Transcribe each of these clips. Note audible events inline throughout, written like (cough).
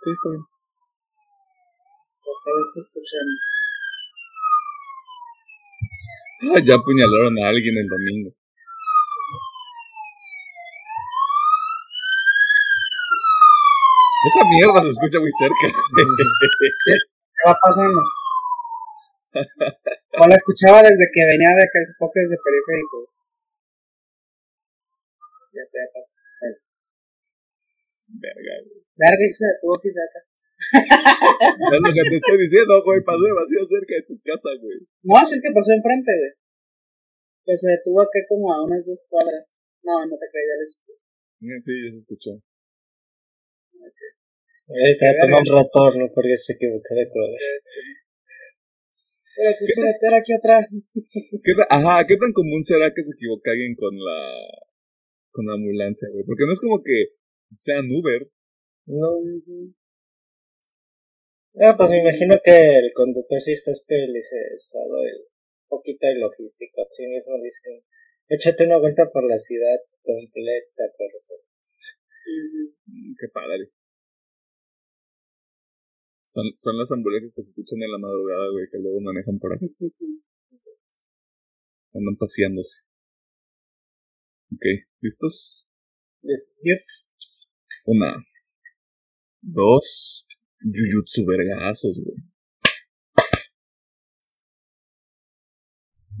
Sí, está bien. Ah, ya apuñalaron a alguien el domingo. Esa mierda se escucha muy cerca. ¿Qué va pasando? O la escuchaba desde que venía de acá, poco desde periférico. Ya te pasó. Verga, güey. Verga, y se detuvo que saca. Es lo que te estoy diciendo, güey. Pasó demasiado cerca de tu casa, güey. No, si es que pasó enfrente, güey. Pues se detuvo acá como a unas dos cuadras. No, no te creí, ya les Sí, ya se escuchó. Ahorita va a tomar un retorno porque se equivocó de cuadra. Espérate, espérate, ahora aquí atrás. (laughs) ¿Qué ta- Ajá, ¿qué tan común será que se equivoque alguien con la con la ambulancia, güey? Porque no es como que sean Uber. No. Ah, pues me imagino que el conductor sí está especializado en un poquito de logística. Sí mismo dicen, échate una vuelta por la ciudad completa, por Mm, Qué padre. Son, son las ambulancias que se escuchan en la madrugada, güey, que luego manejan por ahí. (laughs) Andan paseándose. Ok, ¿listos? Yep. Una. Dos. Jujutsu vergazos, güey.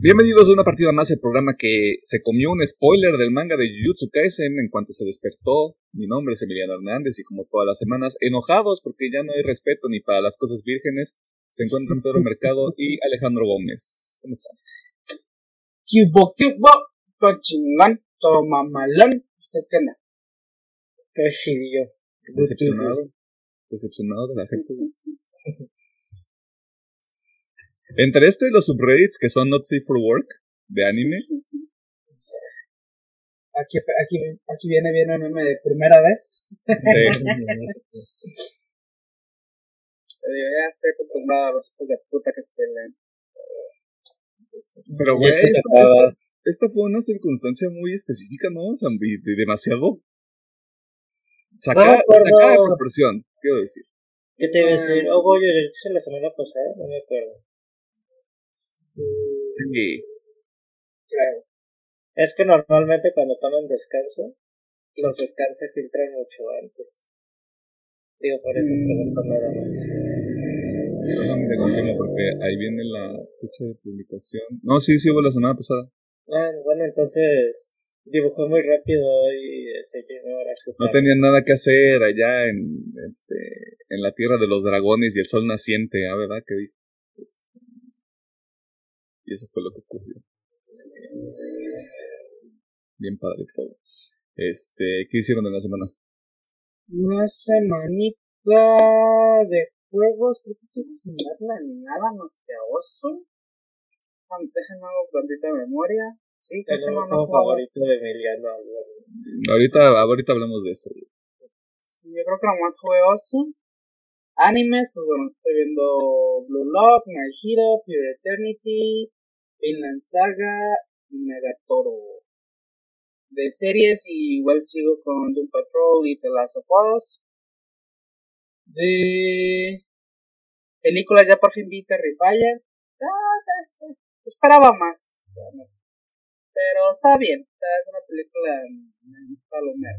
Bienvenidos a una partida más del programa que se comió un spoiler del manga de Jujutsu Kaisen en cuanto se despertó. Mi nombre es Emiliano Hernández y como todas las semanas, enojados porque ya no hay respeto ni para las cosas vírgenes, se encuentran Pedro Mercado y Alejandro Gómez. ¿Cómo están? Cubo, cubo, cochingón, toma malón. Es que no. Toshio. Decepcionado. Decepcionado de la gente. (laughs) Entre esto y los subreddits que son not safe for work de anime, Aquí, aquí, aquí viene bien un meme de primera vez. sí. (laughs) Te digo, ya estoy acostumbrado a los hijos de puta que se pelean. Pero, güey, esta, fue una circunstancia muy específica, ¿no? O sea, demasiado. Sacada, No me acuerdo. sacada de proporción, quiero decir. ¿Qué te iba a decir? Oh, voy yo hice la semana pasada, no me acuerdo. Sí. Creo. Es que normalmente cuando toman descanso, los descansos se filtran mucho antes. Digo, por eso Mm. pregunto nada más. Te confirmo porque ahí viene la fecha de publicación. No, sí, sí hubo la semana pasada. Ah, bueno, entonces dibujó muy rápido y ese Junior No tenían nada que hacer allá en, este, en la tierra de los dragones y el sol naciente, ¿ah, verdad? Que. Este, y eso fue lo que ocurrió. Así que, bien padre todo. Este, ¿qué hicieron en la semana? Una semanita de juegos, creo que sigo sin darle ni nada más que a Oso. Déjenme hago tantita memoria. Sí, creo El que no, no juego jugaba. favorito de Emiliano. Ahorita, ahorita hablamos de eso. Sí, yo creo que nomás jugué Oso. Animes, pues bueno, estoy viendo Blue Lock, My Hero, Pure Eternity, Vinland Saga y Megatoro. De series, y igual sigo con Doom Patrol y The Last of Us. De películas, ya por fin vi Terrifier. Ah, ya sé, esperaba más. Pero está bien, es una película palomera.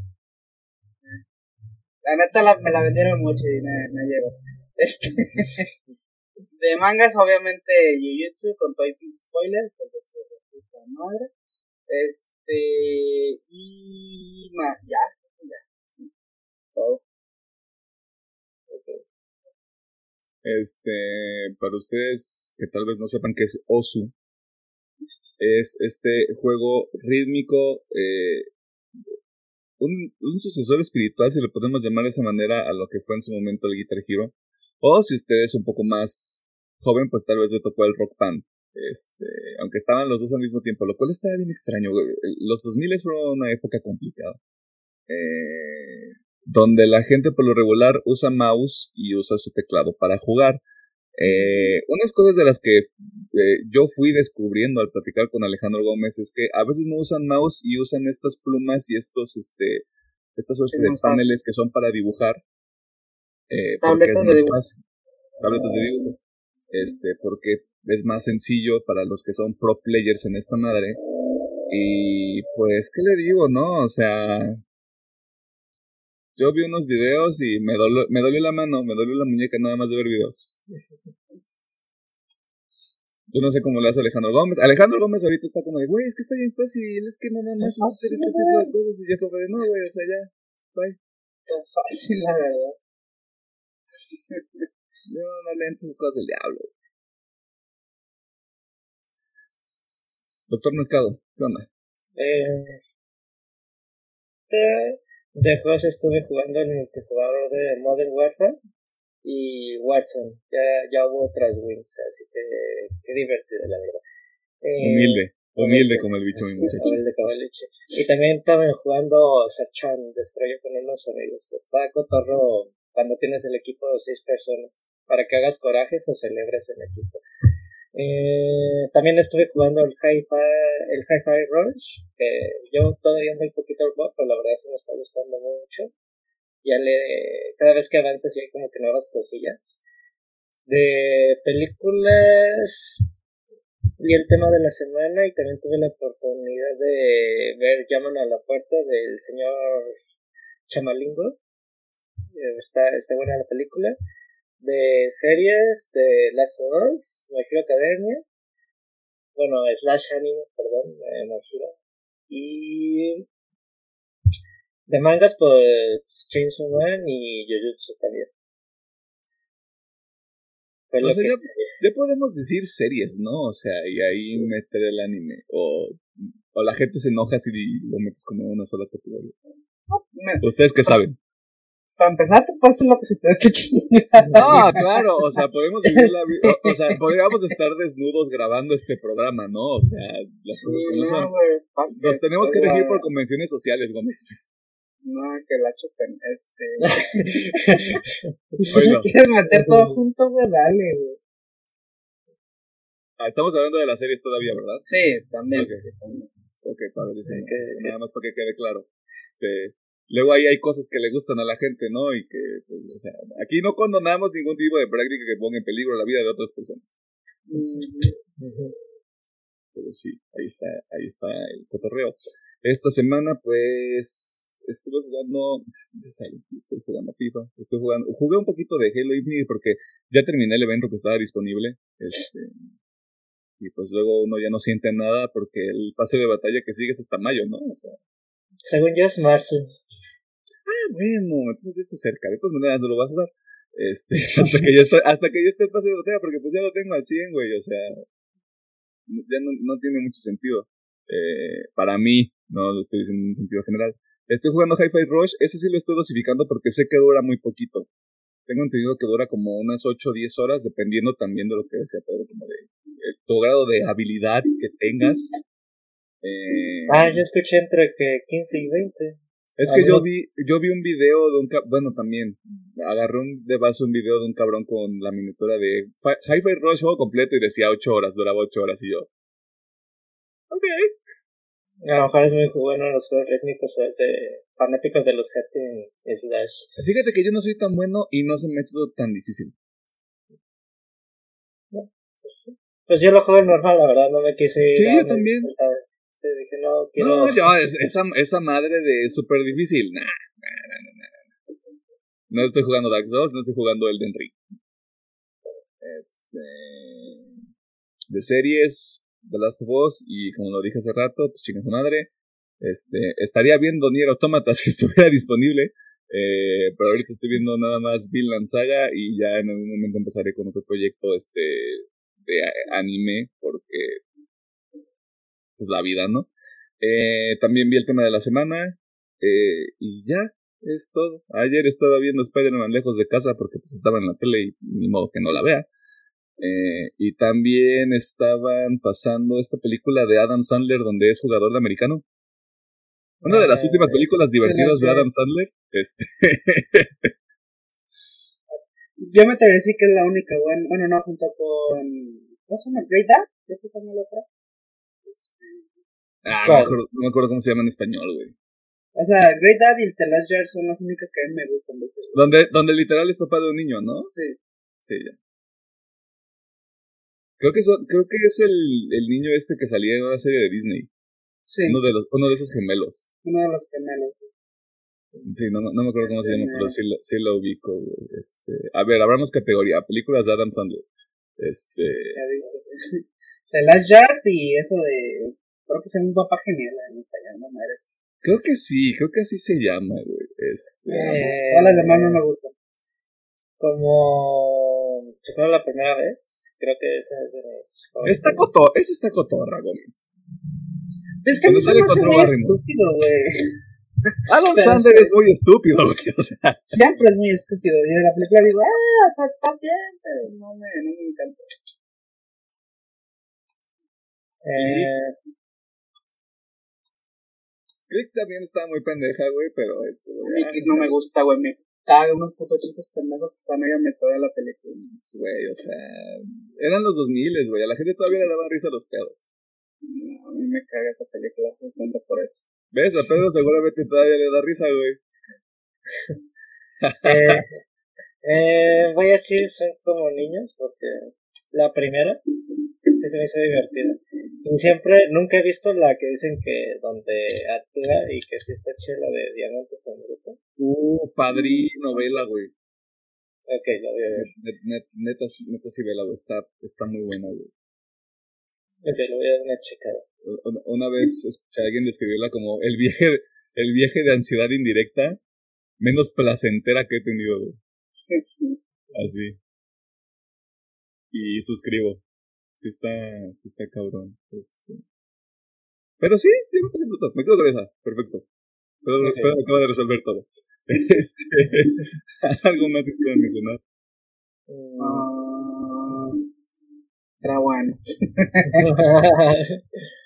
La neta la- me la vendieron mucho y me, me llegó. Este, (laughs) de mangas, obviamente, Jujutsu con todo y pinche spoiler, porque su puta madre. Este, y ya, ya, sí, todo. Este, para ustedes que tal vez no sepan qué es Osu, es este juego rítmico, eh, un, sucesor espiritual, si le podemos llamar de esa manera, a lo que fue en su momento el Guitar Hero. O si usted es un poco más joven, pues tal vez le tocó el Rock Band. Este, aunque estaban los dos al mismo tiempo, lo cual estaba bien extraño. Los 2000 fueron una época complicada. Eh, donde la gente por lo regular usa mouse y usa su teclado para jugar. Eh, unas cosas de las que eh, yo fui descubriendo al platicar con Alejandro Gómez es que a veces no usan mouse y usan estas plumas y estos, este, estas suerte de paneles que son para dibujar. Eh, porque es más fácil. Tabletas de dibujo. Este, porque es más sencillo para los que son pro players en esta madre. Y pues, ¿qué le digo, no? O sea, yo vi unos videos y me dolió, me dolió la mano, me dolió la muñeca nada más de ver videos. Yo no sé cómo le hace Alejandro Gómez. Alejandro Gómez ahorita está como de, güey, es que está bien fácil, es que nada más es hacer este tipo de cosas. Y yo como de, no, güey, o sea, ya, bye. Está fácil, la verdad. (laughs) Yo no le entro esas cosas del diablo. Doctor Mercado, ¿qué onda? Eh, de, de juegos estuve jugando el multijugador de Modern Warfare y Warzone. Ya, ya hubo otras wins, así que qué divertido, la verdad. Eh, Humilde, humilde como el bicho, mi Sí, muchacho. humilde como el bicho. Y también estaba jugando Search and Destroy con unos amigos. Está cotorro cuando tienes el equipo de seis personas para que hagas corajes o celebres el equipo. Eh, también estuve jugando el Hi-Fi, el Hi-Fi Rush, que yo todavía muy poquito el juego, pero la verdad sí me está gustando mucho. Ya le, cada vez que avanzas sí hay como que nuevas cosillas. De películas, vi el tema de la semana y también tuve la oportunidad de ver Llaman a la puerta del señor Chamalingo. Eh, Está, está buena la película de series de Last of Us, My Hero Academia, bueno, slash anime, perdón, eh, My Hero, y de mangas, pues Chainsaw Man y Jujutsu también. Lo O sea, ya- Ya podemos decir series, ¿no? O sea, y ahí meter el anime. O, o la gente se enoja si lo metes como en una sola categoría. Ustedes que saben. Para empezar, te puedes hacer lo que se te dé tu chingada. (laughs) No, claro, o sea, podemos vivir la vida. O, o sea, podríamos estar desnudos grabando este programa, ¿no? O sea, las cosas como no, son. fuck Nos tenemos que regir por convenciones sociales, Gómez. No, que la chupen. Este. (laughs) Si Oílo. quieres meter todo junto, güey, dale, güey. Ah, estamos hablando de las series todavía, ¿verdad? Sí, también. Ok. sí, también. Ok, padrísimo. Que- Nada más para que quede claro. Este, luego ahí hay cosas que le gustan a la gente, ¿no? Y que, pues, o sea, aquí no condonamos ningún tipo de práctica que ponga en peligro la vida de otras personas. Mm, Pero sí, ahí está, ahí está el cotorreo. Esta semana, pues, estuve jugando, estoy jugando FIFA, estoy jugando, jugué un poquito de Halo Infinite porque ya terminé el evento que estaba disponible, este, y pues luego uno ya no siente nada porque el pase de batalla que sigue es hasta mayo, ¿no? O sea, Según yo es marzo. ah, bueno, entonces ya está cerca, de todas maneras no lo voy a jugar. Este, (laughs) hasta que ya está, hasta que ya esté pase de batalla, porque pues ya lo tengo al 100, güey, o sea, ya no, no tiene mucho sentido. Eh, para mí, no lo estoy diciendo en un sentido general. Estoy jugando Hi-Fi Rush, ese sí lo estoy dosificando porque sé que dura muy poquito. Tengo entendido que dura como unas 8 o 10 horas, dependiendo también de lo que decía Pedro, como de eh, tu grado de habilidad que tengas. Eh, Ah, yo escuché entre que 15 y 20. es que yo vi, yo vi un video de un ca- bueno también, agarré un de vaso un video de un cabrón con la miniatura de Fi- Hi-Fi Rush juego completo y decía 8 horas, duraba 8 horas y yo. Ok. A lo mejor es muy bueno los juegos rítmicos o es de fanáticos de los Hatting Slash. Fíjate que yo no soy tan bueno y no se me ha hecho tan difícil. Pues yo lo juego normal, la verdad, no me quise Sí, yo también. Sí, dije, no, quiero... No, yo, (laughs) es- esa, esa madre de súper difícil, nah, nah, nah, nah, nah. No estoy jugando Dark Souls, no estoy jugando Elden Ring. Este. De series, The Last of Us, y como lo dije hace rato, pues chinga su madre. Este, estaría viendo Nier Automata si (laughs) estuviera disponible. Eh, pero ahorita estoy viendo nada más Vinland Saga y ya en algún momento empezaré con otro proyecto este de anime porque pues la vida, ¿no? Eh, también vi el tema de la semana eh, y ya es todo. Ayer estaba viendo Spider-Man lejos de casa porque pues estaba en la tele y ni modo que no la vea. Eh, y también estaban pasando esta película de Adam Sandler donde es jugador de americano. Una de las Ah, últimas películas divertidas de Adam Sandler. Este, (laughs) Yo me atrevería a decir que es la única buena. Bueno, no, junto con. ¿Cómo se llama? Great Dad. ¿Ya se llama la otra? Ah, no, me acuerdo, no me acuerdo cómo se llama en español, güey. O sea, Great Dad y The Last Jar son las únicas que a mí me gustan de ese. Donde, donde literal es papá de un niño, ¿no? Sí. Sí, ya. Creo que, eso- creo que es el, el niño este que salía en una serie de Disney. Sí, Uno, de los, uno de esos gemelos. uno de los gemelos. Sí, no, no, no me acuerdo cómo se llama, pero sí lo, sí lo ubico, güey. Este, a ver, abramos categoría. Películas de Adam Sandler. Este, Ya dije. (laughs) The Last Yard y eso de. Creo que es un papá genial en español, no madre. sí. creo que sí, creo que así se llama, güey. Este, Eh, Todas las demás no me gustan. Como si fuera la primera vez, creo que esa es de mis está coto, esa está cotorra, Gómez. Es que a mí Cuando se sale me hace con muy estúpido, güey. (laughs) Adam Pero Sandler es muy estúpido, güey. O sea, Siempre es muy estúpido. Y en la película digo, ah, o sea, está bien, pero no me, no me encanta. Eh, Click también está muy pendeja, güey, pero es como. A mí ah, que no me gusta, güey. Me caga unos putos chistes pendejos que están ahí a mitad de la película. pues, Güey, o sea, eran los 2000, güey. A la gente todavía le daban risa los pedos. No, a mí me caga esa película justamente por eso. ¿Ves? A Pedro seguramente todavía le da risa, güey. (laughs) eh, eh, voy a decir son como niños porque la primera sí se me hizo divertida. Y siempre, nunca he visto la que dicen que donde actúa y que sí está chela de Diamantes en Bruto. Uh, padrino, vela, güey. Ok, la voy a ver. Net- net- neta, sí- neta sí vela, güey. Está, está muy buena, güey. Ok, le voy a dar una checada. Una, una vez escuché a alguien describirla como el viaje, de- el viaje de ansiedad indirecta menos placentera que he tenido, güey. Así. Y suscribo. Sí está, sí está cabrón. Este. Pero sí, Diamantes en Pluto. Me quedo con esa. Perfecto. Pedro, Ok. Pedro acaba de resolver todo. (laughs) Este, (laughs) algo más que puedan mencionar. Era bueno. (laughs)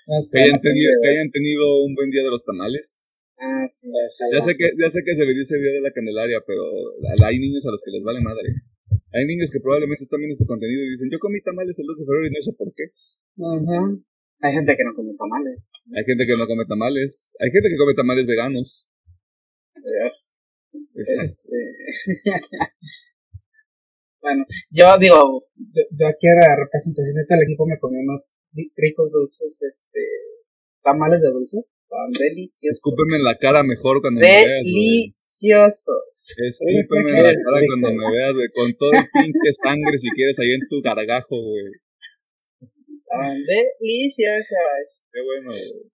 No Que hayan, no tenido, que hayan tenido un buen día de los tamales. Ah, sí. Ya sé que, ya sé que se le dice día de la Candelaria, pero hay niños a los que les vale madre. Hay niños que probablemente están viendo este contenido y dicen, yo comí tamales el 2 de febrero y no sé por qué. Ujú. Hay gente que no come tamales. Hay gente que no come tamales. Hay gente que come tamales veganos. Exacto. Este... (laughs) bueno, yo digo, yo, yo aquí era representación del equipo me comí unos ricos dulces, este, tamales de dulce, deliciosos. Escúpeme en la cara mejor cuando me veas. Deliciosos. Escúpeme en la cara cuando me veas, güey. Con todo el pinche sangre si quieres ahí en tu gargajo, güey. Tan deliciosos. Qué bueno, güey.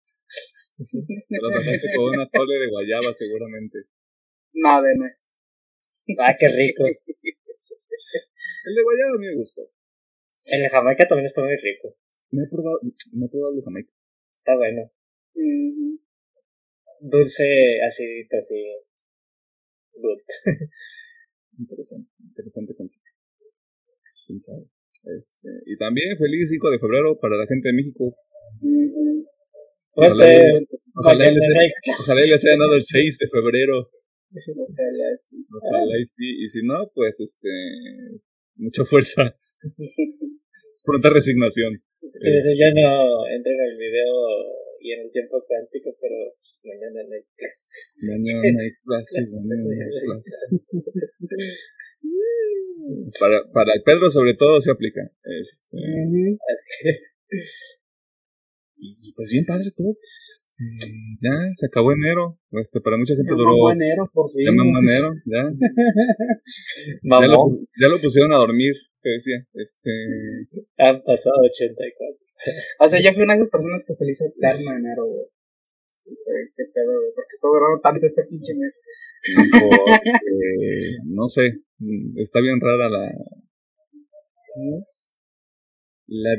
Te lo pasaste con una tole de guayaba seguramente. No, de nuez. Ah, qué rico. El de guayaba a mí me gustó. El de Jamaica también está muy rico. Me he probado, me he probado el de Jamaica. Está bueno. Dulce, acidito, así. Good. (laughs) Interesante, interesante concepto. Este, y también feliz 5 de febrero para la gente de México. Pues, Ojalá, eh, ojalá, hay ojalá les haya (laughs) dado el 6 de febrero. Ojalá sí. Ojalá y sí. Y si no, pues este. Mucha fuerza. (laughs) Pronta resignación. Que dice, ya no entro en el video y en el tiempo cuántico, pero mañana no hay clases. Mañana hay (laughs) clases, mañana hay clases. (laughs) (laughs) Para, para el Pedro, sobre todo, se aplica. Este. Así. y pues bien padre todo. Este, ya se acabó enero. Este, para mucha gente Se duró. mamó enero, por fin. Ya mamó enero, ya. Ya lo, ya lo pusieron a dormir, te decía. Este. han pasado 84. O sea, yo fui una de esas personas que se le hizo eterno enero, güey. Qué pedo, güey. Porque está durando tanto este pinche mes. Porque, no sé, está bien rara la. La,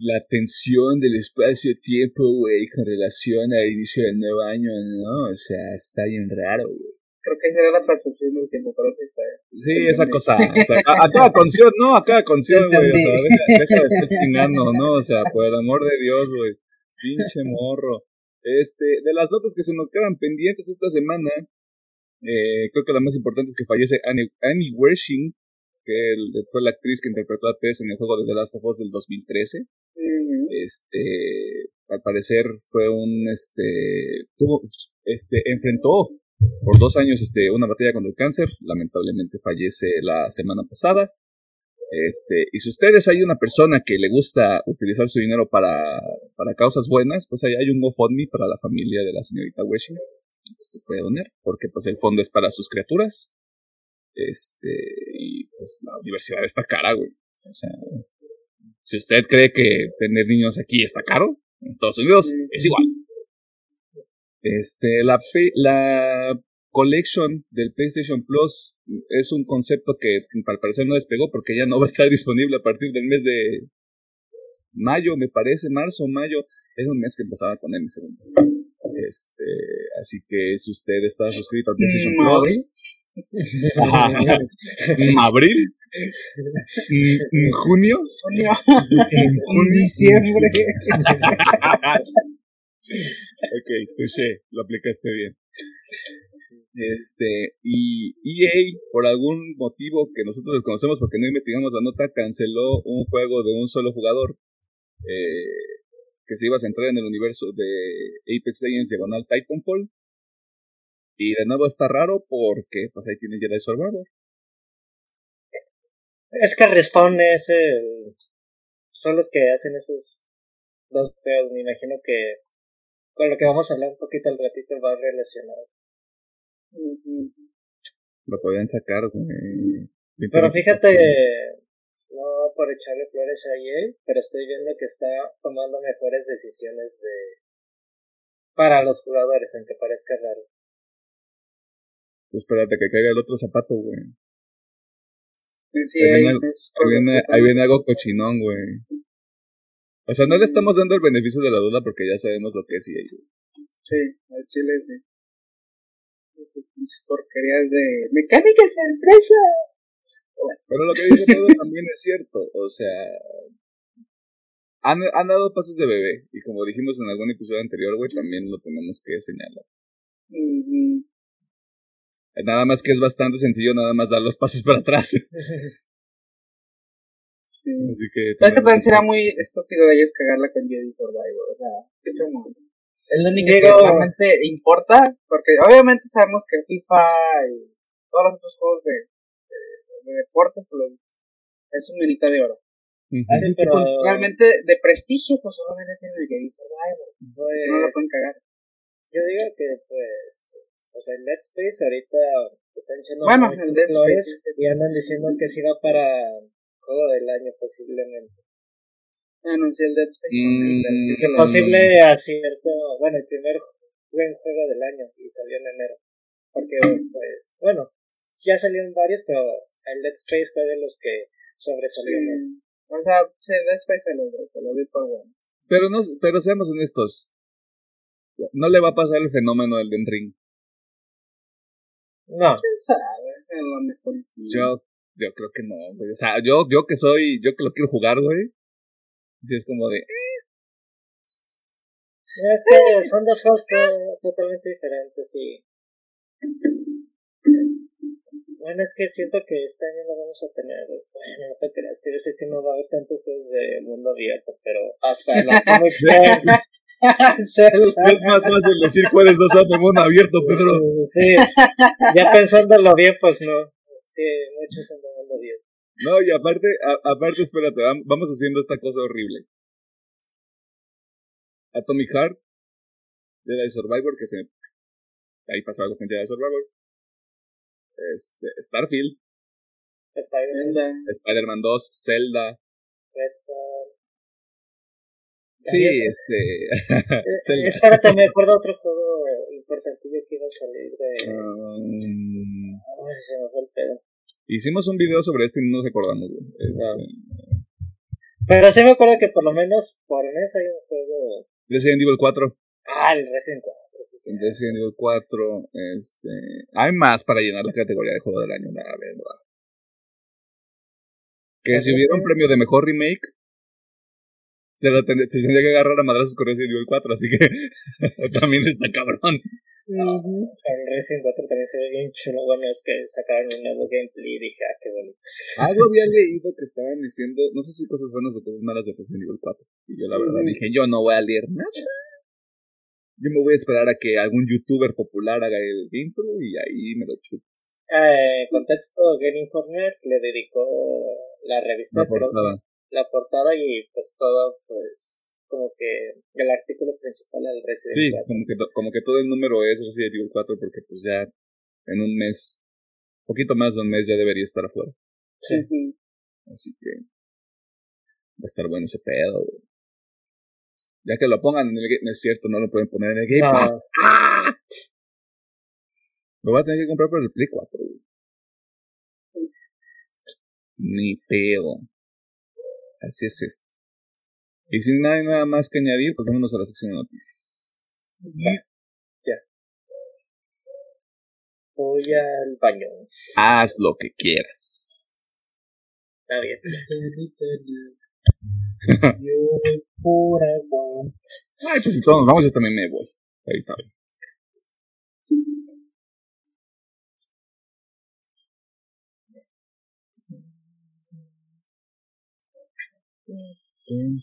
la tensión del espacio-tiempo, güey, con relación al inicio del nuevo año, ¿no? O sea, está bien raro, güey. Creo que esa era la percepción del tiempo, pero que está Sí, esa cosa. o sea, (laughs) a, a cada canción, ¿no? A cada canción, güey. O sea, deja, deja de estar chingando, ¿no? O sea, por el amor de Dios, güey. Pinche morro. Este, de las notas que se nos quedan pendientes esta semana, eh, creo que la más importante es que fallece Annie, Annie Wershing, que fue la actriz que interpretó a Tess en el juego de The Last of Us del 2013. Ujú. Este, al parecer fue un, este, tuvo, este, enfrentó por dos años, este, una batalla contra el cáncer, lamentablemente fallece la semana pasada. Este, y si ustedes hay una persona que le gusta utilizar su dinero para, para causas buenas, pues ahí hay un GoFundMe para la familia de la señorita Weshi. Usted puede donar, porque pues el fondo es para sus criaturas. Este, y pues la universidad está cara, güey. O sea, si usted cree que tener niños aquí está caro, en Estados Unidos es igual. Este, la, la Collection del PlayStation Plus es un concepto que al parecer no despegó porque ya no va a estar (laughs) disponible a partir del mes de mayo, me parece, marzo, mayo. Es un mes que empezaba con él, segundo. Este, así que si usted está suscrito al PlayStation Plus, ¿Abril? (laughs) ¿Junio? Junio. (laughs) ¿Junio? diciembre. (laughs) ok, touché, lo aplicaste bien. Este, y EA, por algún motivo que nosotros desconocemos porque no investigamos la nota, canceló un juego de un solo jugador eh, que se iba a centrar en el universo de Apex Legends diagonal Titanfall y de nuevo está raro porque pues ahí tiene Jedi Survivor. Es que Respawn es el... Son los que hacen esos dos juegos. Me imagino que con lo que vamos a hablar un poquito al ratito va relacionado. Lo podían sacar, güey. Pero fíjate, no por echarle flores a EA, pero estoy viendo que está tomando mejores decisiones de para los jugadores, aunque parezca raro. Espérate que caiga el otro zapato, güey. Sí, ahí, viene, ahí, viene, algo cochinón, güey. O sea, no le estamos dando el beneficio de la duda porque ya sabemos lo que es EA. Sí, al chile sí. Mis porquerías de mecánicas de empresa. Pero lo que dice todo (laughs) también es cierto. O sea, han, han dado pasos de bebé. Y como dijimos en algún episodio anterior, güey, también lo tenemos que señalar. Nada más que es bastante sencillo, nada más dar los pasos para atrás. (laughs) sí. Así que. Es que también será muy estúpido de ellos cagarla con Jedi Survivor. O sea, qué como. Es lo único que realmente importa, porque obviamente sabemos que FIFA y todos los otros juegos de, de, deportes pues, es un milita de oro. Así que pues, realmente de prestigio, pues solamente tiene el Jedi Survivor. Pues, no lo pueden cagar. Yo digo que, pues, o sea, el Dead Space ahorita están echando bueno, el Dead Space y andan diciendo que sí va para juego del año posiblemente. Anunció el Dead Space. Mm, es posible acierto, bueno, el primer buen juego del año y salió en enero. Porque, pues, bueno, ya salieron varios, pero el Dead Space fue de los que sobresalió O sea, el Dead Space se lo, se lo vi por bueno. Pero, no, pero seamos honestos. No le va a pasar el fenómeno del Den Ring. No. ¿Quién sabe? A lo mejor Yo, yo creo que no, güey. O sea, yo, yo que soy, yo que lo quiero jugar, güey. Si es como de. Eh. Es que son dos juegos totalmente diferentes y. Bueno, es que siento que este año no vamos a tener. Bueno, no te creas, te decir que no va a haber tantos juegos de mundo abierto, pero hasta la (laughs) Comic (laughs) es más fácil decir cuáles no son de mundo abierto, Pedro. Sí, ya pensándolo bien, pues no. Sí, muchos son mundo abierto. No, y aparte, aparte, espérate, vamos haciendo esta cosa horrible. Atomic Heart, Jedi Survivor, que se. Ahí pasó algo con Jedi Survivor. Este, Starfield. Spider-Man. Spider-Man 2, Zelda. Redfall. Sí, este. Eh, (laughs) espérate, me acuerdo otro juego importantillo que iba a salir de. Um, Ay, se me fue el pedo. Hicimos un video sobre esto y no nos acordamos, este... Pero sí me acuerdo que por lo menos por mes hay un juego. Resident Evil 4. Ah, el Resident 4. Sí, sí, Resident Evil 4. Este. Hay más para llenar la categoría de juego del año, la verdad. Que si hubiera un premio de mejor remake, se, lo ten- se tendría que agarrar a madrazos con Resident Evil 4, así que (laughs) también está cabrón. En Resident 4 también se ve bien chulo. Bueno, es que sacaron un nuevo gameplay y dije, ah, qué bonito. Algo había leído que estaban diciendo, no sé si cosas buenas o cosas malas de Resident Evil 4. Y yo la verdad dije, yo no voy a leer nada. Yo me voy a esperar a que algún youtuber popular haga el intro y ahí me lo chuto. Eh, contexto, Game Informer le dedicó la revista, La portada. La portada y pues todo, pues, como que el artículo principal al Resident Sí, 4. como que, como que todo el número es Resident Evil 4 porque pues ya en un mes, poquito más de un mes ya debería estar afuera. Sí. Así que va a estar bueno ese pedo, güey. Ya que lo pongan en el game, no es cierto, no lo pueden poner en el Game Pass. No, ¡Ah! Lo voy a tener que comprar por el Play 4, güey. Ni feo. Así es esto. Y sin nada, nada más que añadir, pues vámonos a la sección de noticias. voy al baño. Haz lo que quieras. Está bien. (laughs) Yo por agua. Ay, pues si todos nos vamos, yo también me voy. Ahí está bien. …嗯…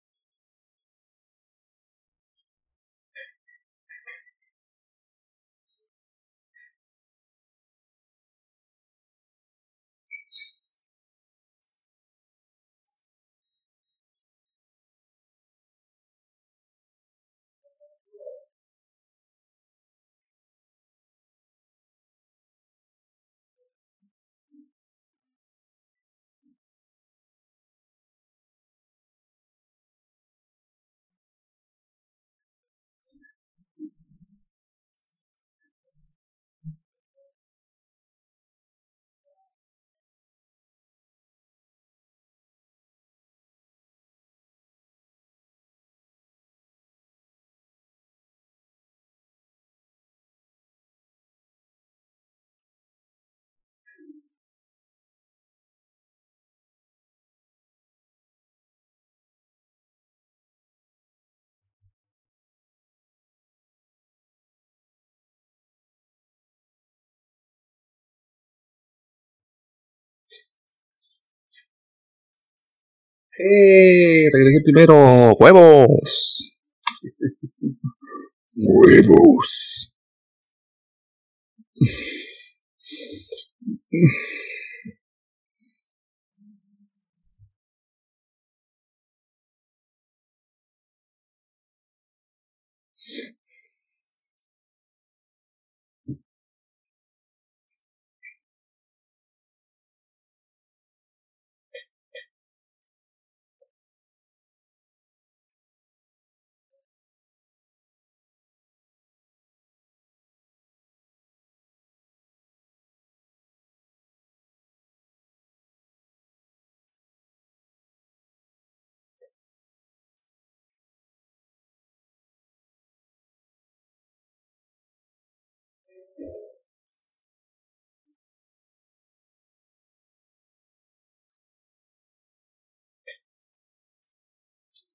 ¡Eh! Regresé primero. ¡Huevos! ¡Huevos!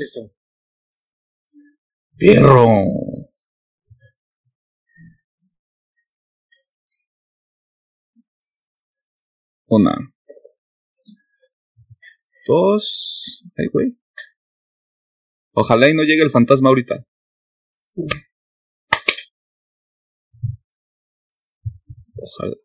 Listo. Una. Dos. Ay, güey. Ojalá y no llegue el fantasma ahorita. Ojalá.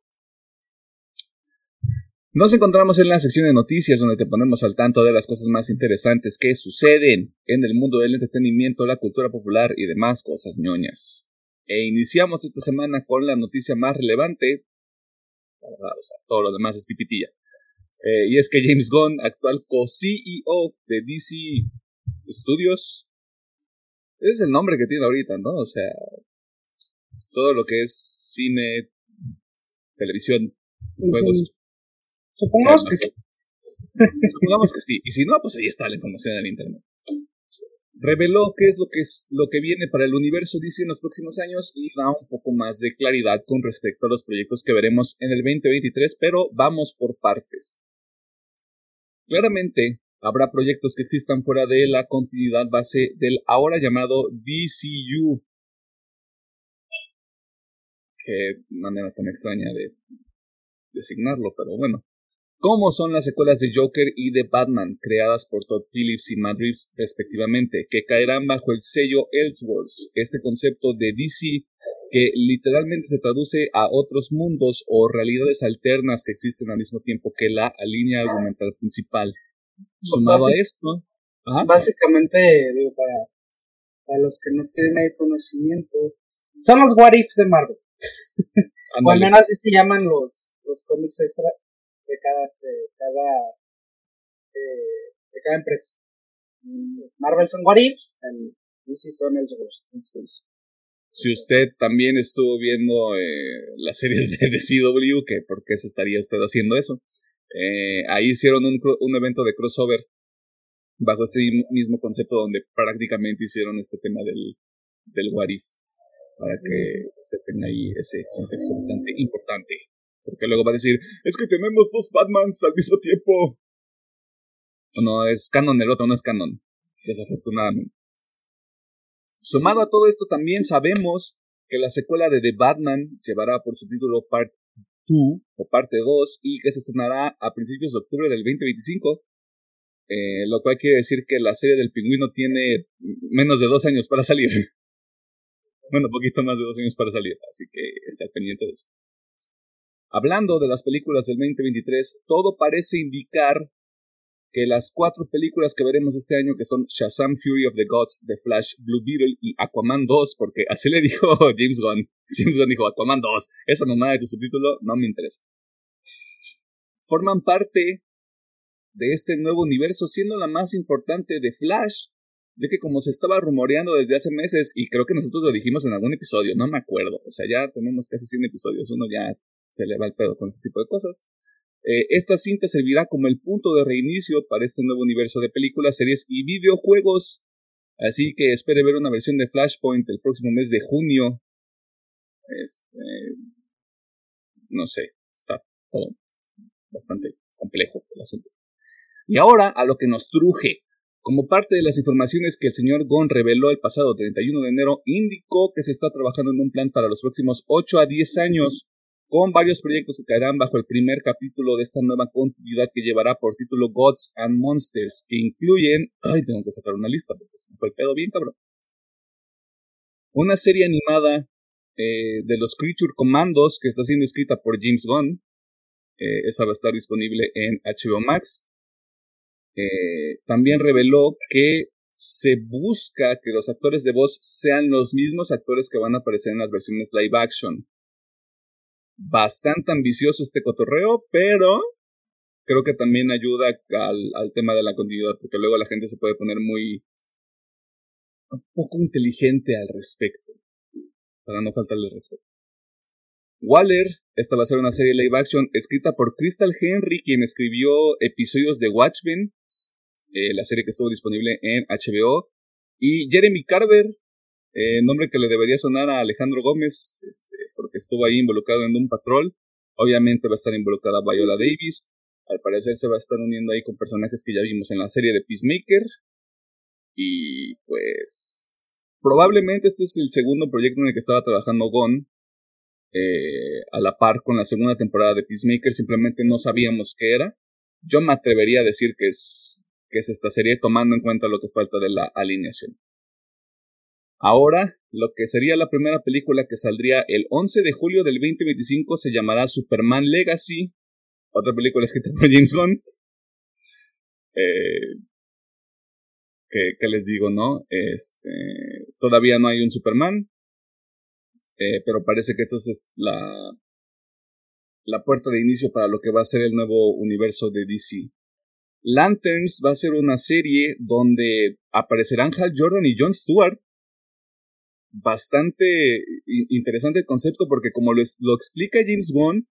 Nos encontramos en la sección de noticias donde te ponemos al tanto de las cosas más interesantes que suceden en el mundo del entretenimiento, la cultura popular y demás cosas ñoñas. E iniciamos esta semana con la noticia más relevante. O sea, todo lo demás es pipitilla. Eh, y es que James Gunn, actual co-CEO de DC Studios, ese es el nombre que tiene ahorita, ¿no? O sea, todo lo que es cine, televisión, juegos, Supongamos que sí. (laughs) Supongamos que sí. Y si no, pues ahí está la información en el internet. Reveló qué es lo que es lo que viene para el universo DC en los próximos años y da un poco más de claridad con respecto a los proyectos que veremos en el 2023, pero vamos por partes. Claramente, habrá proyectos que existan fuera de la continuidad base del ahora llamado DCU. Qué manera tan extraña de designarlo, pero bueno como son las secuelas de Joker y de Batman, creadas por Todd Phillips y Matt Reeves respectivamente, que caerán bajo el sello Elseworlds, este concepto de DC que literalmente se traduce a otros mundos o realidades alternas que existen al mismo tiempo que la línea argumental principal. Sumado a esto, básicamente, digo, para, para los que no tienen ahí conocimiento, son los What If de Marvel. (laughs) o al menos así se llaman los, los cómics extra, de cada, de cada, eh, de cada empresa. Marvel son What Ifs, y DC son Elseworlds. Si usted también estuvo viendo eh, las series de, CW, que por qué se estaría usted haciendo eso, eh, ahí hicieron un, un evento de crossover bajo este mismo concepto donde prácticamente hicieron este tema del, del what if para que usted tenga ahí ese contexto bastante importante. Porque luego va a decir, es que tenemos dos Batmans al mismo tiempo. O no, es canon el otro, no es canon. Desafortunadamente. Sumado a todo esto, también sabemos que la secuela de The Batman llevará por su título Part 2 o Parte 2 y que se estrenará a principios de octubre del 2025. Eh, lo cual quiere decir que la serie del pingüino tiene menos de dos años para salir. (laughs) bueno, poquito más de dos años para salir, así que está pendiente de eso. Hablando de las películas del 2023, todo parece indicar que las cuatro películas que veremos este año, que son Shazam Fury of the Gods, The Flash, Blue Beetle y Aquaman 2, porque así le dijo (laughs) James Gunn. James Gunn dijo Aquaman 2. Esa mamá de tu subtítulo no me interesa. Forman parte de este nuevo universo, siendo la más importante de Flash, ya que como se estaba rumoreando desde hace meses, y creo que nosotros lo dijimos en algún episodio, no me acuerdo, o sea, ya tenemos casi 100 episodios, uno ya se le va el pedo con este tipo de cosas. Eh, esta cinta servirá como el punto de reinicio para este nuevo universo de películas, series y videojuegos. Así que espere ver una versión de Flashpoint el próximo mes de junio. Este, no sé, está todo bastante complejo el asunto. Y ahora a lo que nos truje. Como parte de las informaciones que el señor Gon reveló el pasado 31 de enero, indicó que se está trabajando en un plan para los próximos 8 a 10 años, con varios proyectos que caerán bajo el primer capítulo de esta nueva continuidad que llevará por título Gods and Monsters, que incluyen... Ay, tengo que sacar una lista porque se me fue el pedo bien, cabrón. Una serie animada eh, de los Creature Commandos que está siendo escrita por James Gunn. Eh, esa va a estar disponible en HBO Max. Eh, también reveló que se busca que los actores de voz sean los mismos actores que van a aparecer en las versiones live action. Bastante ambicioso este cotorreo, pero creo que también ayuda al, al tema de la continuidad, porque luego la gente se puede poner muy poco inteligente al respecto, para no faltarle respeto. Waller, esta va a ser una serie live action escrita por Crystal Henry, quien escribió episodios de Watchmen, eh, la serie que estuvo disponible en HBO, y Jeremy Carver, eh, nombre que le debería sonar a Alejandro Gómez, este, estuvo ahí involucrado en un patrol. Obviamente va a estar involucrada Viola Davis. Al parecer se va a estar uniendo ahí con personajes que ya vimos en la serie de Peacemaker. Y pues probablemente este es el segundo proyecto en el que estaba trabajando Gon. Eh, a la par con la segunda temporada de Peacemaker, simplemente no sabíamos qué era. Yo me atrevería a decir que es, que es esta serie tomando en cuenta lo que falta de la alineación. Ahora, lo que sería la primera película que saldría el 11 de julio del 2025 se llamará Superman Legacy, otra película escrita por (laughs) James Gunn. Eh, ¿qué, les digo, no? Este, todavía no hay un Superman, eh, pero parece que esta es la, la puerta de inicio para lo que va a ser el nuevo universo de DC. Lanterns va a ser una serie donde aparecerán Hal Jordan y Jon Stewart. Bastante interesante el concepto porque como lo, explica James Gunn,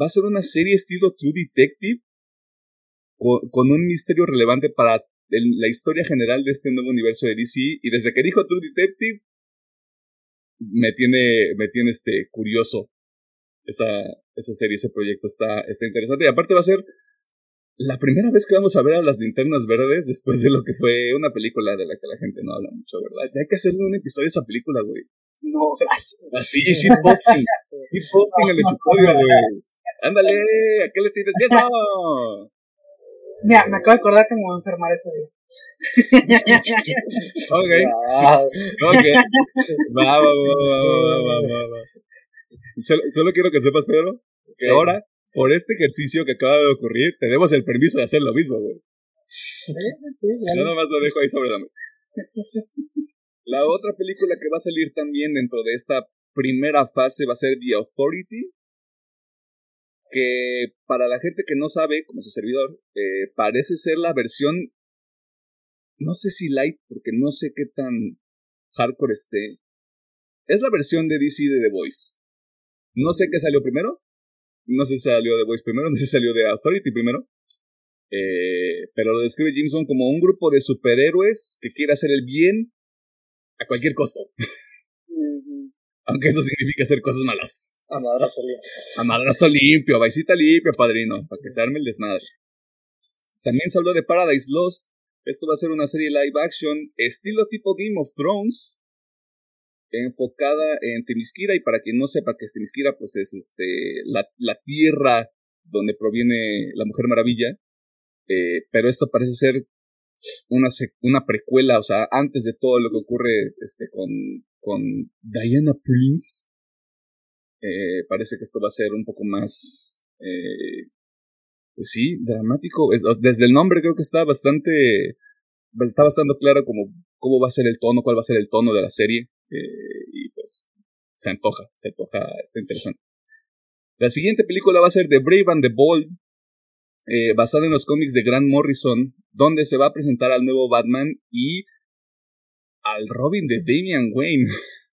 va a ser una serie estilo True Detective con un misterio relevante para la historia general de este nuevo universo de DC y desde que dijo True Detective me tiene me tiene este curioso esa esa serie ese proyecto está está interesante. Y aparte va a ser la primera vez que vamos a ver a las linternas verdes después de lo que fue una película de la que la gente no habla mucho, ¿verdad? Ya hay que hacerle un episodio de esa película, güey. No, gracias. Así, shitposting. shitposting el episodio, güey. Ándale, ¿a qué le tienes miedo? Mira, me acabo de acordar que me voy a enfermar ese día. (laughs) ok. Ok. Va, va, va, va, va, Solo, solo quiero que sepas, Pedro, que ahora, por este ejercicio que acaba de ocurrir, tenemos el permiso de hacer lo mismo, güey. Yo nomás lo dejo ahí sobre la mesa. La otra película que va a salir también dentro de esta primera fase va a ser The Authority, que para la gente que no sabe, como su servidor, eh, parece ser la versión, no sé si light, porque no sé qué tan hardcore esté. Es la versión de DC de The Voice. No sé qué salió primero. No sé si salió The Voice primero, (laughs) no sé si salió de Authority primero. Eh, pero lo describe Jameson como un grupo de superhéroes que quiere hacer el bien a cualquier costo. Aunque eso significa hacer cosas malas. A madrazo limpio. A madrazo limpio, vaisita limpio, padrino, para que se arme el desmadre. También se habló de Paradise Lost. Esto va a ser una serie live action, estilo tipo Game of Thrones, enfocada en Temisquira. Y para quien no sepa que es Temisquira, pues es este, la, la tierra donde proviene la Mujer Maravilla. Eh, pero esto parece ser una, una precuela, o sea, antes de todo lo que ocurre este, con, con Diana Prince. Eh, parece que esto va a ser un poco más, eh, pues sí, dramático. desde el nombre creo que está bastante, está bastante claro como cómo va a ser el tono, cuál va a ser el tono de la serie. Eh, y pues se antoja, se antoja, está interesante. La siguiente película va a ser The Brave and the Bold, eh, basada en los cómics de Grant Morrison, donde se va a presentar al nuevo Batman y al Robin de Damian Wayne. (laughs)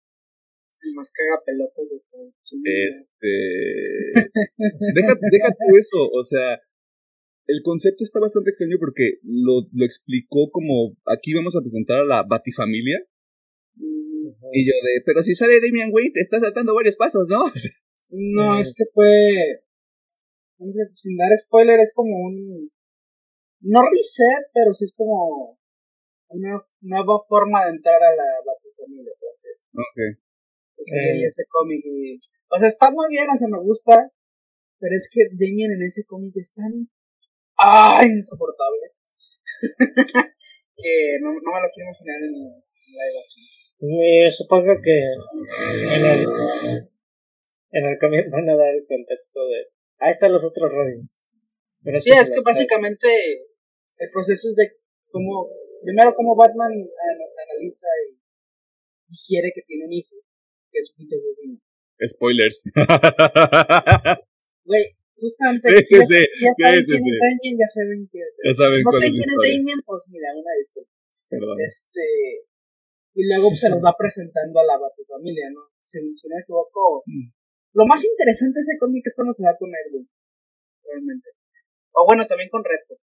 Más caga pelotas de todo. Este. deja, deja tú eso, o sea. El concepto está bastante extraño porque lo, lo explicó como aquí vamos a presentar a la Batifamilia. Y yo de, pero si sale Damian Wayne, te está saltando varios pasos, ¿no? (laughs) no, es que fue sin dar spoiler, es como un. No reset, pero sí es como una nueva forma de entrar a la Batifamilia. Pues. Ok. Eh. ese cómic y. O sea, está muy bien, o sea, me gusta. Pero es que Damien en ese cómic es tan. ¡Ay! insoportable. (laughs) que no, no, me lo quiero imaginar en, live action. Y supongo que en el, en el cómic van a dar el contexto de. Ahí están los otros Robins. Pero sí, es que básicamente el proceso es de cómo. Primero, cómo Batman analiza y digiere que tiene un hijo, que es un pinche asesino. Spoilers. (laughs) Güey, justamente. Sí, sí, sí. Ya, saben quién es Damien, ya saben que. Ya saben si no saben quién es Damien, pues mira, una disculpa. Perdón. Este. Y luego pues, se los va presentando a la Batifamilia, ¿no? Si, si no me equivoco. Mm. Lo más interesante de ese cómic es cuando se va con Erwin. Realmente. O bueno, también con Reto.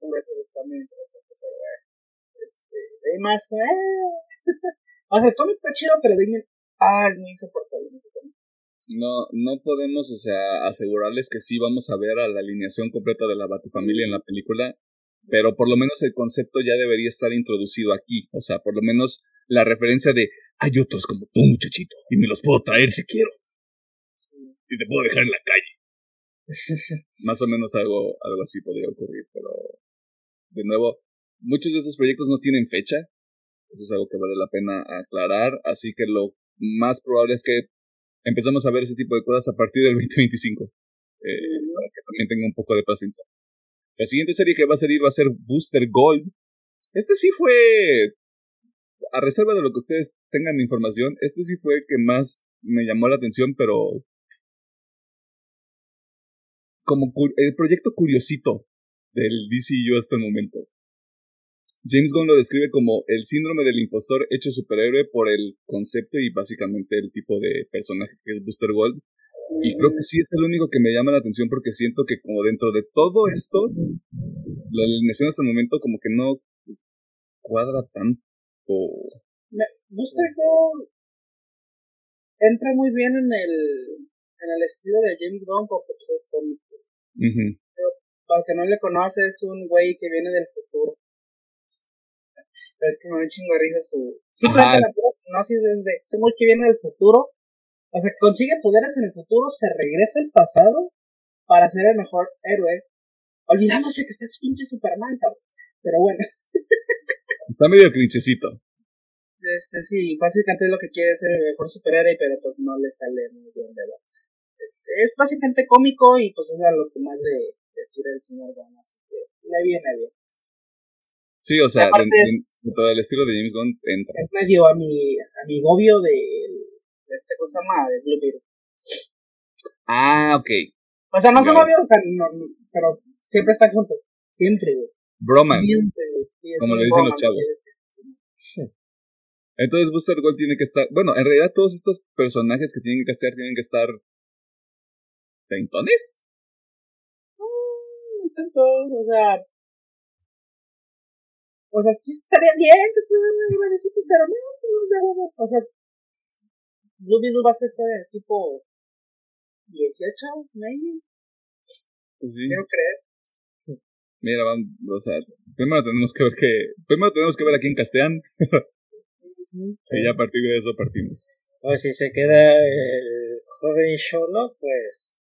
Con Reto también interesante, pero eh, Este. De ahí más. Eh. (laughs) o sea, el cómic está chido, pero Damien. Ah, es muy insoportable ese cómic no, no podemos, o sea, asegurarles que sí vamos a ver a la alineación completa de la Batifamilia en la película, pero por lo menos el concepto ya debería estar introducido aquí, o sea, por lo menos la referencia de hay otros como tú, muchachito, y me los puedo traer si quiero. Y te puedo dejar en la calle. (laughs) Más o menos algo, algo así podría ocurrir, pero de nuevo, muchos de estos proyectos no tienen fecha, eso es algo que vale la pena aclarar, así que lo más probable es que empezamos a ver ese tipo de cosas a partir del 2025. Eh, para que también tenga un poco de paciencia. La siguiente serie que va a salir va a ser Booster Gold. Este sí fue, a reserva de lo que ustedes tengan información, este sí fue el que más me llamó la atención, pero como el proyecto curiosito del DCU hasta el momento. James Gunn lo describe como el síndrome del impostor hecho superhéroe por el concepto y básicamente el tipo de personaje que es Booster Gold. Y creo que sí es el único que me llama la atención porque siento que como dentro de todo esto, la alineación hasta el momento como que no cuadra tanto. Booster Gold entra muy bien en el, en el estilo de James Gunn porque pues es cómico. para que no le conoce es un güey que viene del futuro pero es que me da un chingo de risa su. Simplemente la hipnosis es de. Ese muy que viene del futuro. O sea, que consigue poderes en el futuro, se regresa al pasado para ser el mejor héroe. Olvidándose que este es pinche Superman, cabrón. Pero bueno. (laughs) Está medio crinchecito. Este, sí, básicamente es lo que quiere ser el mejor superhéroe, pero pues no le sale muy bien, ¿verdad? Este, es básicamente cómico y pues es a lo que más le, le tira el señor Gunn, así que le viene bien. Sí, o sea, de, todo el estilo de James Gunn entra. Es medio a mi, amigobio de, de este cosa más, de Blue Beetle. Ah, ok. O sea, no son novios, o sea, no, pero siempre están juntos. Siempre, güey. Bromance. como le dicen los chavos. Entonces Booster Gold tiene que estar. Bueno, en realidad todos estos personajes que tienen que estar tienen que estar. ¿Tentones? No, tanto, o sea, o sea, sí estaría bien que estuvieran grandecitos, pero no, no, O sea, Beetle va a ser tipo 18, maybe. Pues sí. Quiero creer. Mira, vamos, o sea, primero tenemos que ver que, primero tenemos que ver a quién castean. y ya a partir de eso partimos. O si se queda el joven Sherlock, pues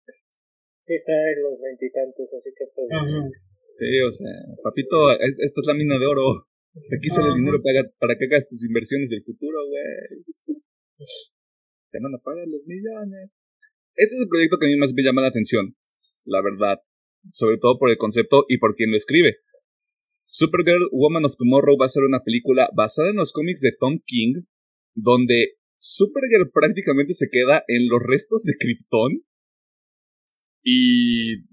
sí está en los veintitantos, así que pues. Sí, o sea, papito, esta es la mina de oro. Aquí sale el dinero para, para que hagas tus inversiones del futuro, güey. Te van a pagar los millones. Este es el proyecto que a mí más me llama la atención, la verdad. Sobre todo por el concepto y por quien lo escribe. Supergirl Woman of Tomorrow va a ser una película basada en los cómics de Tom King, donde Supergirl prácticamente se queda en los restos de Krypton y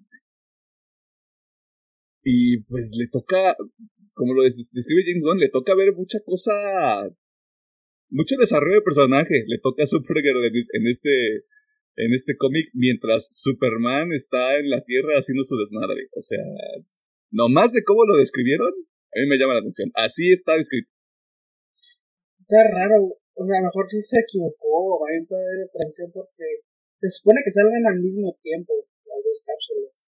y pues le toca, como lo describe James Gunn, le toca ver mucha cosa, mucho desarrollo de personaje. Le toca a Supergirl en este, en este cómic mientras Superman está en la Tierra haciendo su desmadre. O sea, nomás de cómo lo describieron, a mí me llama la atención. Así está descrito. Está raro. O sea, a lo mejor sí se equivocó. Un poder de transición porque se supone que salgan al mismo tiempo las dos cápsulas.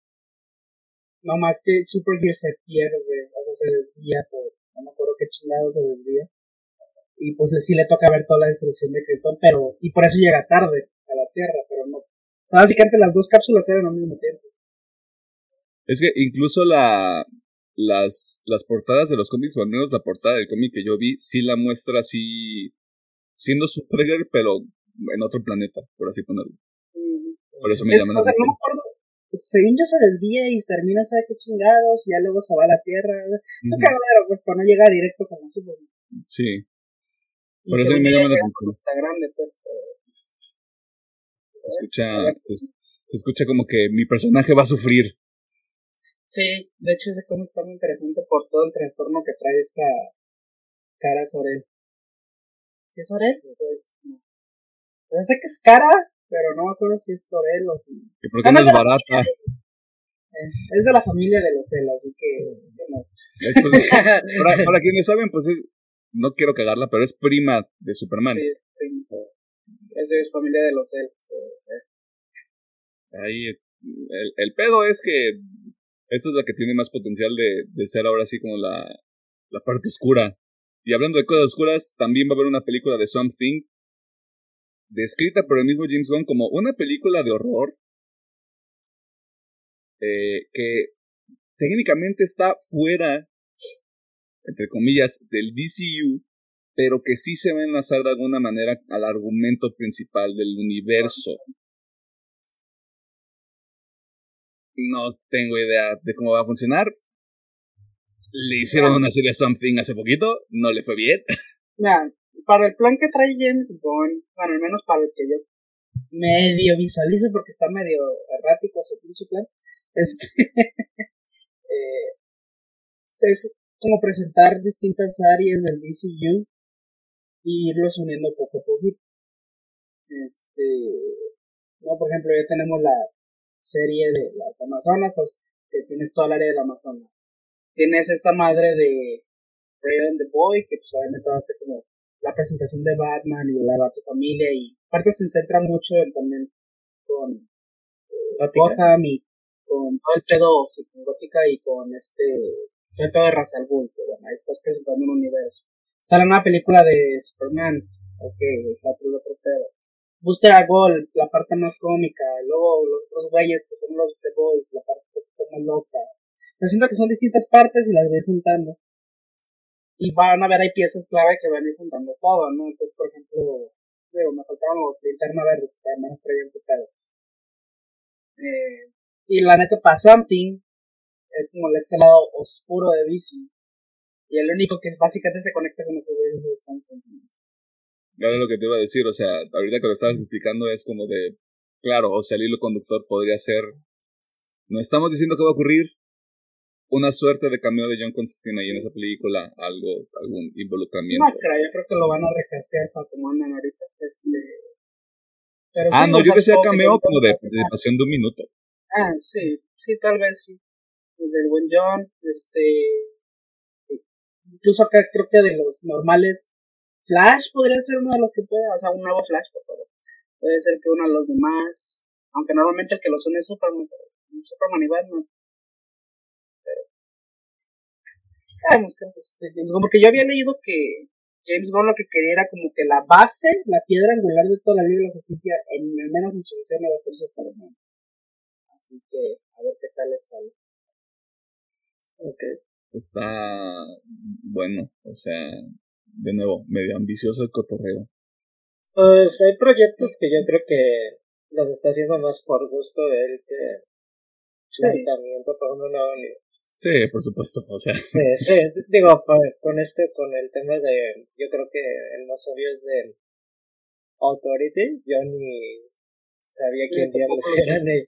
No más que Supergear se pierde, o sea, se desvía por, no me acuerdo qué chingado se desvía. Y pues sí le toca ver toda la destrucción de Krypton, pero, y por eso llega tarde a la Tierra, pero no. O sea, básicamente las dos cápsulas eran al mismo tiempo. Es que incluso la, las, las portadas de los cómics, o al menos la portada del cómic que yo vi, sí la muestra así, siendo Supergirl, pero en otro planeta, por así ponerlo. Por eso me Es- llaman o sea, no me acuerdo. Según yo se desvía y termina, ¿sabe qué chingados? Y ya luego se va a la Tierra. Es un cagadero, pues, pero no llega directo como Superman. Sí. Y Por eso me llama la atención. Está grande, pues. pero- Se escucha, se, se escucha como que mi personaje va a sufrir. Sí, de hecho ese cómic está muy interesante por todo el trastorno que trae esta cara Sorel. ¿Sí es Sorel? Pues no. Pues sé que es cara, pero no me acuerdo si es Sorel o si... ¿Y por qué no es barata? eh, es de la familia de los Cel, así que... que no. Es, pues, para, para quienes saben, pues es, no quiero cagarla, pero es prima de Superman. Sí, sí, es familia de los Cel. sí, eh. Ahí, el, el pedo es que esta es la que tiene más potencial de, de ser ahora sí como la, la parte oscura. Y hablando de cosas oscuras, también va a haber una película de Something, descrita por el mismo James Gunn como una película de horror, eh, que técnicamente está fuera, entre comillas, del DCU, pero que sí se va a enlazar de alguna manera al argumento principal del universo. No tengo idea de cómo va a funcionar. Le hicieron una serie Something hace poquito, no le fue bien. (laughs) Mira, para el plan que trae James Gunn, bueno, al menos para el que yo medio visualizo porque está medio errático su plan, este, (laughs) eh, es como presentar distintas áreas del DCU y irlos uniendo poco a poquito. Este, no, por ejemplo, ya tenemos la serie de las Amazonas, pues que tienes toda el área del Amazonas. Tienes esta madre de Red and the Boy, que pues obviamente va a ser como la presentación de Batman y la Familia y aparte se centra mucho en, también con eh. Gotham y con todo el pedo, sí, con Gótica y con este todo el pedo de Ra's al Ghul, que bueno, ahí estás presentando un universo. Está la nueva película de Superman, ok, está el otro pedo. Booster a Gold, la parte más cómica, luego los otros güeyes que son los The Boys, la parte un poquito más loca. Yo siento que son distintas partes y las voy juntando y van a ver hay piezas clave que van a ir juntando todo, ¿no? Entonces, por ejemplo, digo, me faltaron los linterna verdes que también traían su pedo. Eh, y la neta, para Something, es como el este lado oscuro de DC. Y el único que básicamente se conecta con esos güeyes es Constantine. Era lo que te iba a decir, o sea, ahorita que lo estabas explicando es como de, claro, o sea, el hilo conductor podría ser, no estamos diciendo que va a ocurrir una suerte de cameo de John Constantine ahí en esa película, algo, algún involucramiento. No creo, yo creo que lo van a recastear para como andan ahorita. Este, pero ah, sí, no, yo sea, que cameo ahorita como de participación de un minuto. Ah, sí, sí, tal vez sí. El del buen John, este. Incluso acá creo que de los normales, Flash podría ser uno de los que pueda, o sea, un nuevo Flash, por favor. Puede ser que uno de los demás, aunque normalmente el que lo son es Superman, pero Superman y Batman. Pero. Sabemos que este, James porque yo había leído que James Gunn lo que quería era como que la base, la piedra angular de toda la Liga de la Justicia, en al menos en su visión, iba a ser Superman. Así que, a ver qué tal le sale. Ok. Está bueno, o sea, de nuevo, medio ambicioso el cotorreo. Pues hay proyectos que yo creo que los está haciendo más por gusto de él que Sí. planteamiento para un nuevo universo. Sí, por supuesto, o sea, Sí, sí, digo, con este, con el tema de, yo creo que el más obvio es de Authority, yo ni sabía quién diablos tampoco lo era ni...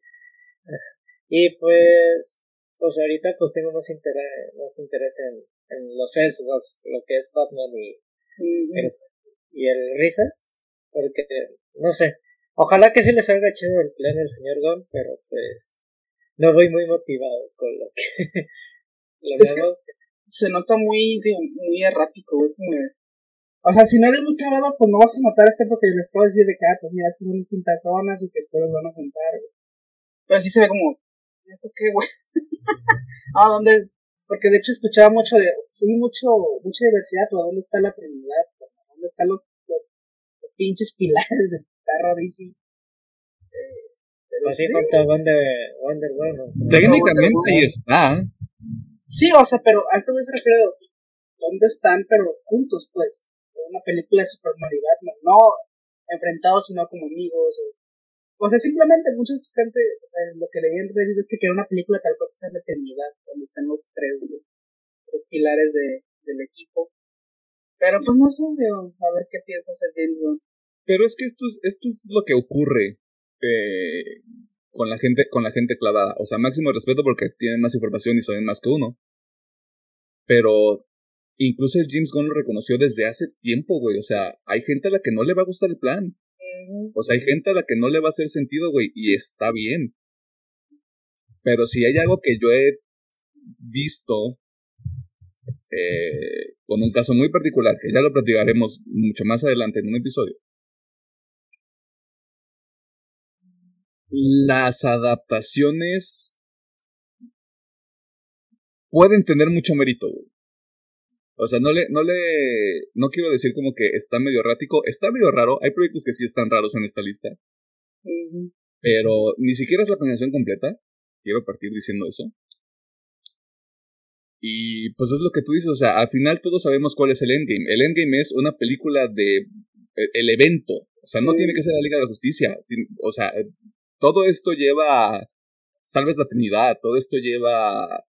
Y pues, pues ahorita pues tengo más interés, más interés en, en los sesgos, lo que es Batman y, el, y el Risas, porque, no sé, ojalá que sí les salga chido el plan del señor Gon, pero pues, no voy muy motivado con lo que... (laughs) lo Es que-. Se nota muy, digo, muy errático, es como de- O sea, si no eres muy clavado, pues no vas a notar este porque les puedo decir de que, ah, pues mira, es que son distintas zonas y que después los van a juntar, güey. Pero sí se ve como ¿y esto qué, güey? (laughs) ah, ¿dónde? Porque de hecho escuchaba mucho de, sí, mucho, mucha diversidad, pero ¿dónde está la Trinidad? ¿Dónde están los, los, pinches pilares de perro DC? Eh, pues sí, falta Wonder, Wonder Woman. Técnicamente ahí está. Sí, o sea, pero a esto se refiere dónde están, pero juntos, pues. Una película de Superman y Batman, no enfrentados, sino como amigos. O, o sea, simplemente mucha gente, eh, lo que leí en Reddit es que quiere una película tal cual que sea de eternidad, donde están los tres, los pilares de, del equipo. Pero pues no sé, a ver qué piensas el James Bond. Pero es que esto es, esto es lo que ocurre eh, con la gente, con la gente clavada. O sea, máximo respeto porque tienen más información y saben más que uno. Pero incluso el James Gunn lo reconoció desde hace tiempo, güey. O sea, hay gente a la que no le va a gustar el plan. O sea, hay gente a la que no le va a hacer sentido, güey, y está bien. Pero si hay algo que yo he visto eh, con un caso muy particular, que ya lo platicaremos mucho más adelante en un episodio. Las adaptaciones pueden tener mucho mérito, güey. O sea, no le, no le, no quiero decir como que está medio errático, está medio raro, hay proyectos que sí están raros en esta lista, pero ni siquiera es la planeación completa, quiero partir diciendo eso. Y pues es lo que tú dices, o sea, al final todos sabemos cuál es el Endgame. El Endgame es una película de e, el evento, o sea, no tiene que ser la Liga de la Justicia, o sea, todo esto lleva tal vez la Trinidad, todo esto lleva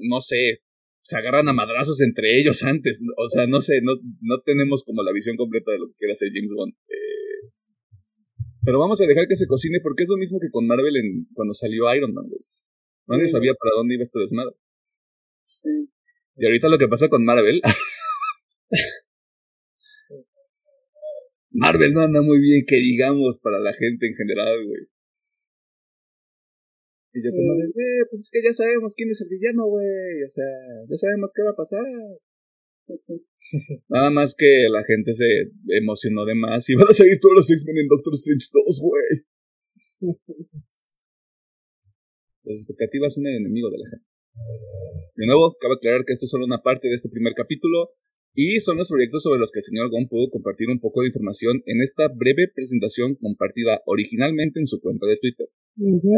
no sé, se agarran a madrazos entre ellos (laughs) antes. O sea, no sé, no, no tenemos como la visión completa de lo que quiere hacer James Bond. Eh, pero vamos a dejar que se cocine porque es lo mismo que con Marvel en, cuando salió Iron Man. Nadie sabía para dónde iba este desmadre. Sí. Y ahorita lo que pasa con Marvel. (laughs) Marvel no anda muy bien, que digamos, para la gente en general, güey. Y yo como, mm. güey, pues es que ya sabemos quién es el villano, güey. O sea, ya sabemos qué va a pasar. Nada más que la gente se emocionó de más y (laughs) van a seguir todos los X-Men en Doctor Strange 2, güey. Las expectativas son el enemigo de la gente. De nuevo, cabe aclarar que esto es solo una parte de este primer capítulo. Y son los proyectos sobre los que el señor Gon pudo compartir un poco de información en esta breve presentación compartida originalmente en su cuenta de Twitter.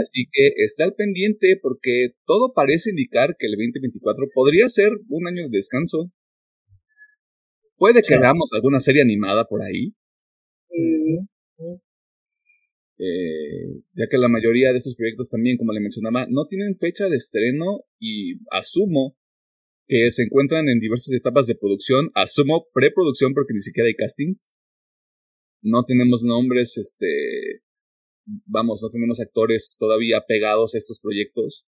Así que está al pendiente porque todo parece indicar que el 2024 podría ser un año de descanso. Puede que veamos alguna serie animada por ahí. Eh, ya que la mayoría de esos proyectos también, como le mencionaba, no tienen fecha de estreno y asumo que se encuentran en diversas etapas de producción, asumo preproducción porque ni siquiera hay castings. No tenemos nombres, este, vamos, no tenemos actores todavía pegados a estos proyectos.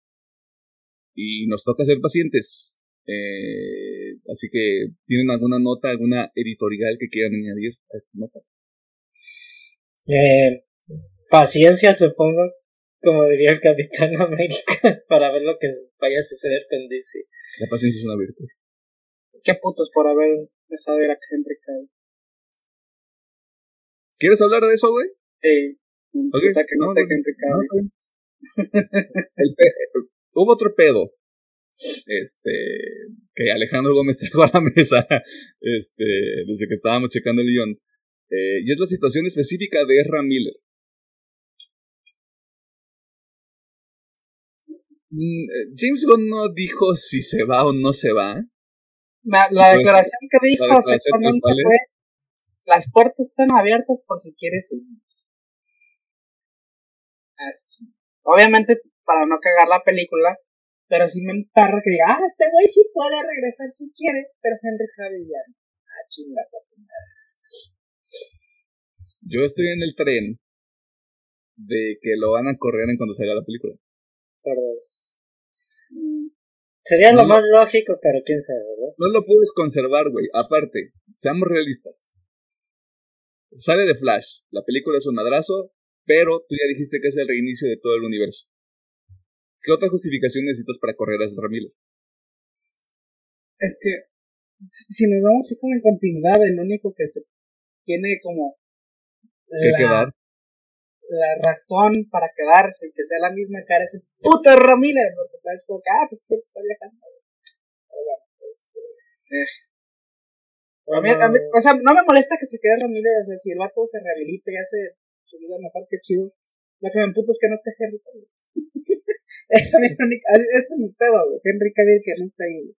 Y nos toca ser pacientes. Eh, así que, ¿tienen alguna nota, alguna editorial que quieran añadir a esta nota? Eh, paciencia, supongo como diría el Capitán América, (laughs) para ver lo que vaya a suceder con DC. La paciencia es una virtud. Qué putos por haber dejado ir a Henry Cavill. ¿Quieres hablar de eso, güey? Sí. Okay. Que no, te Henry Cavill. (laughs) el Hubo otro pedo. Este, que Alejandro Gómez (laughs) trajo a la mesa, este, desde que estábamos checando el guion. Eh, y es la situación específica de Ezra Miller. James Gunn no dijo si se va o no se va. La, declaración que dijo exactamente fue: las puertas están abiertas por si quieres seguir. Así. Obviamente, para no cagar la película, pero si me emparra que diga, ah, este güey sí puede regresar si quiere, pero Henry Cavill ya Ah, chingas a Yo estoy en el tren de que lo van a correr en cuando salga la película. Mm. Sería lo más lógico, pero quién sabe, ¿verdad? No lo puedes conservar, güey. Aparte, seamos realistas. Sale de Flash, la película es un madrazo, pero tú ya dijiste que es el reinicio de todo el universo. ¿Qué otra justificación necesitas para correr a Ezra Miller? Es que, si nos vamos así como en continuidad, el único que se tiene como... ¿Qué quedar? La razón para quedarse y que sea la misma cara es el puto Ramírez, porque es como que, ah, pues sí, está viajando. Pero bueno, este. Eh. A mí, a mí, o sea, no me molesta que se quede Ramírez, o sea, si el vato se rehabilita y hace su vida mejor, que chido. Lo que me emputa es que no esté Henry Cavill. (laughs) Esa es mi pedo, güey. Henry Cavill que no está ahí.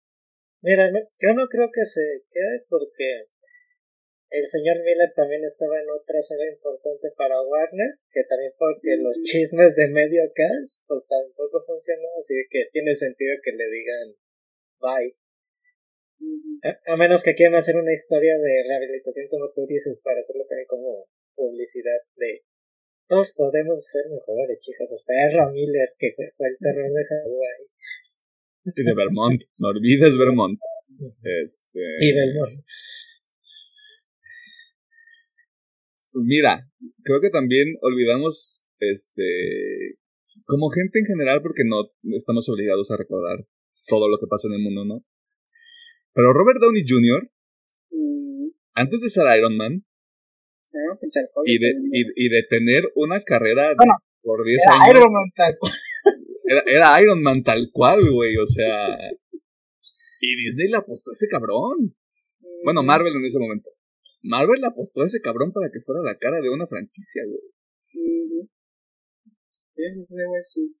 Mira, yo no creo que se quede porque el señor Miller también estaba en otra serie importante para Warner, que también porque los mm. chismes de medio cash, pues tampoco funcionó, así que tiene sentido que le digan bye. A, menos que quieran hacer una historia de rehabilitación como tú dices, para hacerlo también como publicidad de todos podemos ser mejores, chicas, hasta Erra Miller, que fue el terror de Hawaii. Y de Vermont, no olvides Vermont. Este... Y Vermont. Mira, creo que también olvidamos, este, como gente en general, porque no estamos obligados a recordar todo lo que pasa en el mundo, ¿no? Pero Robert Downey Jr., mm. antes de ser Iron Man, y, de, y, de tener una carrera por 10 años. Iron Man tal cual. Era, era Iron Man tal cual, güey, o sea. (laughs) Y Disney le apostó a ese cabrón. Bueno, mm. Marvel en ese momento. Marvel apostó a ese cabrón para que fuera la cara de una franquicia, güey. Ese güey sí.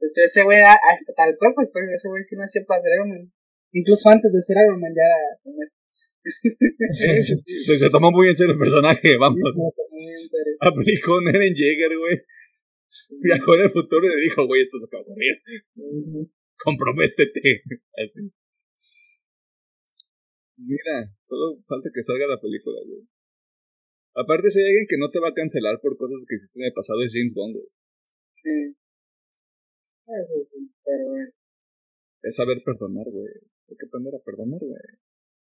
Entonces ese güey, ah, ah, tal cual, pues, pues ese güey sí nació para ser Iron Man. Incluso antes de ser Iron Man ya era. (laughs) se, se, tomó muy en serio el personaje, vamos. Aplicó un Eren Jaeger, güey. Viajó en el futuro y le dijo, güey, esto es lo que va a ocurrir. Comproméstete. Así. Mira, solo falta que salga la película, güey. Aparte, si hay alguien que no te va a cancelar por cosas que hiciste en el pasado, es James Bond, güey. Sí. Eso sí, pero güey. Es saber perdonar, güey. Hay que aprender a perdonar, güey.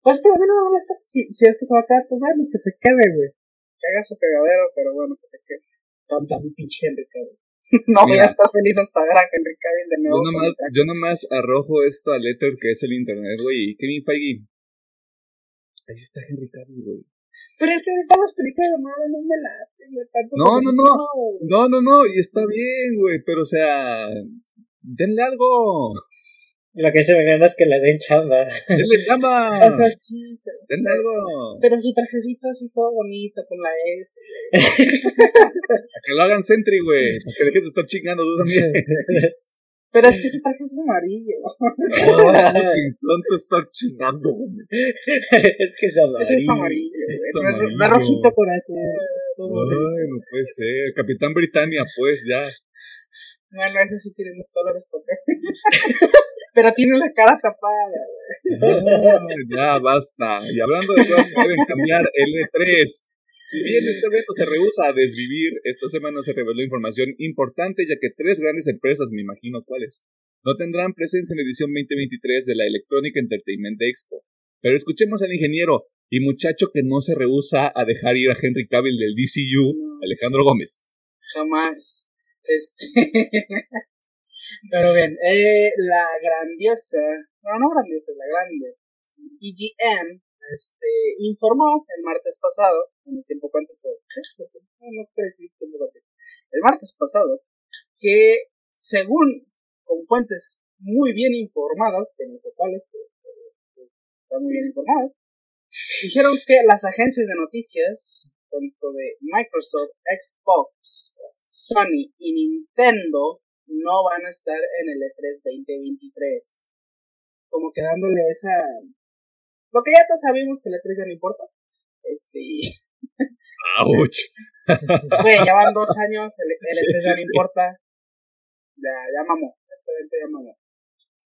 Pues tío, a mí no me molesta si, si es que se va a quedar, pues bueno, que se quede, güey. Que haga su pegadero, pero bueno, que se quede. Tanta mi pinche Henry Cavill. (laughs) no voy a estar feliz hasta ver a Henry Cavill de nuevo. Yo nomás, yo nomás arrojo esto al Ether que es el internet, güey. Y Kevin Feige Ahí está Henry Cavill, güey. Pero es que ahorita las películas de Marvel no me laten, tanto No, no, no. No, no, no. Y está bien, güey. Pero, o sea, denle algo. Lo que se me gana es que le den chamba. Denle (laughs) chamba. o sea, sí. Pero, denle algo. Pero su trajecito así todo bonito con la S. (laughs) a que lo hagan Sentry, güey. Que dejes de estar chingando tú también. (laughs) Pero es que ese traje es amarillo. ¿Dónde (laughs) está chingando, Es que es amarillo. Es amarillo, es amarillo. rojito corazón. Ay, no puede ser. Capitán Britannia, pues, ya. Bueno, ese sí tiene los colores (laughs) Pero tiene la cara tapada. Ah, ya, basta. Y hablando de cosas que deben cambiar, el E3 si bien este evento se rehúsa a desvivir, esta semana se reveló información importante ya que tres grandes empresas, me imagino cuáles, no tendrán presencia en la edición 2023 de la Electronic Entertainment Expo. Pero escuchemos al ingeniero y muchacho que no se rehúsa a dejar ir a Henry Cavill del DCU, Alejandro Gómez. Jamás. Este... (laughs) Pero bien, eh, la grandiosa, no, no grandiosa, la grande, EGM este, informó el martes pasado, en el tiempo cuántico, el martes pasado, que según con fuentes muy bien informadas, que no totales, están muy bien informadas, dijeron que las agencias de noticias, tanto de Microsoft, Xbox, Sony y Nintendo, no van a estar en el E3 2023. Como que dándole esa lo que ya todos sabemos que la 3 ya no importa. Este. ¡Auch! (laughs) Güey, ya van dos años, el, el E3 ya no importa. Ya, ya mamó. Ya mamó.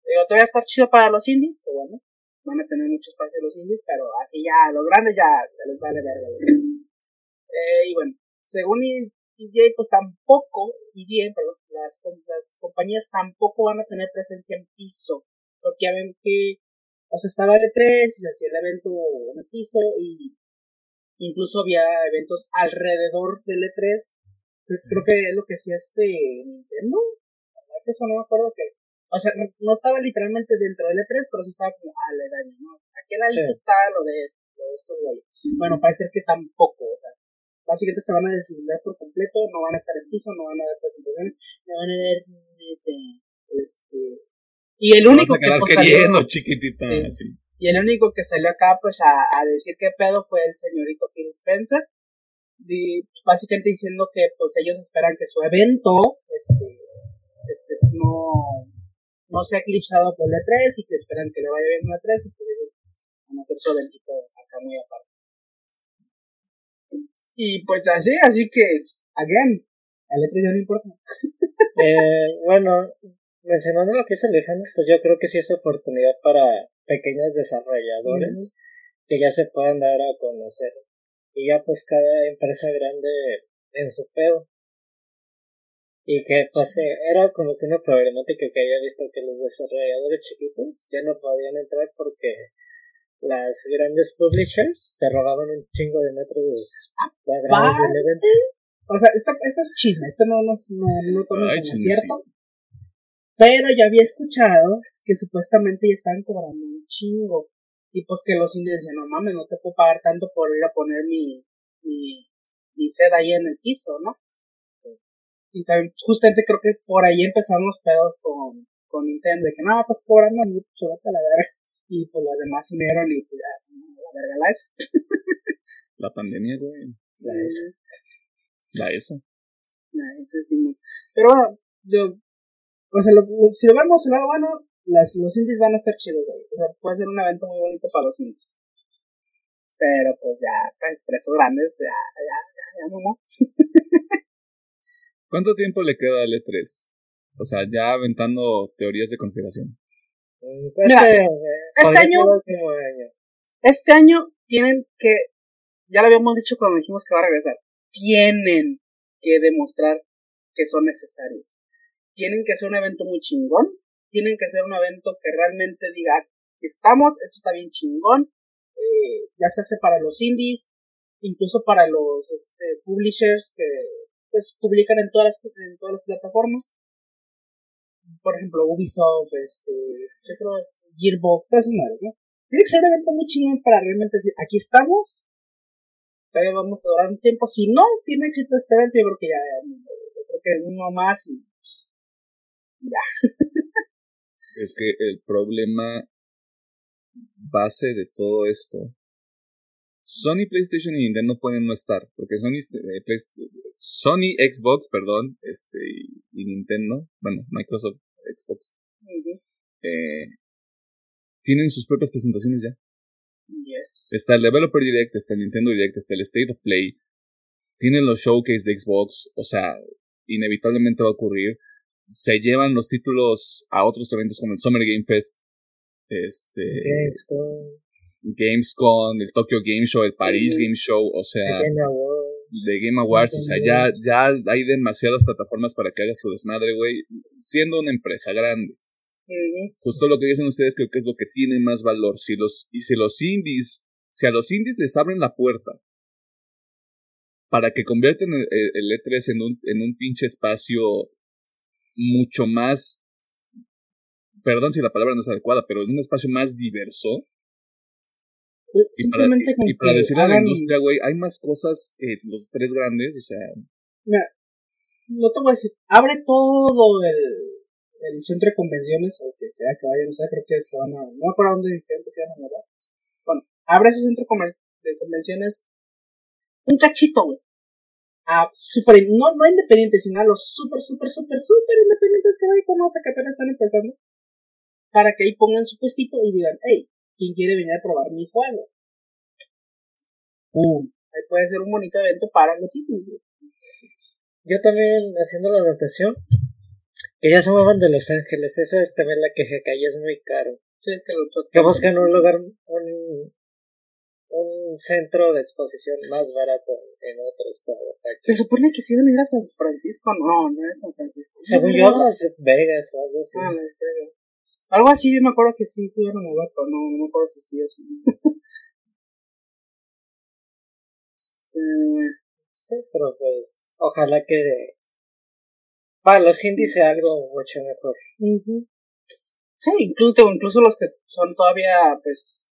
Digo, todavía está chido para los indies, que bueno. Van a tener mucho espacio los indies, pero así ya, los grandes ya, les vale verga. Eh, y bueno, según EJ, pues tampoco, EJ, perdón, las, las compañías tampoco van a tener presencia en piso. Porque ya ven que o sea, estaba el E3 y se hacía el evento en el piso y incluso había eventos alrededor del E3. Creo que es lo que hacía este Nintendo. Eso no me acuerdo que. O sea, no estaba literalmente dentro del E3, pero sí estaba como aledaño, ¿no? Aquí al lado está lo de, lo de estos güeyes. Bueno, parece que tampoco, o sea, básicamente se van a deslindar por completo, no van a estar en piso, no van a dar presentaciones, no van a ver este y el único que pues, salió, chiquitita, y el único que salió acá pues a, a decir qué pedo fue el señorito Phil Spencer. Y básicamente diciendo que pues ellos esperan que su evento este este no no sea eclipsado por el E3 y que esperan que le vaya bien el E3 y que van a hacer su evento acá muy aparte. Y pues así, así que, again, a letra ya no importa. eh, bueno, mencionando lo que es Alejandro, pues yo creo que sí es oportunidad para pequeños desarrolladores que ya se puedan dar a conocer. Y ya pues cada empresa grande en su pedo. Y que pues era como que una problemática que había visto que los desarrolladores chiquitos ya no podían entrar porque las grandes publishers se robaban un chingo de metros cuadrados del evento. O sea, esto, esto es chisme, esto no, no, no, no como cierto. Pero ya había escuchado que supuestamente ya estaban cobrando un chingo. Y pues que los indios decían, no mames, no te puedo pagar tanto por ir a poner mi, mi, mi seda ahí en el piso, ¿no? Y también, justamente creo que por ahí empezaron los pedos con, con Nintendo, de que no, estás cobrando mucho, vete a la verga y pues los demás unieron y pues ya, la verga la ESO. (laughs) la pandemia, güey. La ESO. La ESO. La ESO, sí. Pero bueno, yo, o sea, lo, si lo vemos al lado bueno, las, los indies van a estar chidos, güey. O sea, puede ser un evento muy bonito para los indies. Pero pues ya, para expresos grandes, ya, ya, ya, ya, no, no. (laughs) ¿Cuánto tiempo le queda al E3? O sea, ya aventando teorías de conspiración. Este, este año, este año tienen que, ya lo habíamos dicho cuando dijimos que va a regresar, tienen que demostrar que son necesarios. Tienen que ser un evento muy chingón, tienen que ser un evento que realmente diga que estamos, esto está bien chingón, eh, ya se hace para los indies, incluso para los este, publishers que pues publican en todas las, en todas las plataformas por ejemplo, Ubisoft, este, ¿qué creo? Gearbox, todas esas madres, ¿no? Tiene que ser un evento muy chingón para realmente decir, aquí estamos, todavía vamos a durar un tiempo. Si no tiene éxito este evento, yo creo que ya, yo creo que uno más y, ya. es que el problema base de todo esto Sony, PlayStation y Nintendo pueden no estar, porque Sony, eh, Sony Xbox, perdón, este, y Nintendo, bueno, Microsoft Xbox, eh, tienen sus propias presentaciones ya. Yes. Está el Developer Direct, está el Nintendo Direct, está el State of Play, tienen los showcase de Xbox, o sea, inevitablemente va a ocurrir. Se llevan los títulos a otros eventos como el Summer Game Fest, este, Gamescom, el Tokyo Game Show, el Paris Game Show, o sea, de Game Awards, o sea, ya, ya hay demasiadas plataformas para que hagas tu desmadre, güey, siendo una empresa grande. Justo lo que dicen ustedes creo que es lo que tiene más valor. Si los, y si los indies, si a los indies les abren la puerta para que convierten el, el E3 en un, en un pinche espacio mucho más, perdón si la palabra no es adecuada, pero en un espacio más diverso, y para, y para decirle a la industria, güey, hay más cosas que los tres grandes, o sea. Mira, no te voy a decir, abre todo el, el centro de convenciones, o que sea que vayan, o sea, creo que se van a, no me acuerdo dónde se van a mudar. Bueno, abre ese centro de convenciones un cachito, güey. A super, no, no independientes, sino a los super, super, super, super independientes que nadie conoce, que apenas están empezando. Para que ahí pongan su puestito y digan, hey, ¿Quién quiere venir a probar mi juego? Ahí puede ser un bonito evento para los sitios. Yo también, haciendo la anotación, ellas se muevan de Los Ángeles. Esa es también la queja, que ahí es muy caro. Sí, es que, lo que buscan un lugar, un, un centro de exposición más barato en otro estado. Se supone que si iban a ir a San Francisco, no, no es San Francisco. Según yo, Las Vegas o algo así. Ah, Las Vegas. Algo así, me acuerdo que sí, sí iban a mover, pero no, no me acuerdo si sí o si (laughs) eh, sí, pero pues, ojalá que para los indies sea algo mucho mejor. Sí, incluso, incluso los que son todavía, pues,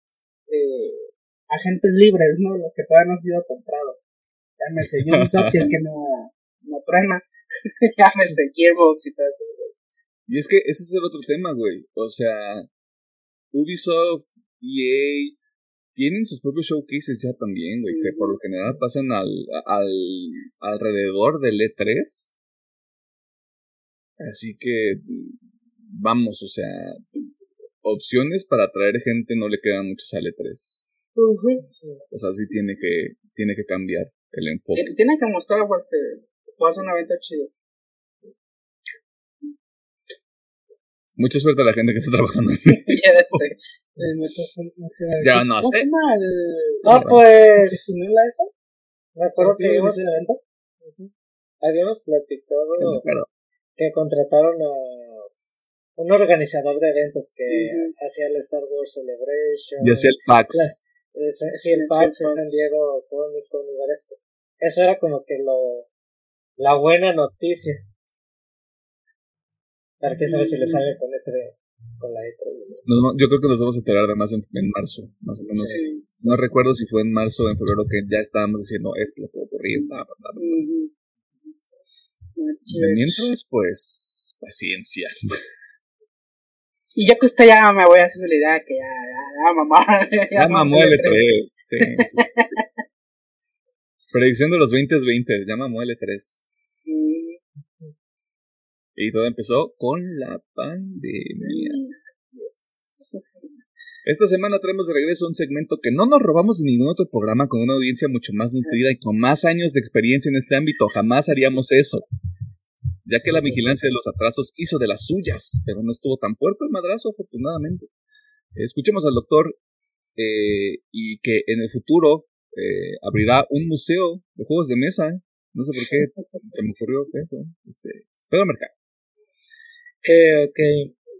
eh, agentes libres, ¿no? Los que todavía no han sido comprados. Ya llámese Ubisoft, si es que no, no truena, (laughs) llámese Gearbox y todo eso. Y es que ese es el otro tema, güey. O sea, Ubisoft, EA, tienen sus propios showcases ya también, güey, que por lo general pasan al, al alrededor del E3. Así que, vamos, o sea, opciones para atraer gente no le quedan muchas al E3. O sea, sí tiene que, tiene que cambiar el enfoque. Tiene que mostrar, pues, que va a ser un evento chido. Mucha suerte a la gente que está trabajando. (laughs) ya sé. ya no sé. No, pues. ¿Simula eso? Me acuerdo que habíamos, evento? habíamos platicado que contrataron a un organizador de eventos que hacía el Star Wars Celebration. Y hacía el PAX. Sí, el PAX San Diego Comic Con Eso era como que lo la buena noticia. Para que sabe si le sale con este con la E3. No, yo creo que nos vamos a enterar además en, en marzo, más o menos. No recuerdo si fue en marzo o en febrero que ya estábamos diciendo esto lo puedo ocurrir. Mientras, pues, paciencia. (laughs) Y ya que usted ya me voy haciendo la idea que ya, ya, ya mamá. (laughs) Ya, ya mamó el E3. Sí, sí. Predicción de los 2020, ya mamó el E3. Y todo empezó con la pandemia. Esta semana traemos de regreso un segmento que no nos robamos de ningún otro programa con una audiencia mucho más nutrida y con más años de experiencia en este ámbito. Jamás haríamos eso. Ya que la vigilancia de los atrasos hizo de las suyas, pero no estuvo tan puerto el madrazo, afortunadamente. Escuchemos al doctor eh, y que en el futuro eh, abrirá un museo de juegos de mesa. No sé por qué (laughs) se me ocurrió eso. Este, Pedro Mercado. Eh, ok,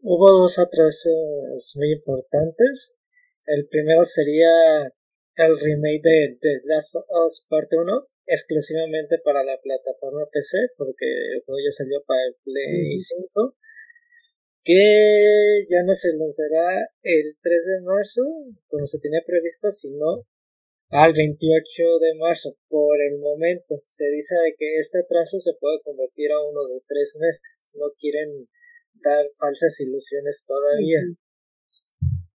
hubo dos atrasos muy importantes. El primero sería el remake de The Last of Us Parte 1, exclusivamente para la plataforma PC, porque el juego ya salió para el Play 5, que ya no se lanzará el 3 de marzo, como se tenía previsto, sino al 28 de marzo. Por el momento, se dice que este atraso se puede convertir a uno de tres meses. No quieren dar falsas ilusiones todavía.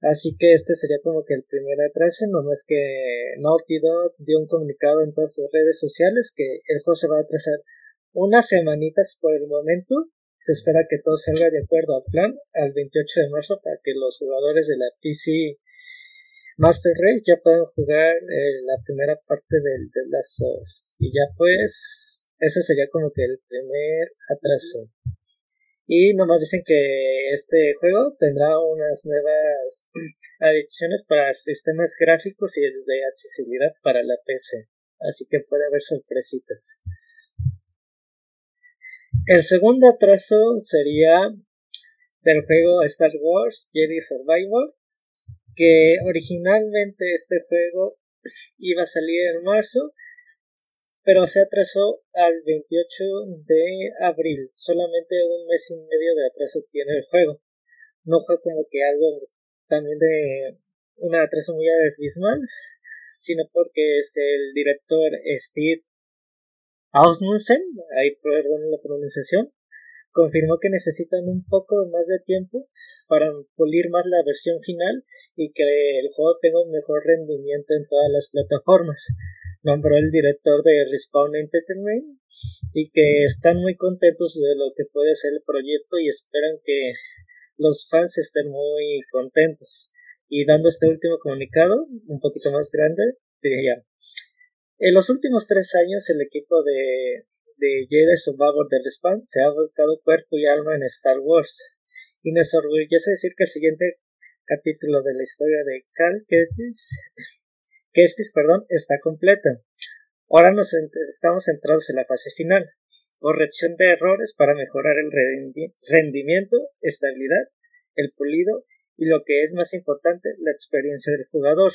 Así que este sería como que el primer atraso, nomás que Naughty Dog dio un comunicado en todas sus redes sociales que el juego se va a atrasar unas semanitas por el momento. Se espera que todo salga de acuerdo al plan al 28 de marzo para que los jugadores de la PC Master Race ya puedan jugar eh, la primera parte del de las y ya pues ese sería como que el primer atraso. Y nomás dicen que este juego tendrá unas nuevas (clears throat) adiciones para sistemas gráficos y de accesibilidad para la PC. Así que puede haber sorpresitas. El segundo atraso sería del juego Star Wars Jedi Survivor, que originalmente este juego iba a salir en marzo, pero se atrasó al 28 de abril. Solamente un mes y medio de atraso tiene el juego. No fue como que algo también de un atraso muy abismal, sino porque este, el director Steve Asmussen, ahí perdón la pronunciación, confirmó que necesitan un poco más de tiempo para pulir más la versión final y que el juego tenga un mejor rendimiento en todas las plataformas. Nombró el director de Respawn Entertainment y que están muy contentos de lo que puede ser el proyecto y esperan que los fans estén muy contentos. Y dando este último comunicado, un poquito más grande, diría, en los últimos tres años el equipo de de Jedi Survivor del Respawn se ha volcado cuerpo y alma en Star Wars. Y nos orgullece decir que el siguiente capítulo de la historia de Cal Kestis, perdón, está completo. Ahora nos estamos centrados en la fase final. Corrección de errores para mejorar el rendimiento, estabilidad, el pulido y lo que es más importante, la experiencia del jugador.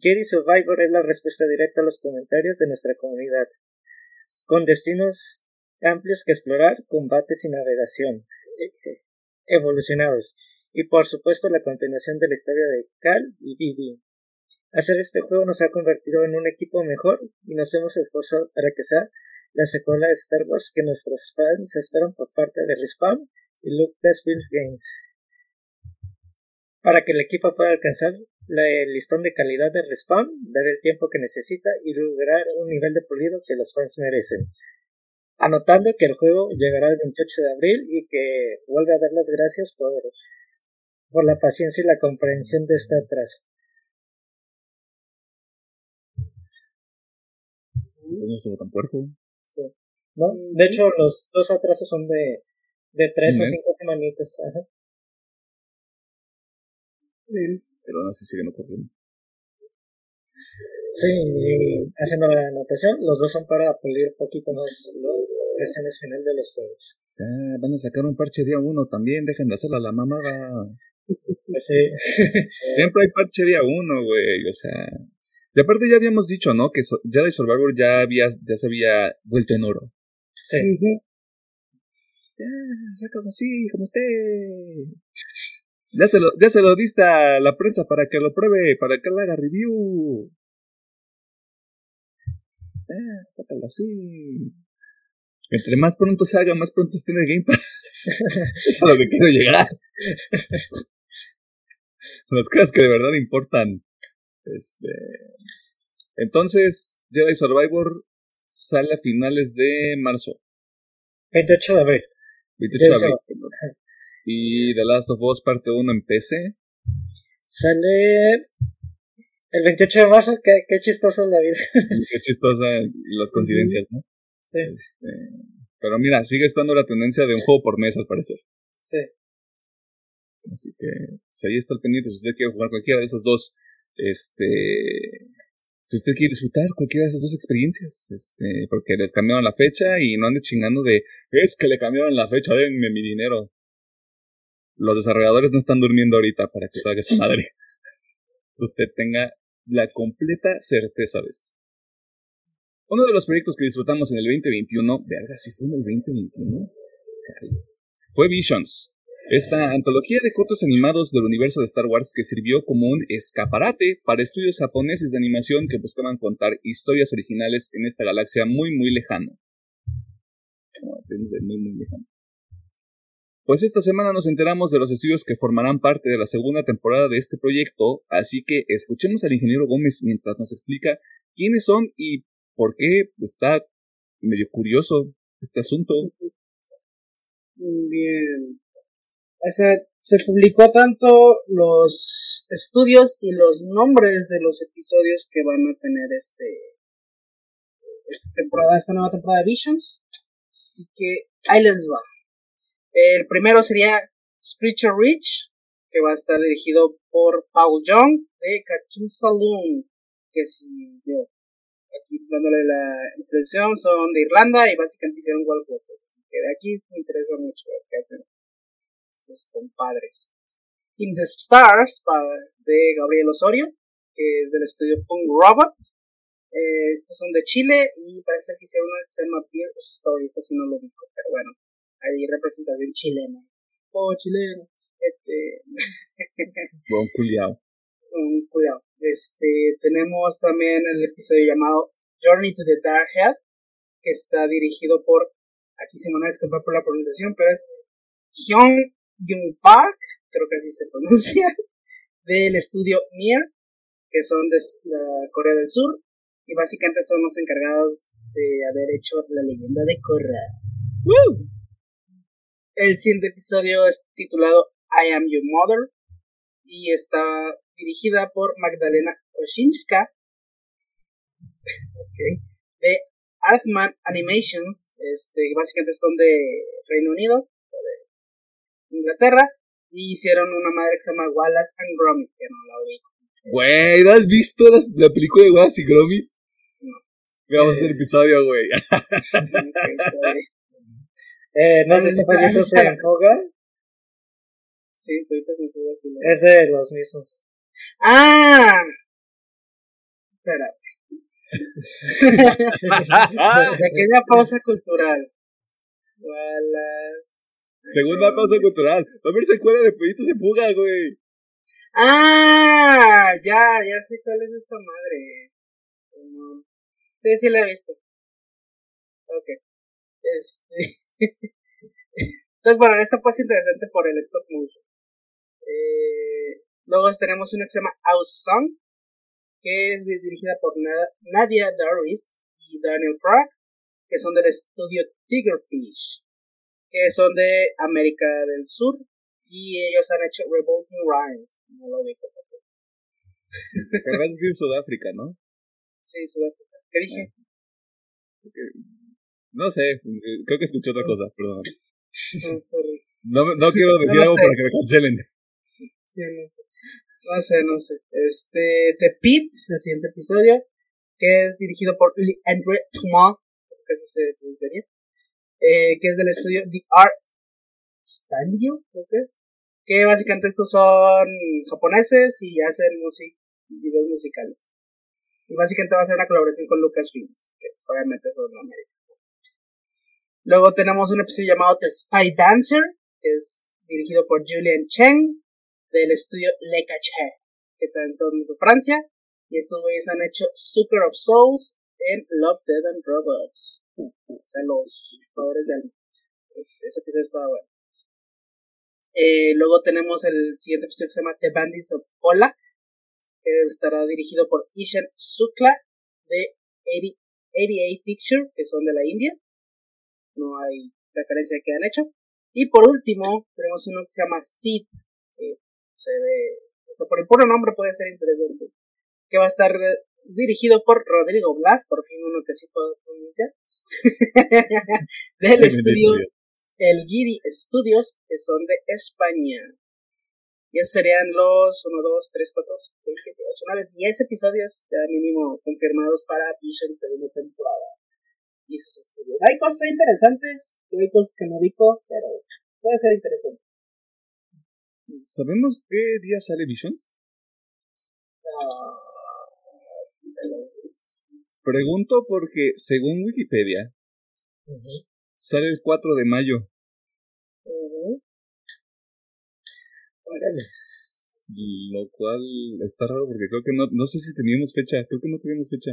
Jedi Survivor es la respuesta directa a los comentarios de nuestra comunidad con destinos amplios que explorar, combates y navegación eh, evolucionados, y por supuesto la continuación de la historia de Cal y BD. Hacer este juego nos ha convertido en un equipo mejor y nos hemos esforzado para que sea la secuela de Star Wars que nuestros fans esperan por parte de Respawn y Lucasfilm Games. Para que el equipo pueda alcanzar el listón de calidad de Respawn, dar el tiempo que necesita y lograr un nivel de pulido que los fans merecen. Anotando que el juego llegará el 28 de abril y que vuelve a dar las gracias por, por la paciencia y la comprensión de este atraso. No estuvo tan puerco. Sí. ¿No? De hecho, los dos atrasos son de, de tres o cinco semanitas. Ajá. Pero aún así siguen ocurriendo. Sí, haciendo la anotación, los dos son para pulir un poquito más las versiones final de los juegos. Ah, van a sacar un parche día uno también, dejen de hacerla la mamada. Sí. Siempre hay parche día uno, güey, o sea. Y aparte ya habíamos dicho, ¿no? Que so Jedi Survivor ya, había, ya se había vuelto en oro. Sí. Ya, ya como así, como esté. Ya se lo, ya se lo diste a la prensa para que lo pruebe, para que le haga review. Eh, sácalo así. Entre más pronto se haga, más pronto esté en el Game Pass. (laughs) es a lo que quiero llegar. (laughs) Las cosas que de verdad importan. Este. Entonces, Jedi Survivor sale a finales de marzo. 28 de abril. 28 de abril. Y The Last of Us parte 1 en PC. Sale el 28 de marzo. Qué, qué chistosa es la vida. (laughs) qué chistosa las coincidencias, ¿no? Sí. Este, pero mira, sigue estando la tendencia de un juego por mes al parecer. Sí. Así que, pues ahí está el pendiente. Si usted quiere jugar cualquiera de esas dos, este, si usted quiere disfrutar cualquiera de esas dos experiencias, este, porque les cambiaron la fecha y no ande chingando de, es que le cambiaron la fecha, denme mi dinero. Los desarrolladores no están durmiendo ahorita para que salga esa madre. (laughs) usted tenga la completa certeza de esto. Uno de los proyectos que disfrutamos en el 2021, verga, si fue en el 2021, fue Visions, esta antología de cortos animados del universo de Star Wars que sirvió como un escaparate para estudios japoneses de animación que buscaban contar historias originales en esta galaxia muy muy lejana. Muy muy lejano. Pues esta semana nos enteramos de los estudios que formarán parte de la segunda temporada de este proyecto, así que escuchemos al ingeniero Gómez mientras nos explica quiénes son y por qué está medio curioso este asunto. Bien, o sea, se publicó tanto los estudios y los nombres de los episodios que van a tener este esta temporada, esta nueva temporada de Visions. Así que ahí les va. El primero sería Screecher Rich, que va a estar dirigido por Paul Young de Cartoon Saloon, que si yo aquí dándole la introducción son de Irlanda y básicamente hicieron. Así que de aquí me interesa mucho ver qué hacen estos compadres. In the Stars de Gabriel Osorio, que es del estudio Punk Robot. Eh, estos son de Chile y parece que hicieron una que se llama Beer Story, esta sí no lo digo, pero bueno, ahí representación chilena. Oh, chileno. Este. (laughs) Buen culiao. Un culiao. Este, tenemos también el episodio llamado Journey to the Dark Head, que está dirigido por, aquí se me van a disculpar por la pronunciación, pero es Hyun Jung Park, creo que así se pronuncia, (laughs) del estudio Mir, que son de la Corea del Sur, y básicamente son los encargados de haber hecho la leyenda de Korra. El siguiente episodio es titulado I Am Your Mother y está dirigida por Magdalena Oshinska okay, de Artman Animations, este, básicamente son de Reino Unido, Inglaterra y hicieron una madre que se llama Wallace and Gromit, que no la ubico. Güey, ¿no has visto la, película de Wallace y Gromit? No. Vamos a hacer episodio, güey. (laughs) eh, ¿No sé si Pollitos en Fuga? Sí, Pollitos en Fuga, sí. Es de los mismos. ¡Ah! Espera. (laughs) Pequeña pausa cultural. Wallace. Segunda pausa cultural. Va a haber secuela de Pollitos en Fuga, güey. Ah, ya, ya sé cuál es esta madre. Sí, sí la he visto. Ok. Este. Entonces, bueno, esta pues interesante por el stop motion. Eh, luego tenemos una que se llama House Song, que es dirigida por Nadia Darvis y Daniel Craig, que son del estudio Tigerfish, que son de América del Sur, y ellos han hecho Revolting Rhymes. No lo vas a decir Sudáfrica, ¿no? Sí, Sudáfrica. ¿Qué dije? No sé, creo que escuché otra cosa, perdón. No, no, quiero decir algo para que me cancelen. Sí, no sé. No sé, no sé. Este, The Pit, el siguiente episodio, que es dirigido por André Thomas, que así se pronunciaría, eh, que es del estudio The Art Studio, creo que es. Que básicamente estos son japoneses y hacen música, videos musicales. Y básicamente va a ser una colaboración con Lucasfilms, que obviamente son de América. Luego tenemos un episodio llamado The Spy Dancer, que es dirigido por Julian Cheng, del estudio Le Caché, que también son de Francia. Y estos güeyes han hecho Super of Souls en Love, Dead and Robots. O sea, los jugadores de alma. Ese episodio estaba bueno. Eh, luego tenemos el siguiente episodio que se llama The Bandits of Pola, que estará dirigido por Ishan Sukla de 88 Picture, que son de la India. No hay referencia que han hecho. Y por último, tenemos uno que se llama Sid, que se ve, o sea, por el puro nombre puede ser interesante, que va a estar dirigido por Rodrigo Blas, por fin uno que sí puedo pronunciar, (laughs) del estudio El Giri Studios, que son de España. Y esos serían los 1, 2, 3, 4, 6, 7, 8, 9, 10 episodios ya mínimo confirmados para Vision segunda temporada. Y sus estudios. Hay cosas interesantes, hay cosas que no digo, pero puede ser interesante. ¿Sabemos qué día sale Visions? Pregunto porque, según Wikipedia, sale el 4 de mayo. Lo cual está raro porque creo que no, no sé si teníamos fecha, creo que no teníamos fecha.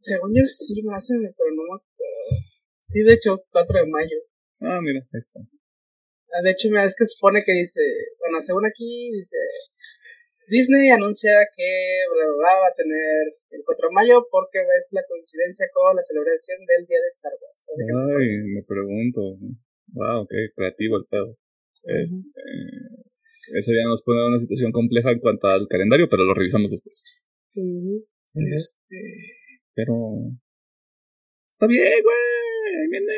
Según yo sí me hacen, pero no. Sí, de hecho, 4 de mayo. Ah, mira, ahí está. Ah, de hecho, mira, es que supone que dice, bueno, según aquí, dice, Disney anuncia que bla, bla, bla, va a tener el 4 de mayo porque ves la coincidencia con la celebración del día de Star Wars. Ay, me pregunto. Wow, qué creativo el pedo. Este, eso ya nos pone en una situación compleja en cuanto al calendario, pero lo revisamos después. Este, pero está bien, güey. Ahí viene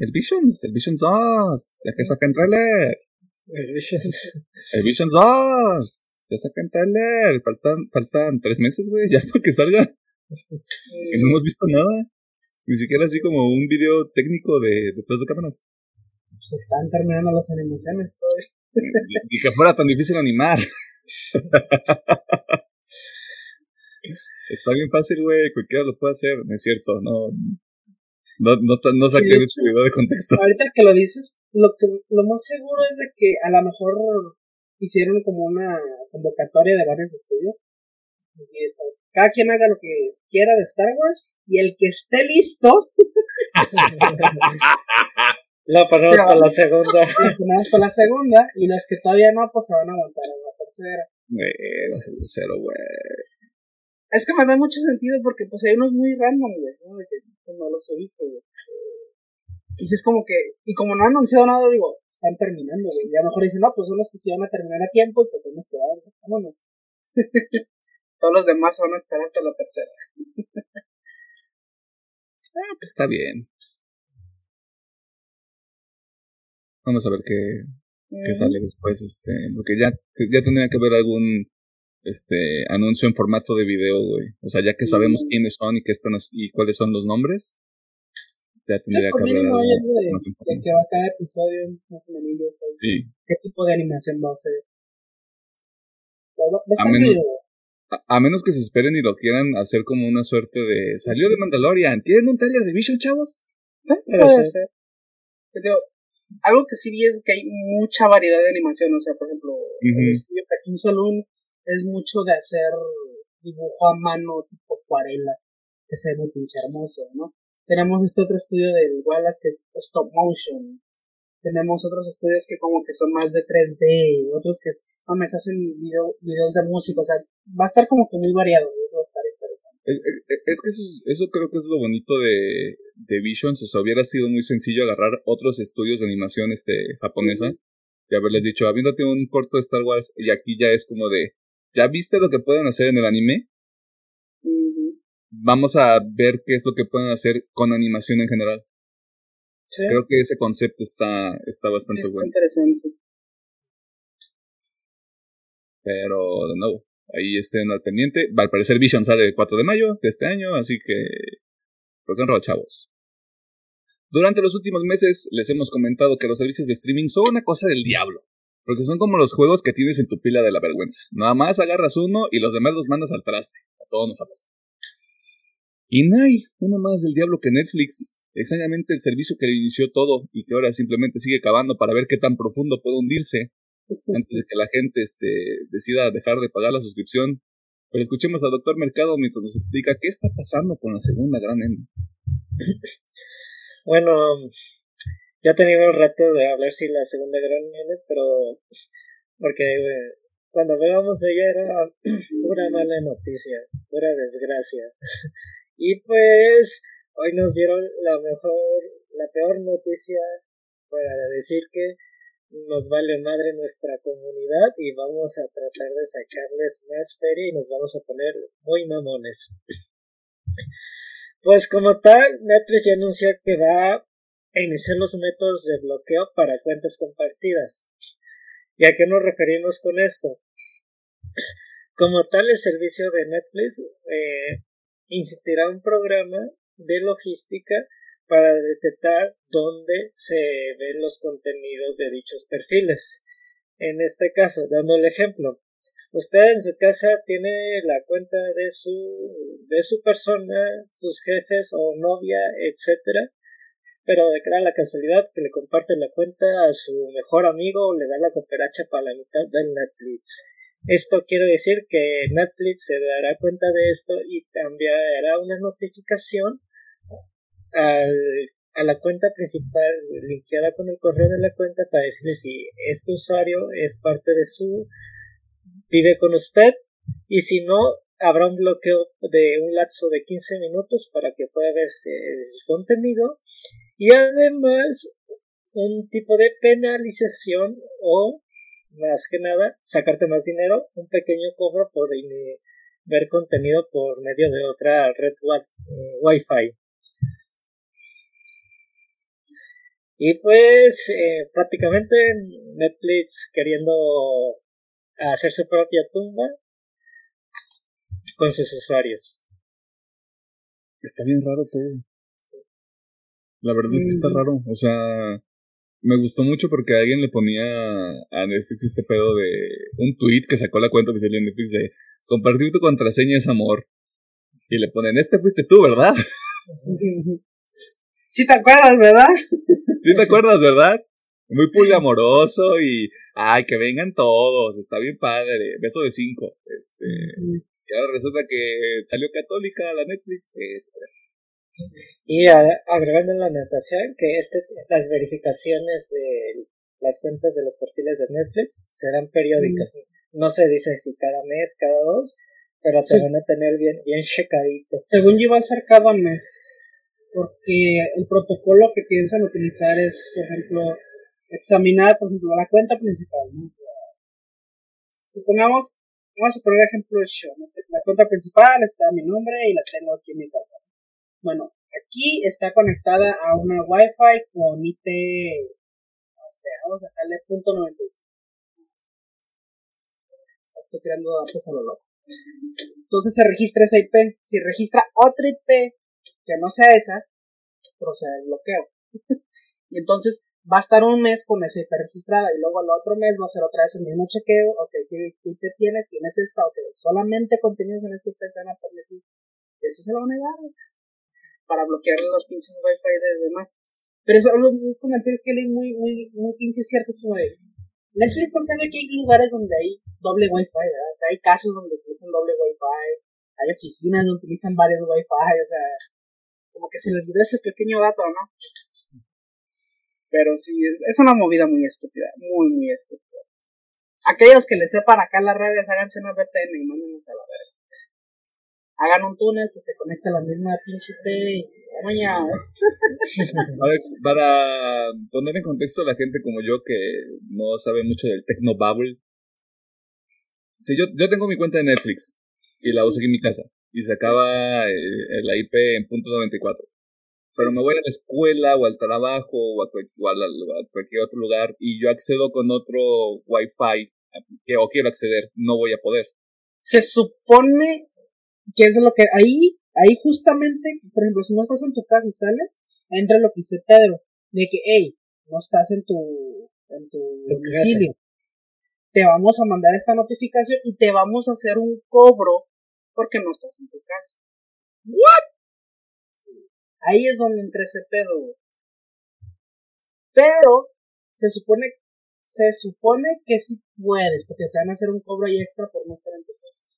el Visions, el Visions 2, ya que sacan trailer. El Visions. El Visions 2. Ya sacan trailer. Faltan, faltan tres meses, güey, ya para que salga. y no hemos visto nada. Ni siquiera así como un video técnico de detrás de cámaras. Se están terminando las animaciones todavía. y que fuera tan difícil animar. (laughs) Está bien fácil, güey, cualquiera lo puede hacer, no es cierto, no. No, no, no saqué de este video de contexto. Ahorita que lo dices, lo que lo más seguro es de que a lo mejor hicieron como una convocatoria de varios estudios. Y cada quien haga lo que quiera de Star Wars y el que esté listo (laughs) La ponemos para la segunda. (laughs) La ponemos para la segunda y los que todavía no, pues se van a aguantar en la tercera. Güey, cero, güey. Es que me da mucho sentido porque pues hay unos muy random, güey, ¿no? Pues, no los ubico, güey. Y si es como que, y como no han anunciado nada, digo, están terminando, güey. Ya mejor dicen, no, pues son los que se van a terminar a tiempo y pues son los que van, vámonos. (laughs) Todos los demás van a esperar hasta la tercera. (laughs) ah, pues está bien. Vamos a ver qué, qué sale después, este, porque ya, ya tendría que haber algún este anuncio en formato de video, güey. O sea, ya que sabemos quiénes son y qué están y cuáles son los nombres, ya tendría que haber algo de, más de que va cada episodio más o menos, sí. qué tipo de animación va a ser. A menos, a, menos que se esperen y lo quieran hacer como una suerte de salió de Mandalorian, ¿tienen un trailer de Vision, chavos? Sí, puede ser. Pero algo que sí vi es que hay mucha variedad de animación, o sea, por ejemplo, el estudio Cartoon Saloon es mucho de hacer dibujo a mano tipo acuarela, que se ve muy pinche hermoso, ¿no? Tenemos este otro estudio del Wallace que es stop motion. Tenemos otros estudios que como que son más de 3D, otros que me hacen video, videos de música, o sea, va a estar como que muy variado, eso va a estar interesante. Es, que eso, eso creo que es lo bonito de, de Visions, o sea, hubiera sido muy sencillo agarrar otros estudios de animación este japonesa y haberles dicho, habiéndote un corto de Star Wars, y aquí ya es como de, ¿ya viste lo que pueden hacer en el anime? Vamos a ver qué es lo que pueden hacer con animación en general. Creo que ese concepto está, está bastante es bueno. interesante. Pero, de nuevo, ahí estén al pendiente. Al parecer Vision sale el 4 de mayo de este año, así que... Rock and roll, chavos. Durante los últimos meses les hemos comentado que los servicios de streaming son una cosa del diablo. Porque son como los juegos que tienes en tu pila de la vergüenza. Nada más agarras uno y los demás los mandas al traste. A todos nos ha pasado. Y no hay uno más del diablo que Netflix. Extrañamente el servicio que le inició todo y que ahora simplemente sigue cavando para ver qué tan profundo puede hundirse antes de que la gente este, decida dejar de pagar la suscripción. Pero escuchemos al doctor Mercado mientras nos explica qué está pasando con la segunda gran N. (laughs) bueno, ya tenía un rato de hablar sin la segunda gran N, pero porque eh, cuando veamos ella era (clears throat) pura mala noticia, pura desgracia. (laughs) y pues hoy nos dieron la mejor, la peor noticia para decir que nos vale madre nuestra comunidad y vamos a tratar de sacarles más feria y nos vamos a poner muy mamones. (clears throat) Pues como tal, Netflix ya anunció que va iniciar los métodos de bloqueo para cuentas compartidas. ¿Y a qué nos referimos con esto? Como tal, el servicio de Netflix eh, incitirá un programa de logística para detectar dónde se ven los contenidos de dichos perfiles. En este caso, dando el ejemplo, usted en su casa tiene la cuenta de su de su persona, sus jefes o novia, etcétera, pero de da la casualidad que le comparte la cuenta a su mejor amigo le da la cooperacha para la mitad del Netflix. Esto quiere decir que Netflix se dará cuenta de esto y cambiará una notificación a la cuenta principal linkeada con el correo de la cuenta para decirle si este usuario es parte de su vive con usted y si no habrá un bloqueo de un lapso de 15 minutos para que pueda verse el contenido y además un tipo de penalización o más que nada sacarte más dinero un pequeño cobro por ver contenido por medio de otra red eh, wifi Y pues eh, prácticamente Netflix queriendo hacer su propia tumba con sus usuarios. Está bien raro todo. La verdad es que está raro. O sea, me gustó mucho porque alguien le ponía a Netflix este pedo de un tweet que sacó la cuenta oficial de Netflix de compartir tu contraseña es amor. Y le ponen, este fuiste tú, ¿verdad? (laughs) Sí te acuerdas, ¿verdad? (laughs) Sí te acuerdas, ¿verdad? Muy poliamoroso y ay, que vengan todos, está bien padre, beso de cinco. Este, y ahora resulta que salió católica la Netflix. Y agregando en la anotación que este, las verificaciones de las cuentas de los perfiles de Netflix serán periódicas. No se dice si cada mes, cada dos, pero te van a tener bien, bien checadito. Según yo va a ser cada mes porque el protocolo que piensan utilizar es, por ejemplo, examinar, por ejemplo, la cuenta principal, ¿no? Supongamos, vamos a poner ejemplo de show, La cuenta principal está mi nombre y la tengo aquí en mi casa. Bueno, aquí está conectada a una Wi-Fi con IP, no sé, vamos a dejarle punto 95. Estoy creando datos a lo loco. Entonces se registra esa IP. Si registra otra IP que no sea esa, procede el bloqueo. (laughs) y entonces va a estar un mes con esa IP registrada y luego al otro mes va a ser otra vez el mismo chequeo, ok, ¿qué IP tienes? ¿Tienes esta? Ok, solamente contenidos en este IP se van a permitir. Eso se lo van a negar para bloquear los pinches wifi de demás. Pero es algo, un comentario que leí muy, muy, muy pinche cierto, es como de, Netflix no sabe que hay lugares donde hay doble wifi, ¿verdad? O sea, hay casos donde utilizan doble wifi, hay oficinas donde utilizan varios wifi, o sea, como que se le olvidó ese pequeño dato, ¿no? Pero sí, es, es una movida muy estúpida, muy, muy estúpida. Aquellos que le sepan acá las redes, háganse una VPN y mándenos a la verga. Hagan un túnel que se conecte a la misma pinche T mañana. (laughs) Alex, para poner en contexto a la gente como yo que no sabe mucho del Techno Bubble. Si yo, yo tengo mi cuenta de Netflix y la uso aquí en mi casa y se acaba eh, la IP en punto 94 pero me voy a la escuela o al trabajo o a, cualquier otro lugar y yo accedo con otro wifi que o quiero acceder, no voy a poder. Se supone que es lo que ahí, ahí justamente, por ejemplo, si no estás en tu casa y sales, entra lo que dice Pedro, de que, hey, no estás en tu, en tu domicilio. Te vamos a mandar esta notificación y te vamos a hacer un cobro porque no estás en tu casa. ¿What? Ahí es donde entra ese pedo, Pero, se supone, se supone que sí puedes, porque te van a hacer un cobro ahí extra por no estar en tu casa.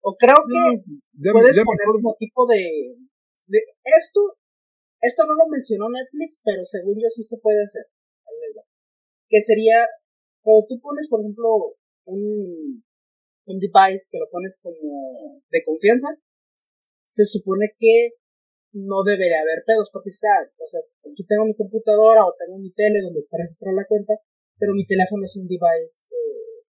O creo que puedes poner como tipo de, de, esto, esto no lo mencionó Netflix, pero según yo sí se puede hacer. Que sería, cuando tú pones, por ejemplo, un, un device que lo pones como de confianza, se supone que no debería haber pedos, porque ¿sabes? o sea, aquí tengo mi computadora o tengo mi tele donde está registrada la cuenta, pero mi teléfono es un device, eh,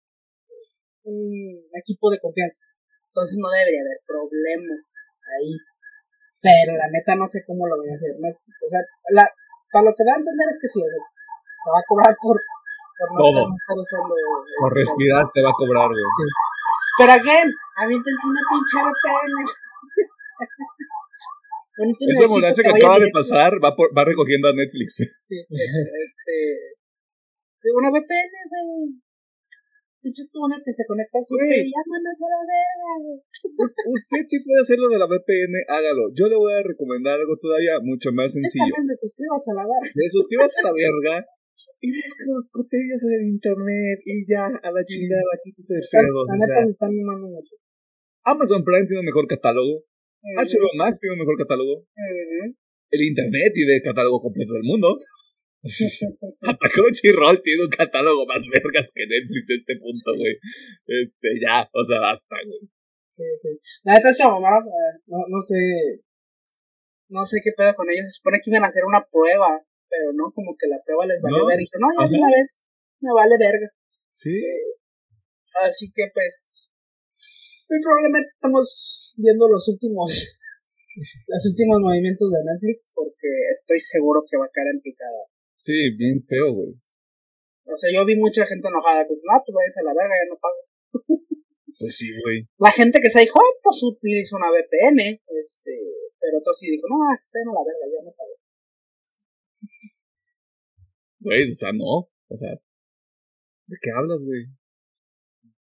un equipo de confianza. Entonces no debería haber problema ahí. Pero la neta no sé cómo lo voy a hacer. O sea, la, para lo que da a entender es que sí, te va a cobrar por, por no, Todo. estar usando. Por respirar te va a cobrar, güey. Sí. Pero again, a mí te una pinche VPN. Esa ambulancia que, acaba de pasar va, por, va recogiendo a Netflix. Sí, este. Una VPN, güey. Dicho tú una que se conecta a su llámanos a la verga, Usted si puede hacer lo de la VPN, hágalo. Yo le voy a recomendar algo todavía mucho más sencillo. Te suscribas a la verga. Te suscribas a la verga y busca los cotillas en el internet y ya, a la chingada, quítese de pedos. La neta se están mamando mucho. Amazon Prime tiene un mejor catálogo. HBO Max tiene un mejor catálogo. El Internet tiene el catálogo completo del mundo. Hasta Crunchyroll tiene un catálogo más vergas que Netflix a este punto, güey. Este, ya, o sea, basta, güey. Sí, sí. La neta es mamá, eh, no, no sé. No sé qué pedo con ellos. Se supone que iban a hacer una prueba, pero no, como que la prueba les valió ver. Y no, ya una vez, me vale verga. Sí. así que pues. Muy probablemente estamos viendo los últimos (laughs) los últimos movimientos de Netflix porque estoy seguro que va a caer en picada. Sí, bien feo, güey. O sea, yo vi mucha gente enojada, pues no, pues vayas a la verga, ya no pago. (laughs) Pues sí, güey. La gente que se dijo, pues utiliza una VPN, este, pero otro sí dijo, no, que se a la verga, ya no pago. Güey, o sea, no, o sea, ¿de qué hablas, güey?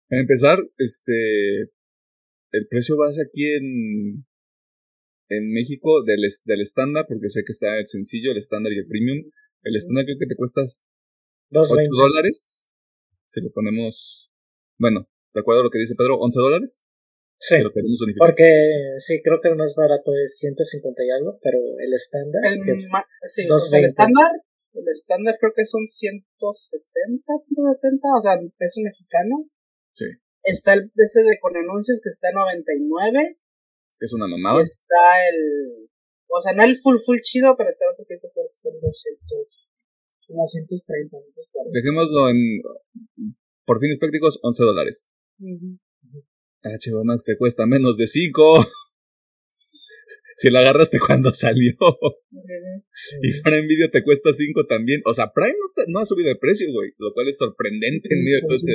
Para empezar, este, el precio base aquí en, en México del, del estándar, porque sé que está el sencillo, el estándar y el premium. El estándar creo que te cuestas 8 dólares. Si le ponemos, bueno, de acuerdo a lo que dice Pedro, 11 dólares. Sí, porque sí, creo que el más barato es 150 y algo, pero el estándar. El, sí, el estándar, el estándar creo que son 160, 170, o sea, peso mexicano. Sí. Está el ese de con anuncios que está en 99. Es una mamada. Está el. O sea, no el full full chido, pero está otro que que está en 200. 230. Dejémoslo en. Por fines prácticos, 11 dólares. HBO Max te cuesta menos de 5. (laughs) si lo agarraste cuando (laughs) salió. Y Prime Video te cuesta 5 también. O sea, Prime no, ha subido de precio, güey. Lo cual es sorprendente en medio de todo este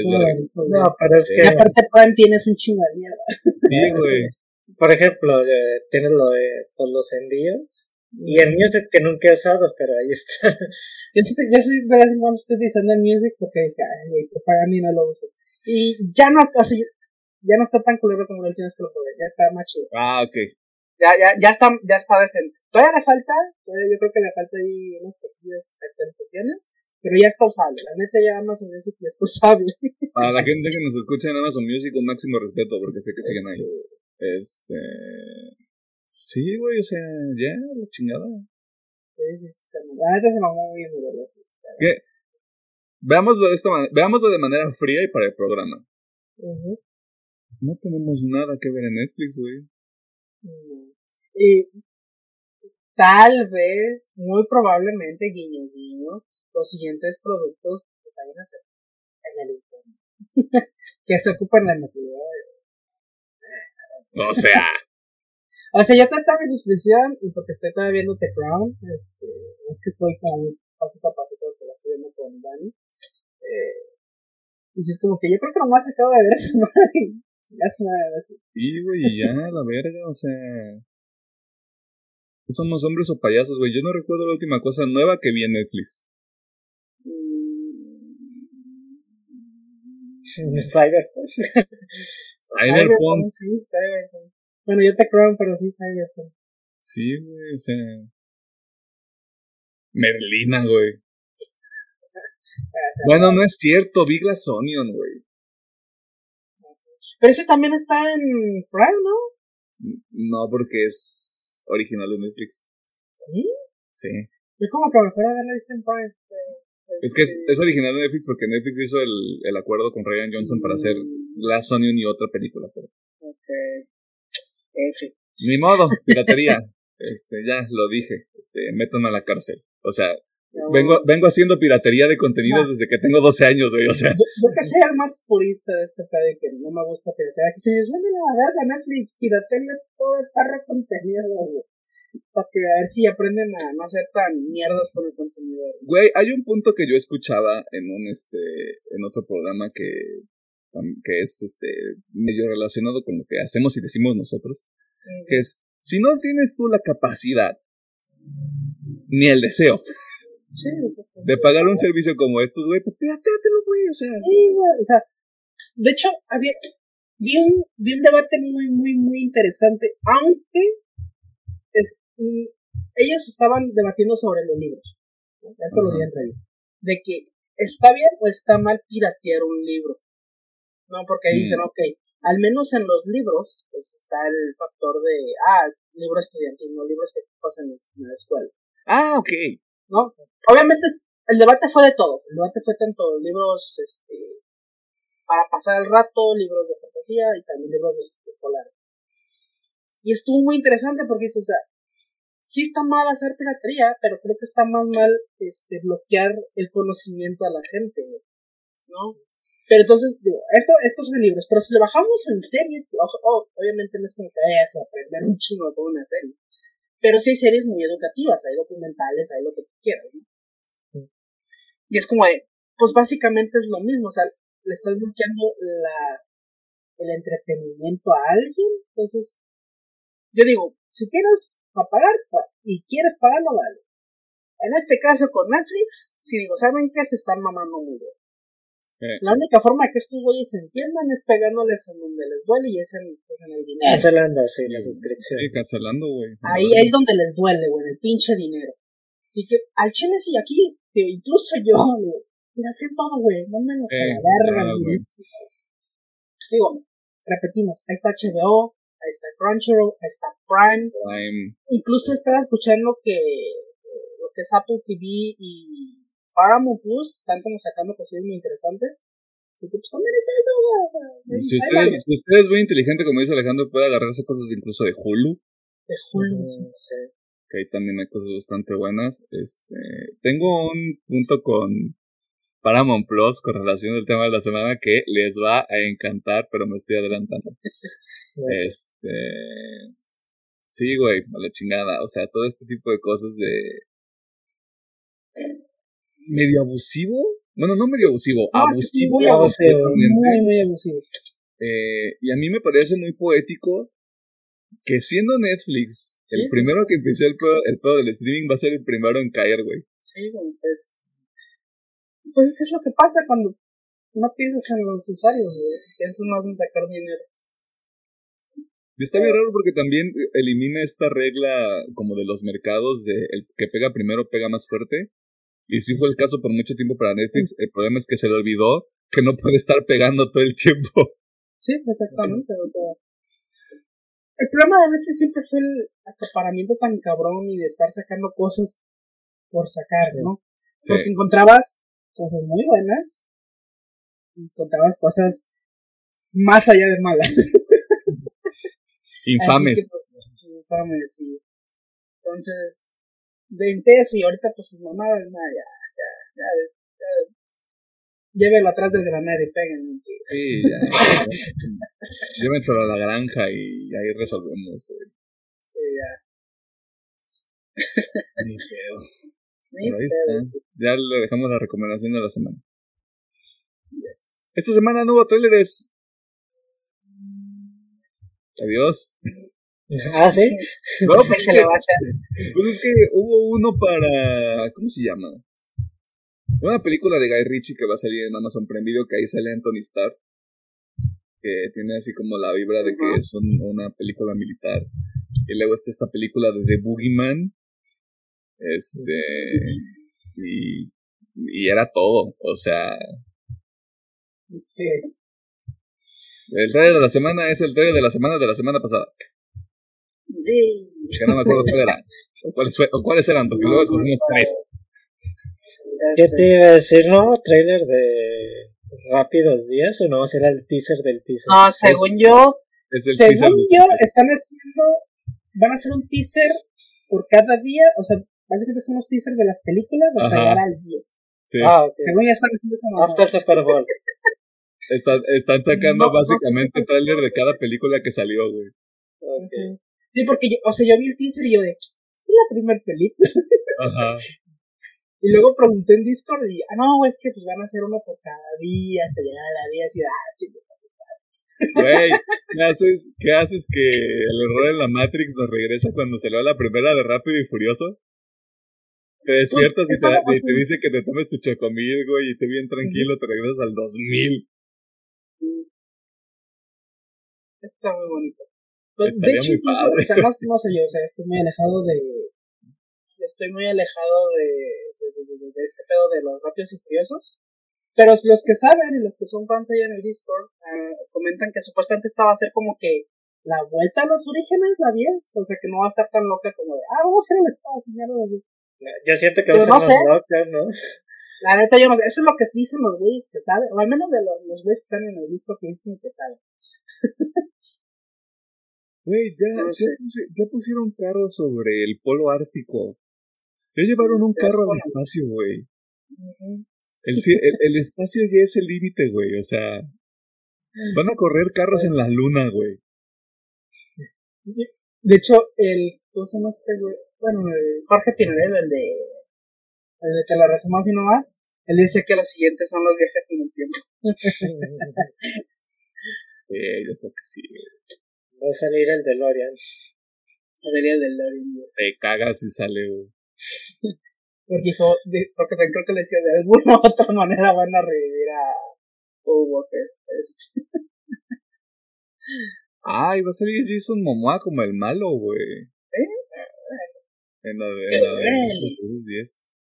No, pero es que. aparte, Prime tienes un chingo de mierda. Sí, güey. Por ejemplo, eh, tienes lo de pues, los envíos. Y el Music que nunca he usado, pero ahí está. (laughs) Yo, sí, yo sí de vez en cuando estoy utilizando el Music porque ay, güey, para mí no lo uso. Y ya no, así, ya no está tan culero como la última vez que lo probé. Ya está más chido. Ah, ok ya, ya, ya está, ya está decente. todavía le falta, todavía yo creo que le falta ahí unas pequeñas actualizaciones, pero ya está usable. La neta ya Amazon Music ya está (laughs) usable. Para la gente que nos escucha en Amazon Music, un máximo respeto, porque sé que siguen ahí. Este. Sí, güey, o sea, ya, la chingada. La neta se mamó bien, ¿verdad? ¿Qué? Veámoslo de esta manera, veámoslo de manera fría y para el programa. No tenemos nada que ver en Netflix, güey. Y tal vez, muy probablemente, guiño guiño, los siguientes productos que vayan a ser en el internet. (laughs) que se ocupan de la natividad. O sea, (laughs) O sea, yo tengo mi suscripción y porque estoy todavía viendo The Crown, este, es que estoy como pasito a pasito que la estoy viendo con Dani. Eh, y si es como que yo creo que no me ha sacado de ver esa (laughs) madre. Ya es una- sí, güey, y ya, la verga, o sea. Somos hombres o payasos, güey. Yo no recuerdo la última cosa nueva que vi en Netflix. (laughs) Cyberpunk. Cyberpunk. Sí, Cyberpunk. Bueno, yo The Crown, pero sí Cyberpunk. Sí, güey, o sea. Merlina, güey. (laughs) Bueno, no es cierto, vi Glass Onion, güey. Pero ese también está en Prime, ¿no? No, porque es original de Netflix. Sí. Sí. Yo como que me fuera a ver la vista en Prime. pero, Es que es, es original de Netflix porque Netflix hizo el, el acuerdo con Ryan Johnson para hacer Glass Onion y otra película. Pero Ok. F. ni modo, (laughs) piratería. este, ya lo dije. Este, metan a la cárcel. O sea, No, vengo, vengo haciendo piratería de contenidos No. desde que tengo 12 años, güey. O sea, Yo, yo que soy el más purista de este pedo y que no me gusta piratear. Que si les venden a la verga Netflix, piratenle todo el perro contenido, güey. Para que a ver si aprenden a no ser tan mierdas con el consumidor. güey, hay un punto que yo escuchaba en un, este, en otro programa que, que es, este, medio relacionado con lo que hacemos y decimos nosotros. que es, si no tienes tú la capacidad, ni el deseo, Sí, de pagar un servicio como estos, güey, pues pirateatelo, güey, o sea. Sí, güey, o sea, de hecho, había, vi un, vi un debate muy, muy, muy interesante, aunque mm, ellos estaban debatiendo sobre los libros. ¿no? Esto lo vi en Reddit. De que está bien o está mal piratear un libro. No, porque ahí Mm. dicen, ok, al menos en los libros, pues está el factor de, ah, libro estudiantil, no libros que pasan en la escuela. Ah, ok. ¿no? Obviamente el debate fue de todos, el debate fue tanto libros este para pasar el rato, libros de fantasía y también libros de escolar. Y estuvo muy interesante porque dice, o sea, sí está mal hacer piratería, pero creo que está más mal este bloquear el conocimiento a la gente, ¿no? Pero entonces, digo, esto, estos son libros, pero si lo bajamos en series, que, oh, obviamente no es como que vayas a aprender un chingo con una serie. Pero sí hay series muy educativas, hay documentales, hay lo que quieras, ¿no? Y es como de, pues básicamente es lo mismo, o sea, le estás bloqueando la, el entretenimiento a alguien, entonces, yo digo, si tienes para pagar pa- y quieres pagarlo, vale. En este caso con Netflix, si digo, ¿saben qué? Se están mamando muy bien. Eh. La única forma que estos güeyes se entiendan es pegándoles en donde les duele y es en, pues, en el dinero. Cancelando, sí, la suscripción. Sí, cancelando, güey. Ahí es donde les duele, güey, el pinche dinero. Así que al chile sí, aquí, que incluso yo, (laughs) digo, mira, hacen todo, güey, mándanos a la Eh, verga, claro, güey. Digo, repetimos, ahí está HBO, está Crunchyroll, ahí está Prime, Prime. incluso estaba escuchando que eh, lo que es Apple TV y Paramount Plus están como sacando cosillas muy interesantes. Así que pues también está eso, güey. Si usted, es, si usted es muy inteligente, como dice Alejandro, puede agarrarse cosas de incluso de Hulu, De Hulu, sí. Mm, sí. que ahí también hay cosas bastante buenas. Este, tengo un punto con Paramount Plus con relación al tema de la semana que les va a encantar, pero me estoy adelantando. (laughs) Este, sí, güey, a la chingada. O sea, todo este tipo de cosas de medio abusivo. Bueno, no medio abusivo, No, es que sí, abusivo. muy abusivo. Muy, muy abusivo. Eh, y a mí me parece muy poético que siendo Netflix el primero que empezó el pedo, el pedo del streaming va a ser el primero en caer, güey. Sí, güey, pues. Pues, ¿qué es lo que pasa cuando no piensas en los usuarios, güey? Piensas más en sacar dinero. Y está bien raro porque también elimina esta regla como de los mercados de el que pega primero pega más fuerte. Y sí fue el caso por mucho tiempo para Netflix. El problema es que se le olvidó que no puede estar pegando todo el tiempo. Sí, exactamente. El problema de Netflix siempre fue el acaparamiento tan cabrón y de estar sacando cosas por sacar, ¿no? Porque encontrabas cosas muy buenas y encontrabas cosas más allá de malas. (laughs) Infames. Pues, infames, sí. Entonces, vente eso y ahorita pues es mamada, nada, ya, ya, ya, ya, llévelo atrás del granero y peguen. Sí, ya. (laughs) Llévenselo a la granja y ahí resolvemos. Sí, ya. Ni pedo. Pero ahí está. Ya le dejamos la recomendación de la semana. Esta semana no hubo trailers. Adiós. (laughs) Ah, sí. No, pues, que, pues es que hubo uno para. ¿Cómo se llama? Una película de Guy Ritchie que va a salir en Amazon Prime Video, que ahí sale Anthony Starr. Que tiene así como la vibra de que es una película militar. Y luego está esta película de The Boogeyman. Este. (laughs) Y. Y era todo. O sea. El trailer de la semana es el trailer de la semana de la semana pasada. Sí. Que no me acuerdo cuál era. O cuáles, o cuáles eran, porque luego escogimos tres. ¿Qué te iba a decir, no? ¿Trailer de Rápidos Días o no? ¿Será el teaser del teaser? No, según yo. según yo, están haciendo. Van a hacer un teaser por cada día. O sea, básicamente son los teasers de las películas hasta llegar al 10. Sí. Ah, ok. Según ya están haciendo esa Hasta el Super Bowl. Están, están sacando básicamente no, trailer de cada película que salió, güey. Okay. Sí, porque yo, o sea, yo vi el teaser y yo de, es la primera película. (laughs) Ajá. Y luego pregunté en Discord y, ah, no, es que pues van a hacer uno por cada día hasta llegar a la día y ah, chingo, Güey, ¿qué haces, ¿qué haces que el error en la Matrix nos regresa cuando se le va la primera de Rápido y Furioso? Te despiertas pues, y, te, y, te, dice que te tomes tu chocomil, güey, y te bien tranquilo, te regresas al 2000. Está muy bonito. Pero, de hecho, incluso, o sea, no, (laughs) no sé yo, o sea, estoy muy alejado de. Estoy muy alejado de, de, de, de este pedo de los rápidos y furiosos. Pero los que saben y los que son fans ahí en el Discord uh, comentan que supuestamente esta va a ser como que la vuelta a los orígenes, la 10. O sea, que no va a estar tan loca como de, ah, vamos a ir al estado, señor. Yo siento que va a ser no más sé. loca, ¿no? La neta, yo no sé. Eso es lo que dicen los güeyes que saben. O al menos de los, los güeyes que están en el disco que dicen que saben. Güey, ya, No ya, sé. pusi- ya pusieron carros sobre el polo ártico. Ya llevaron un carro al espacio, güey. El, el, el espacio ya es el límite, güey. O sea, van a correr carros en la luna, güey. De hecho, el, ¿cómo se llama este güey? Bueno, el Jorge Pinarello, el de, el de que la resumo así nomás, él dice que los siguientes son los viajes en el tiempo. (laughs) Eh, yo sé que sí. Va a salir el DeLorean. Sería el del Lorin Te cagas y sale, güey. Porque dijo, porque creo que le decía, de alguna u otra manera van a revivir a Paul Walker. Este. Ay, va a salir Jason Momoa como el malo, güey. En la de, en la de 10.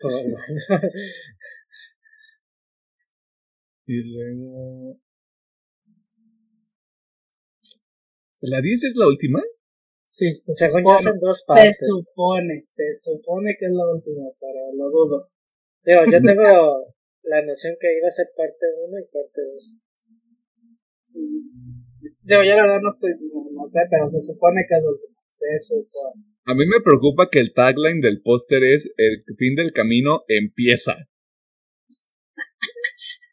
(laughs) Y luego. ¿La 10 es la última? Sí, se Según yo supone, son dos se partes. supone, se supone que es la última, pero lo dudo. Digo, yo tengo la noción que iba a ser parte 1 y parte 2. Digo, yo la verdad no estoy, no, no sé, pero se supone que es la última. Se supone. A mí me preocupa que el tagline del póster es el fin del camino empieza.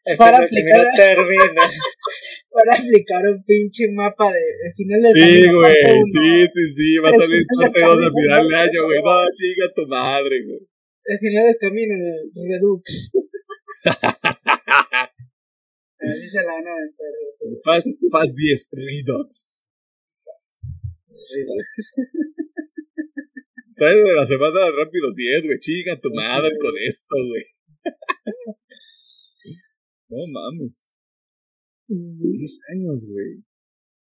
El Para fin del camino aplicar- termina. (laughs) Para aplicar un pinche mapa de el final del Sí, camino, uno. sí, sí, sí, va a salir del parte 2 al final de no, año, güey. no. Chinga tu madre, güey. El final del camino, el Redux. (laughs) Así se la van a Fast 10 Redux. Trae de la semana de Rápidos 10, güey. Chinga tu madre con eso, güey. No mames. 10 años, güey.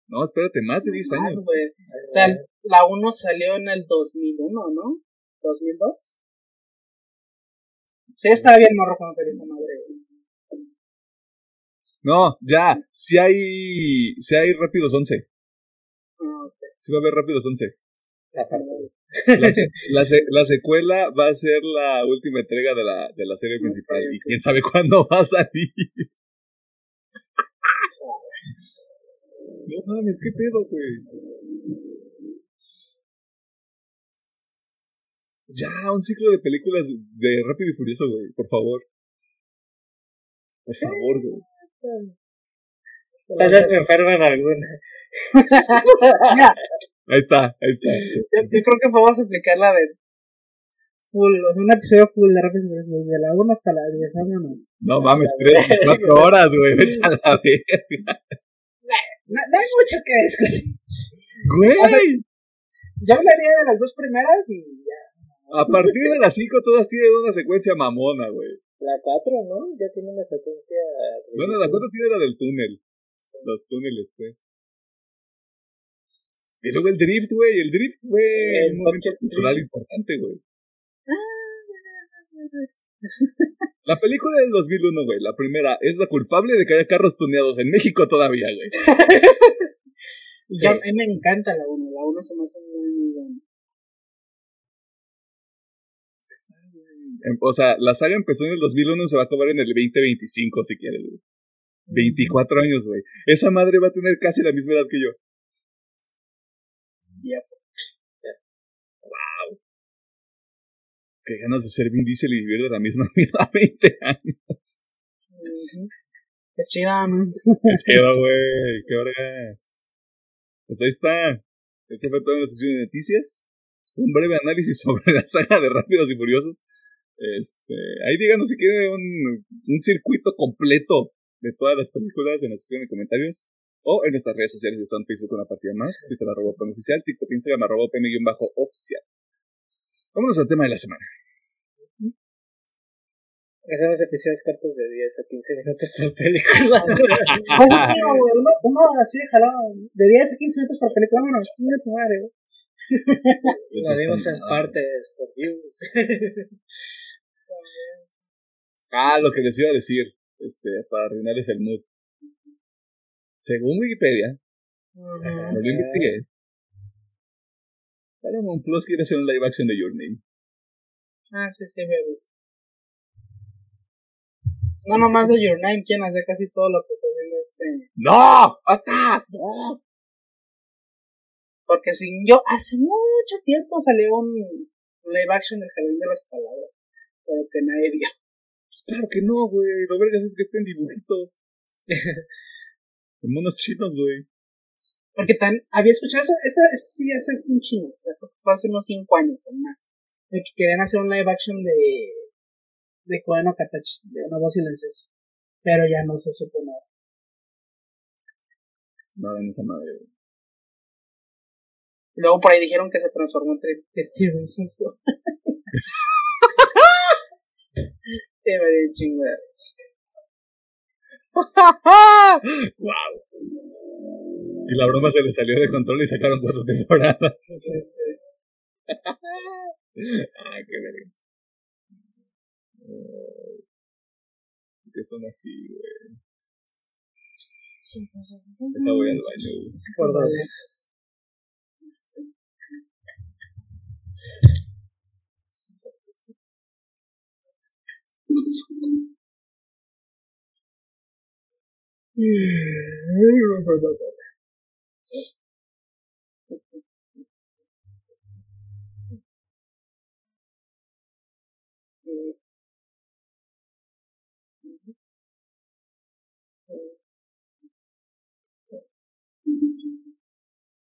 No, espérate, más de 10 años. güey. O sea, la 1 salió en el 2001, ¿no? ¿2002? Sí, estaba bien no reconocer esa madre. No, ya, si hay, si hay Rápidos 11. Sí va a haber Rápidos 11. La (laughs) la secuela va a ser la última entrega de la, de la serie principal. Y quién sabe cuándo va a salir. No mames, qué pedo, güey. Ya, un ciclo de películas de Rápido y Furioso, güey, por favor. Por favor, güey. Tal vez me enferman alguna. Mira, Ahí está, ahí está. yo, yo creo que podemos explicar la de full, o sea, un episodio full de Furioso, desde la 1 hasta la 10, vámonos. No mames, tres, cuatro horas, güey. Vete a la verga. No, no hay mucho que discutir. Güey. Yo hablaría de las dos primeras y ya. A partir de las cinco todas tienen una secuencia mamona, güey. La 4, ¿no? Ya tiene una secuencia. Bueno, la cuarta tiene la del túnel. Los túneles, pues. Y luego el drift, güey. El drift fue El un momento cultural importante, güey. (laughs) La película del 2001, güey, la primera, es la culpable de que haya carros tuneados en México todavía, güey. (laughs) Sí. a mí me encanta la 1, la 1 se me hace muy, muy buena. Em, O sea, la saga empezó en el 2001 y se va a acabar en el 2025, si quieres, güey. 24 años, güey. Esa madre va a tener casi la misma edad que yo. Yep. Wow. Qué ganas de ser Vin Diesel y vivir de la misma vida a 20 años. Ujú. Qué chida, ¿no? Qué chido, (laughs) güey. Qué vergas. Pues ahí está. Esta fue toda la sección de noticias. Un breve análisis (laughs) sobre la saga de Rápidos y Furiosos. Este, ahí díganos si quieren un, un circuito completo de todas las películas en la sección de comentarios. O en nuestras redes sociales que son Facebook una partida más, Twitter arroba oficial, TikTok, Instagram arroba PM-oficial. Vámonos al tema de la semana. Hacemos episodios cortos de 10 a 15 minutos por película. (laughs) Pues es mío, güey. Uno, uno así de jalado. De 10 a 15 minutos por película, vámonos. Chinga su madre, güey. Lo dimos en partes por views. Ah, lo que les iba a decir, este, para arruinarles el mood. Según Wikipedia, no lo investigué. Paramount Plus quiere hacer un live action de Your Name. Ah, sí, sí, me gusta. No nomás de Your Name, quien hace casi todo lo que está haciendo este. ¡No! ¡Basta! ¡No! Porque sin yo, hace mucho tiempo salió un live action del Jardín de las Palabras, pero que nadie vio. Pues claro que no, güey. Lo vergas es que estén dibujitos. (laughs) En monos chinos, güey. Porque tan, había escuchado eso, esta, esta sí ya se fue un chino, fue hace unos 5 años o más, de que querían hacer un live action de, de Koeno Katachi, de una voz silenciosa, pero ya no se supo nada. No hagan esa madre, güey. Luego por ahí dijeron que se transformó en en Stevenson. (laughs) Te dio un chingo de risa. (laughs) ¡Wow! Y la broma se le salió de control y sacaron cuatro temporadas. Sí, sí. (laughs) ah, qué vergas. Eh, ¿Qué son así, güey? Deja voy al baño, güey. Por dos. ええ、ばばばば。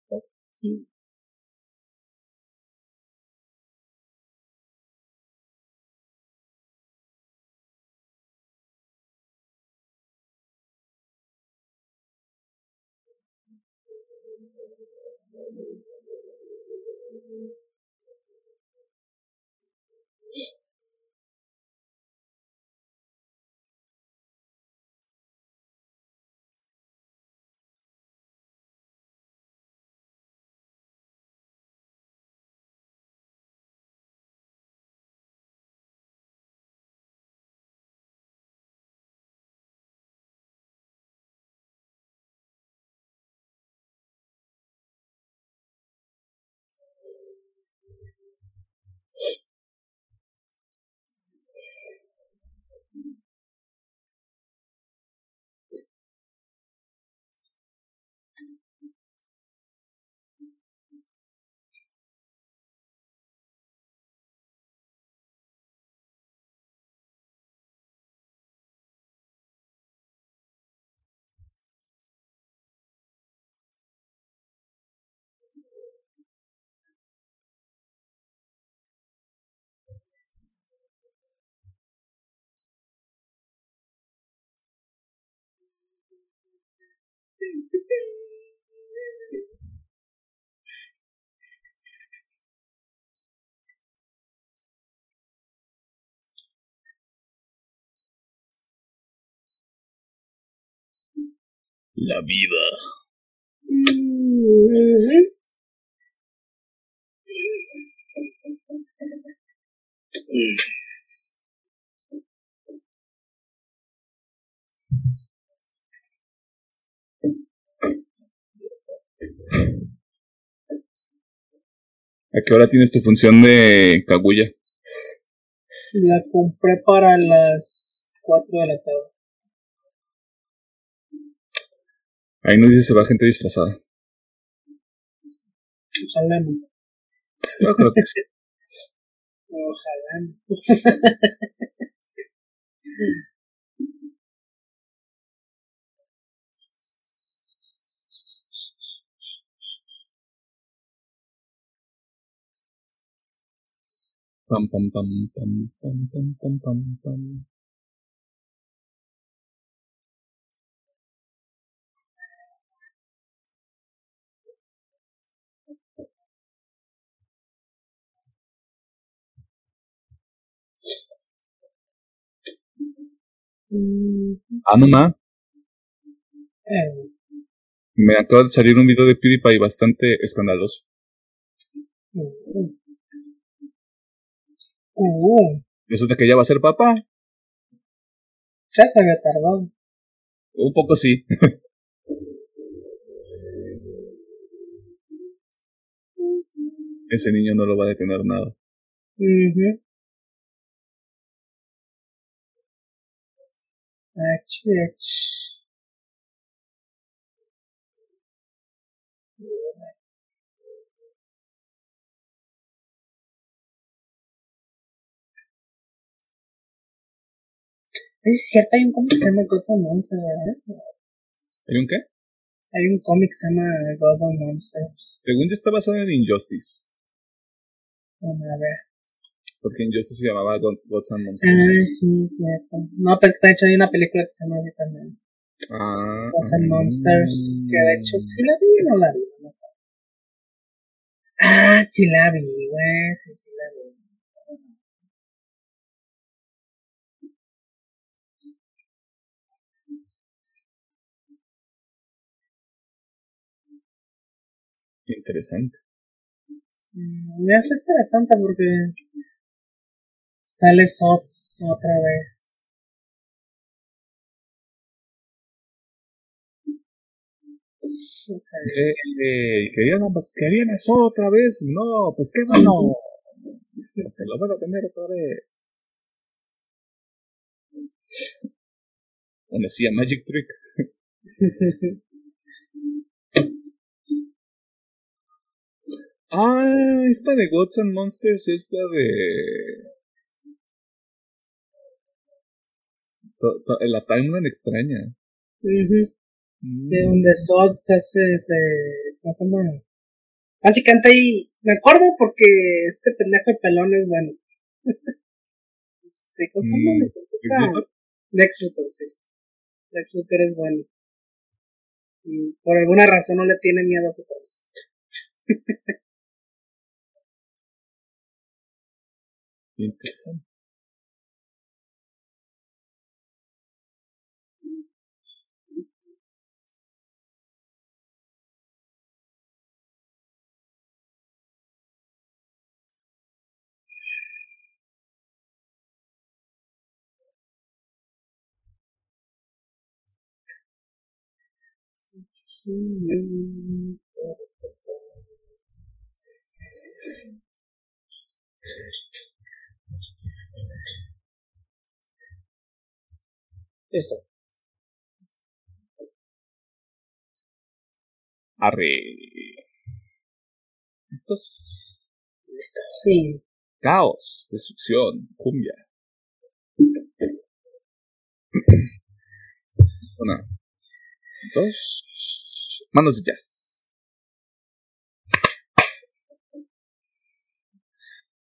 Thank you. La vida. ¿A qué hora tienes tu función de Kaguya? La compré para las 4 de la tarde. Ahí no dice se va gente disfrazada. Ojalá no. Yo creo que sí. (laughs) Ojalá no. (laughs) Pam pam pam pam pam pam pam pam pam. Ah, mamá, me acaba de salir un video de PewDiePie bastante escandaloso. uh, uh, Resulta que ya va a ser papá. ya se había tardado. Un poco sí. (laughs) Ese niño no lo va a detener nada. Ujú. Ach, ach. Es cierto, hay un cómic que se llama Gods and Monsters, ¿verdad? ¿Hay un qué? Hay un cómic que se llama God and Monsters. Según yo está basado en Injustice. Vamos a ver. Porque Injustice se llamaba God- Gods and Monsters. Ah, sí, cierto. No, pero de hecho hay una película que se llama así también. Ah. Gods and Monsters. Que de hecho sí la vi o no la vi. Ah, sí la vi, güey. Sí, sí Interesante. Sí, me hace interesante porque sale Sop otra vez. Ok. Eh, querían, pues, querían eso otra vez. No, pues qué bueno. Se lo van a tener otra vez. Bueno, decía Magic Trick. (laughs) Ah, esta de Gods and Monsters, esta de. La timeline extraña. Ujú. Mm. De donde Sod se hace, se, ¿cómo se llama? Básicamente ahí, me acuerdo porque este pendejo de pelón es bueno. (laughs) este, ¿cómo se llama? Mm, Lex Luthor, sí. Lex Luthor es bueno. Y por alguna razón no le tiene miedo a su (laughs) Interesting. Thank you. Listo. Arre. ¿Listos? Listo. Sí. Caos, destrucción, cumbia. Una, dos, manos de jazz.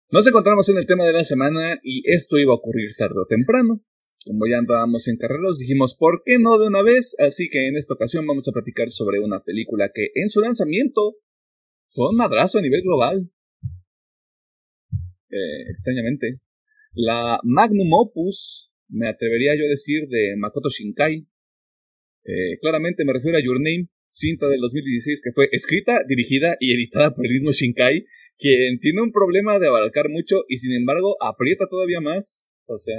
Nos encontramos en el tema de la semana y esto iba a ocurrir tarde o temprano. Como ya andábamos en carreros, dijimos, ¿por qué no de una vez? Así que en esta ocasión vamos a platicar sobre una película que en su lanzamiento fue un madrazo a nivel global. Eh, extrañamente. La Magnum Opus, me atrevería yo a decir, de Makoto Shinkai. Eh, claramente me refiero a Your Name, cinta del 2016 que fue escrita, dirigida y editada por el mismo Shinkai, quien tiene un problema de abarcar mucho y sin embargo aprieta todavía más. O sea,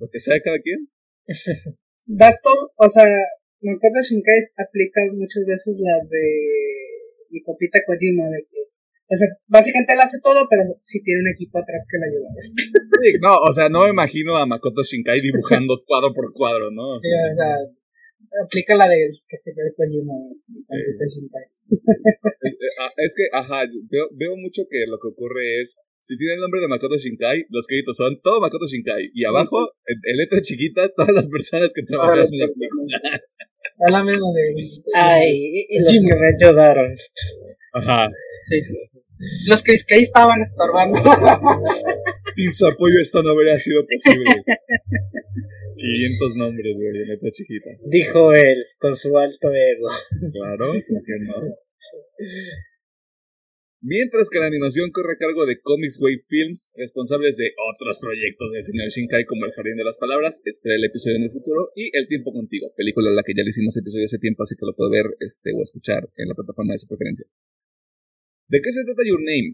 lo que sea de cada quien. (laughs) Dato, o sea, Makoto Shinkai aplica muchas veces la de mi copita Kojima, de que, o sea, básicamente él hace todo, pero sí tiene un equipo atrás que le ayuda. (laughs) Sí, no, o sea, no me imagino a Makoto Shinkai dibujando (laughs) cuadro por cuadro, ¿no? O Sí, sea, o sea, aplica la de que se ve Kojima, Makoto Shinkai. es, eh, ah, es que, ajá, veo, veo mucho que lo que ocurre es, si tiene el nombre de Makoto Shinkai, los créditos son todo Makoto Shinkai. Y abajo, en, en letra chiquita, (laughs) todas las personas que trabajaron las en la película. Es la misma de. Ay, y, y los que me ayudaron. Ajá. Sí. Los que, que ahí estaban estorbando. (laughs) Sin su apoyo esto no habría sido posible. 500 nombres, güey, en letra chiquita. Dijo él, con su alto ego. Claro, ¿por qué no? Mientras que la animación corre a cargo de Comics Wave Films, responsables de otros proyectos del señor Shinkai como El Jardín de las Palabras, espera el episodio en el futuro, y El Tiempo Contigo, película a la que ya le hicimos episodio hace tiempo, así que lo puede ver este, o escuchar en la plataforma de su preferencia. ¿De qué se trata Your Name?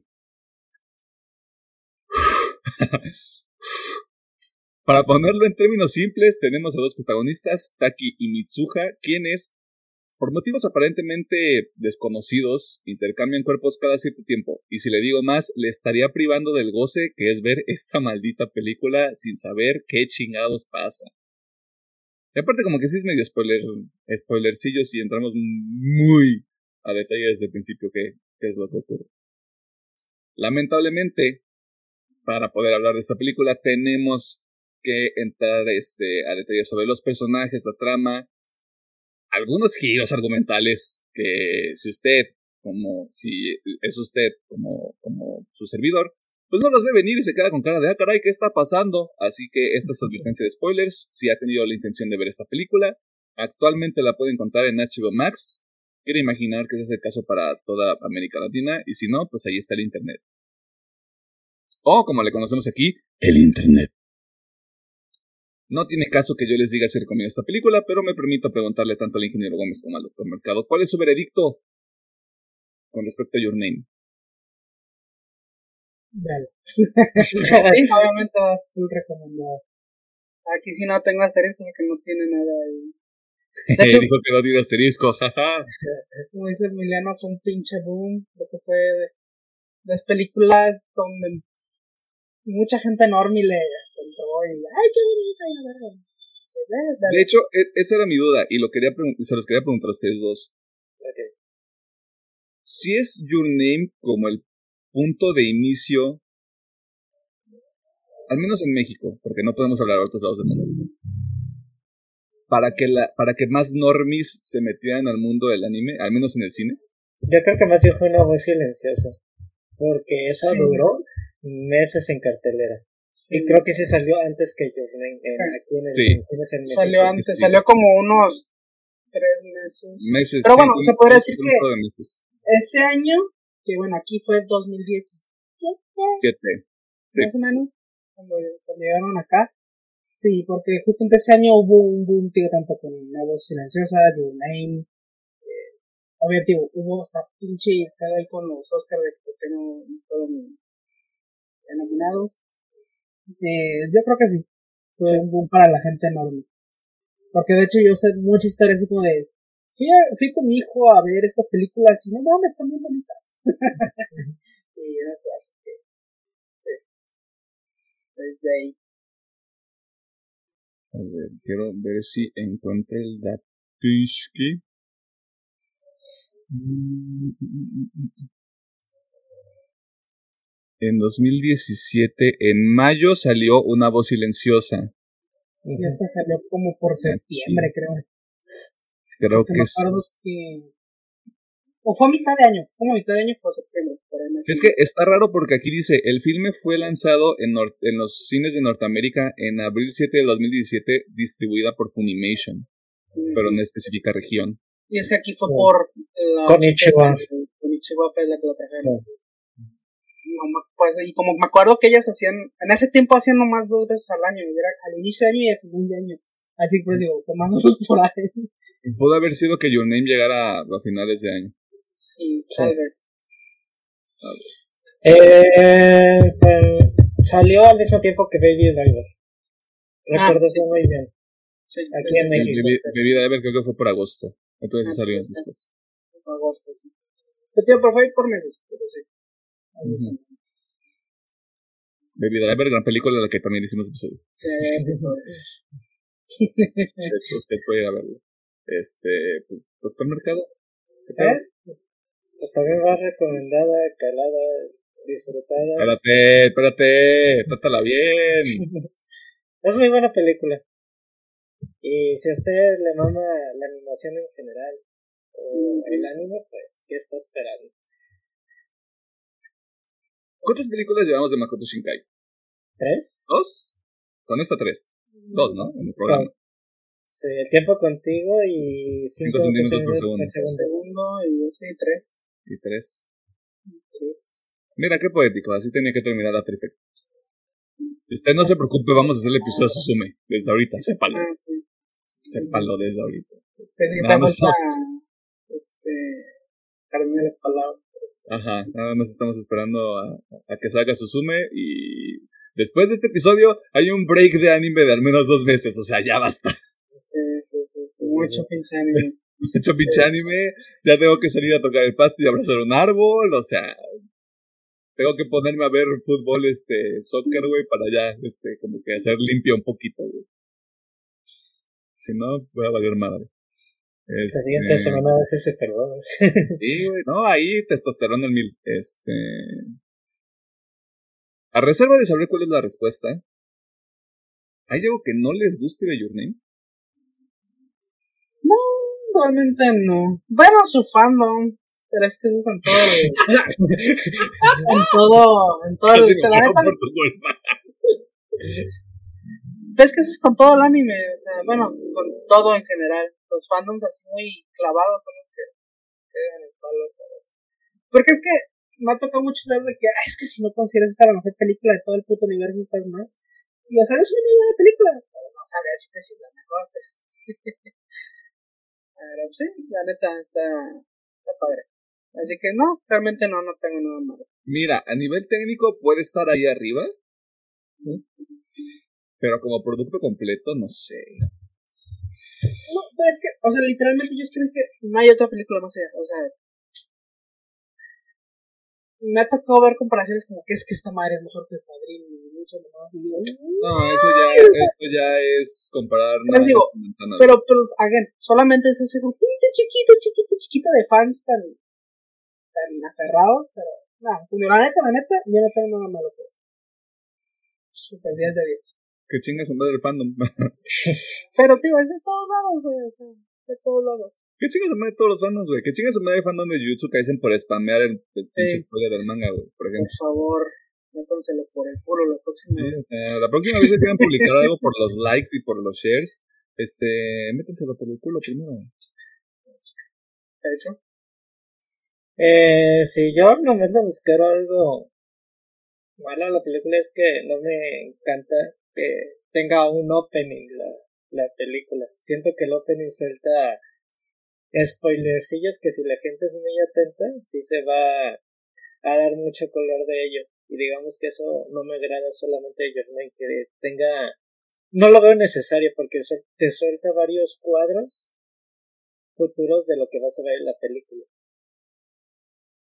(laughs) Para ponerlo en términos simples, tenemos a dos protagonistas, Taki y Mitsuha, quienes, por motivos aparentemente desconocidos, intercambian cuerpos cada cierto tiempo. Y si le digo más, le estaría privando del goce que es ver esta maldita película sin saber qué chingados pasa. Y aparte como que sí es medio spoiler, spoilercillo si entramos muy a detalle desde el principio qué, qué es lo que ocurre. Lamentablemente, para poder hablar de esta película, tenemos que entrar este, a detalle sobre los personajes, la trama, algunos giros argumentales que si usted, como si es usted como, como su servidor, pues no los ve venir y se queda con cara de, ah, caray, ¿qué está pasando? Así que esta es su advertencia de spoilers. Si ha tenido la intención de ver esta película, actualmente la puede encontrar en HBO Max. Quiero imaginar que ese es el caso para toda América Latina, y si no, pues ahí está el Internet. O, como le conocemos aquí, el Internet. No tiene caso que yo les diga si recomiendo esta película, pero me permito preguntarle tanto al ingeniero Gómez como al doctor Mercado, ¿cuál es su veredicto con respecto a Your Name? Dale. (laughs) sí, obviamente, full recomendado. Aquí sí no tengo asterisco porque no tiene nada ahí. De (laughs) hecho- Dijo que no tiene asterisco, (laughs) jaja. Como dice Emiliano, fue un pinche boom. Lo que fue de las películas donde mucha gente enorme le entró y, ay, qué bonita, y la dale. De hecho, e- esa era mi duda y lo quería se los quería preguntar a ustedes dos. Si es Your Name como el punto de inicio, al menos en México, porque no podemos hablar de otros lados del mundo, para que, la, para que más normies se metieran al mundo del anime, al menos en el cine. Yo creo que más bien fue una voz silenciosa. Porque eso Sí. duró meses en cartelera. Sí. Y creo que se salió antes que Your Name en, Ah. aquí en el Sí. en en México. Salió antes, sí. salió como unos tres meses. Meses, Pero sí, bueno, un- se podría decir que par de meses. ese año, que bueno, aquí fue 2010, Siete. Sí. más o menos, cuando, cuando llegaron acá. Sí, porque justamente ese año hubo un boom, tío, tanto con La Voz Silenciosa, Your Name. Eh, obviamente, tío, hubo hasta pinche cada ahí con los Oscars de que no fueron eh, nominados. Eh, yo creo que sí. Fue un boom para la gente enorme. Porque de hecho yo sé muchas historias así como de, fui, a- fui con mi hijo a ver estas películas y no mames, están bien bonitas. (laughs) y eso, así que, sí. Desde ahí. A ver, quiero ver si encuentro el Datishki. En 2017, en mayo, salió Una voz silenciosa. Y esta salió como por septiembre, creo. Creo Que que que... O fue a mitad de año, como a mitad de año fue septiembre. Por ahí es que está raro porque aquí dice, el filme fue lanzado en, nor- en los cines de Norteamérica en abril 7 de 2017, distribuida por Funimation, Mm. pero no especifica región. Y es que aquí fue Sí. por la Konichiwa. Konichiwa fue la que lo trajeron. No pues, y como me acuerdo que ellas hacían, en ese tiempo hacían nomás dos veces al año, y era al inicio de año y al final de año. Así que pues digo, tomándolos (laughs) por ahí. Pudo haber sido que Your Name llegara a, a finales de año. Sí, tal vez. Eh, pues, salió al mismo tiempo que Baby Driver. Recuerdo Ah, eso muy bien. Sí, Aquí en sí, México. Baby Baby Driver creo que fue por agosto. Entonces Ah, salió pues después. agosto, sí. Pero, tío, pero fue por meses, pero sí. Baby Driver, gran película de la que también hicimos episodio. Sí, usted puede ir a verlo. Este, pues, Doctor Mercado. ¿Qué tal? ¿Eh? Pues también va recomendada, calada, disfrutada. Espérate, espérate, trátala bien. (laughs) Es muy buena película. Y si a usted le mama la animación en general o el anime, pues, ¿qué está esperando? ¿Cuántas películas llevamos de Makoto Shinkai? ¿Tres? ¿Dos? Con esta tres. Dos, ¿no? En el programa. Sí, el tiempo contigo y cinco, Cinco centímetros por minutos segundo. Segundo y sí, tres. Y tres. Mira, qué poético. Así tenía que terminar la trifecta. Usted no se preocupe, vamos a hacer el episodio Susume. Desde ahorita, sépalo. Ah, sí. Sépalo desde ahorita. Este, Nada te más falta, este, terminar las palabras. Ajá, nada más estamos esperando a, a que salga Susume y después de este episodio hay un break de anime de al menos dos meses, o sea, ya basta. Sí, sí, sí, sí. Mucho pinche anime. (laughs) Hecho pinche anime, ya tengo que salir a tocar el pasto y abrazar un árbol, o sea, tengo que ponerme a ver fútbol, este, soccer, güey, para ya, este, como que hacer limpio un poquito, güey. Si no, voy a valer madre. La Este, siguiente semana a ser Super Bowl. Sí, güey, no, ahí testosterona al mil. Este. A reserva de saber cuál es la respuesta, ¿hay algo que no les guste de Your Name? No, realmente no. Bueno, su fandom. Pero es que eso es en todo el, (laughs) en todo, en todo el, la neta. (laughs) ves que eso es con todo el anime, o sea, bueno, con todo en general. Los fandoms así muy clavados son los que pegan el palo. Porque es que me ha tocado mucho ver de que, "Ay, es que si no consideras esta la mejor película de todo el puto universo, estás mal. Y o sea, es una muy buena película, pero no sabría si decir la mejor. (laughs) Pero sí, la neta está, está padre. Así que no, realmente no, no tengo nada malo. Mira, a nivel técnico puede estar ahí arriba. Pero como producto completo, no sé. No, pero es que, o sea, literalmente yo creo que no hay otra película más allá. O sea, me ha tocado ver comparaciones como que es que esta madre es mejor que el padrino y mucho más. Y No, eso ya, esto ya es comparar Pero nada digo, pero, pero, again, solamente es ese grupito chiquito, chiquito, chiquito de fans tan, tan aferrados, pero, no, pues, la neta, la neta, yo no tengo nada malo que. Super 10 de 10. Que chinga su madre el fandom. (laughs) Pero, tío, es de todos lados, güey, de todos lados. que chinga su madre todos los fandoms, güey. Que chinga su madre el fandom de Jujutsu Kaisen por spamear el, el pinche Sí. spoiler del manga, güey. Por ejemplo. Por favor, métanselo por el culo la próxima Sí, vez. o sea, la próxima vez que quieran publicar algo por los likes y por los shares, este, métenselo por el culo primero. Hecho, Eh, si yo nomás le buscar algo malo a la película es que no me encanta que tenga un opening la, la película. Siento que el opening suelta spoilercillos que si la gente es muy atenta, sí se va a dar mucho color de ello. Y digamos que eso no me agrada solamente de Name, que tenga... No lo veo necesario porque te suelta varios cuadros futuros de lo que vas a ver en la película.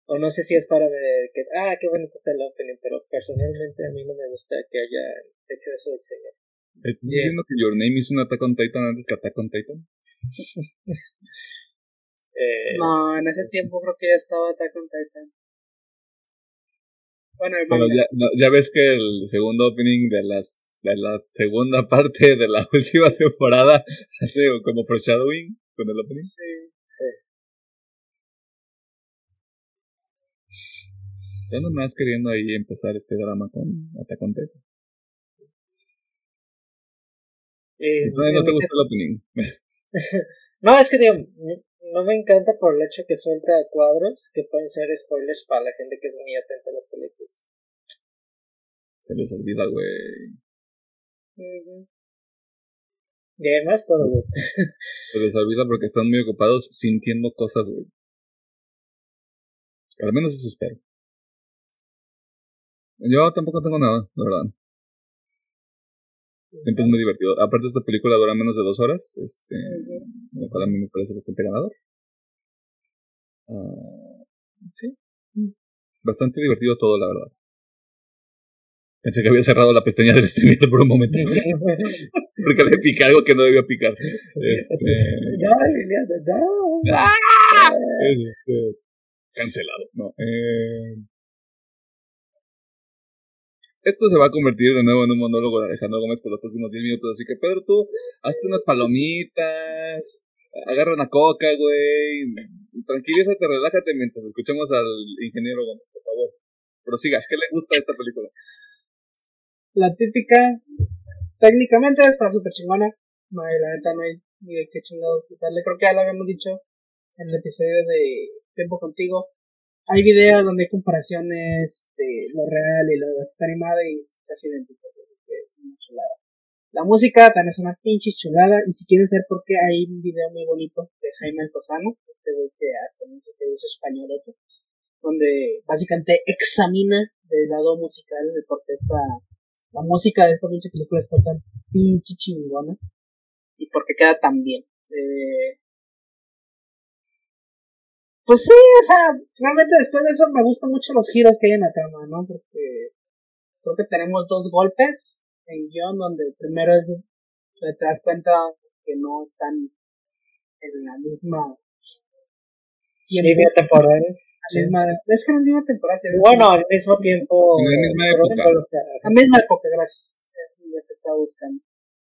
O no sé si es para ver que, ah, qué bonito está el opening, pero personalmente a mí no me gusta que haya hecho eso el señor. ¿Estás diciendo que Your Name hizo un Attack on Titan antes que Attack on Titan? (laughs) eh, no, en ese tiempo creo que ya estaba Attack on Titan. Bueno, ya, ya, ves que el segundo opening de, las, de la segunda (laughs) parte de la (laughs) última temporada hace como foreshadowing con el opening. Sí, sí. Yo nomás queriendo ahí empezar este drama con Attack on Titan. Eh, no, te gusta el opening. (laughs) no, es que digo, no me encanta por el hecho que suelta cuadros que pueden ser spoilers para la gente que es muy atenta a las películas. Se les olvida, güey. Y además todo, güey. Se les olvida porque están muy ocupados sintiendo cosas, güey. Al menos eso espero. Yo tampoco tengo nada, la verdad. Siempre es muy divertido. Aparte, esta película dura menos de dos horas, este, lo cual a mí me parece bastante ganador. Uh, sí, bastante divertido todo, la verdad. Pensé que había cerrado la pestaña del streamer por un momento. (laughs) Porque le piqué algo que no debía picar. Este... (laughs) ¡Ah! (laughs) Este... Cancelado. No. Eh... Esto se va a convertir de nuevo en un monólogo de Alejandro Gómez por los próximos 10 minutos. Así que, Pedro, tú, hazte unas palomitas, agarra una coca, güey. Tranquilízate, relájate mientras escuchamos al ingeniero Gómez, por favor. Prosigas, ¿qué le gusta esta película? La típica, técnicamente está súper chingona. No, la neta no hay ni de qué chingados quitarle. Creo que ya lo habíamos dicho en el episodio de Tiempo Contigo hay videos donde hay comparaciones de lo real y lo que está animado y es casi idéntico. Es una chulada. La música también es una pinche chulada y si quieren saber por qué hay un video muy bonito de Jaime Altozano, este güey que hace música que es español hecho, donde básicamente examina del lado musical de por qué esta, la música de esta pinche película está tan pinche chingona y por qué queda tan bien. Eh, pues sí, o sea, realmente después de eso me gustan mucho los giros que hay en la trama, ¿no? Porque creo que tenemos dos golpes en guion donde el primero es te das cuenta que no están en la misma línea temporal. Misma, es que en la misma temporada. bueno, al mismo tiempo. En la misma época. La misma época, gracias. Es lo que estaba buscando.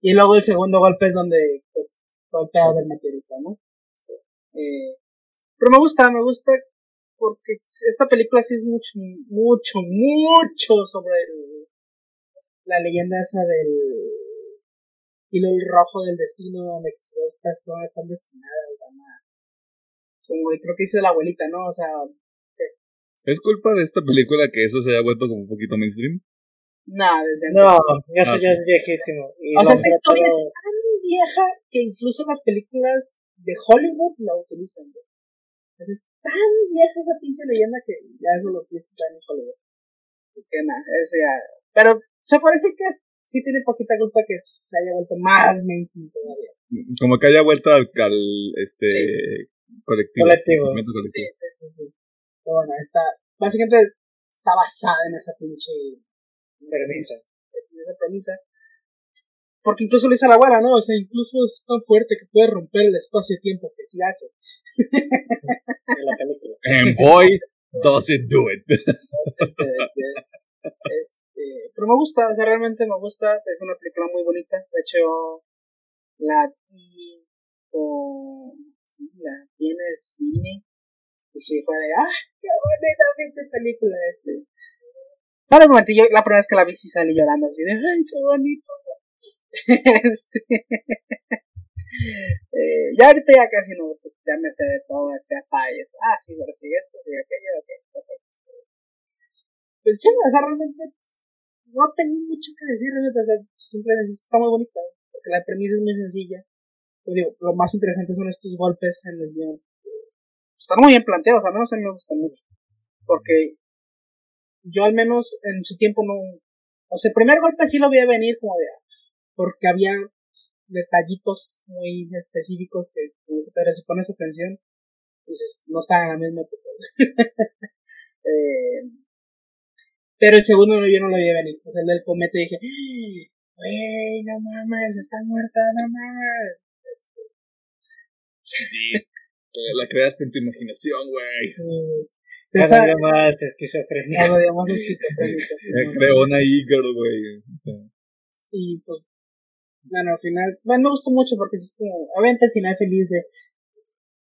Y luego el segundo golpe es donde, pues, golpea del meteorito, ¿no? Sí. Eh, pero me gusta, me gusta porque esta película sí es mucho, mucho, mucho sobre la leyenda esa del hilo rojo del destino donde dos personas están destinadas a como creo que hizo la abuelita, ¿no? O sea, ¿es culpa de esta película que eso se haya vuelto como un poquito mainstream? No, desde No, eso ya es viejísimo. o sea, esta historia es tan vieja que incluso las películas de Hollywood la utilizan. Es tan vieja esa pinche leyenda que ya eso lo piensa tan Hollywood. Que nada, eso ya. Pero se parece que sí tiene poquita culpa que se haya vuelto más mainstream todavía. Como que haya vuelto al, este colectivo. Colectivo. Sí, sí, sí, sí. Pero bueno, está, básicamente está basada en esa pinche premisa. En esa premisa. Porque incluso le dice la abuela, ¿no? O sea, incluso es tan fuerte que puede romper el espacio-tiempo que sí hace. (laughs) en la película. And boy, does it do it. este, pero me gusta, o sea, realmente me gusta. Es una película muy bonita. De hecho, la vi con. Sí, la vi en el cine. Y sí, fue de, ah, qué bonita pinche película este. Para un yo la primera vez que la vi sí salí llorando así de, ay, qué bonito (laughs) este, eh, ya ahorita ya casi no, ya me sé de todo, el y eso. Ah, sí, pero sigue esto, sigue aquello, ok, Pero chinga, o sea, realmente no tengo mucho que decir, realmente, siempre decís que está muy bonita, porque la premisa es muy sencilla. Pero digo, lo más interesante son estos golpes en el guion. Están muy bien planteados, al menos a mí me gustan mucho. Porque yo al menos en su tiempo no... O sea, el primer golpe sí lo vi a venir como de, porque había detallitos muy específicos que pero si pones atención dices no están en la misma época (laughs) eh, pero el segundo yo no lo había venir o sea, el del cometa dije Güey, no mames, está muerta, no mames. Sí. (laughs) La creaste en tu imaginación, güey. Cada día más esquizofrenia. (laughs) Cada día más esquizofrenia. Creó una Ícaro, güey. O sea. Y pues, bueno, al final, bueno, me gustó mucho porque es como, obviamente el final feliz de,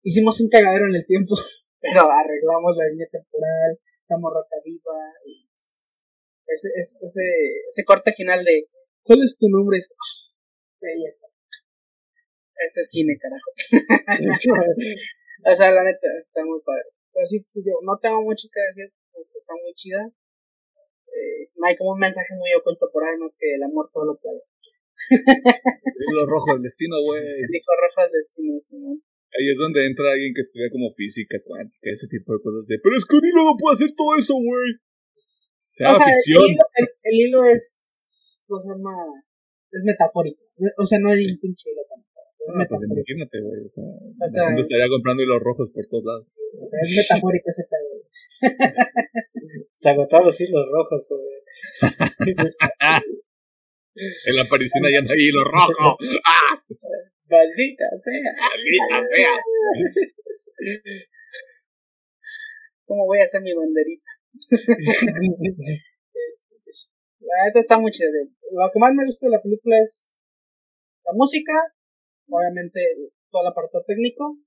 hicimos un cagadero en el tiempo, (laughs) pero arreglamos la línea temporal, la morrata viva, y ese, ese, ese, ese corte final de, ¿cuál es tu nombre? Es, belleza. Este cine, carajo. (laughs) o sea, la neta, está muy padre. Pero sí, yo no tengo mucho que decir, pues que está muy chida. Eh, no hay como un mensaje muy oculto por ahí, más que el amor todo lo puede. El hilo rojo del destino, güey. El hijo rojo del destino, Simón. Ahí es donde entra alguien que estudia como física cuántica, ese tipo de cosas de, pero es que un hilo no puede hacer todo eso, güey. O sea, ficción. El, hilo, el, hilo es, ¿cómo se llama? Es metafórico. O sea, no es un pinche hilo tampoco. No, pues imagínate, güey. O sea, o sea, estaría comprando hilos rojos por todos lados. Es metafórico ese pedo. Se agotaron los hilos rojos, güey. (laughs) en la aparición allá no hay hilo rojo. (laughs) ¡Ah! Maldita sea. Maldita sea. ¿Cómo voy a hacer mi banderita? la neta está muy chévere. Lo que más me gusta de la película es la música, obviamente todo el apartado técnico,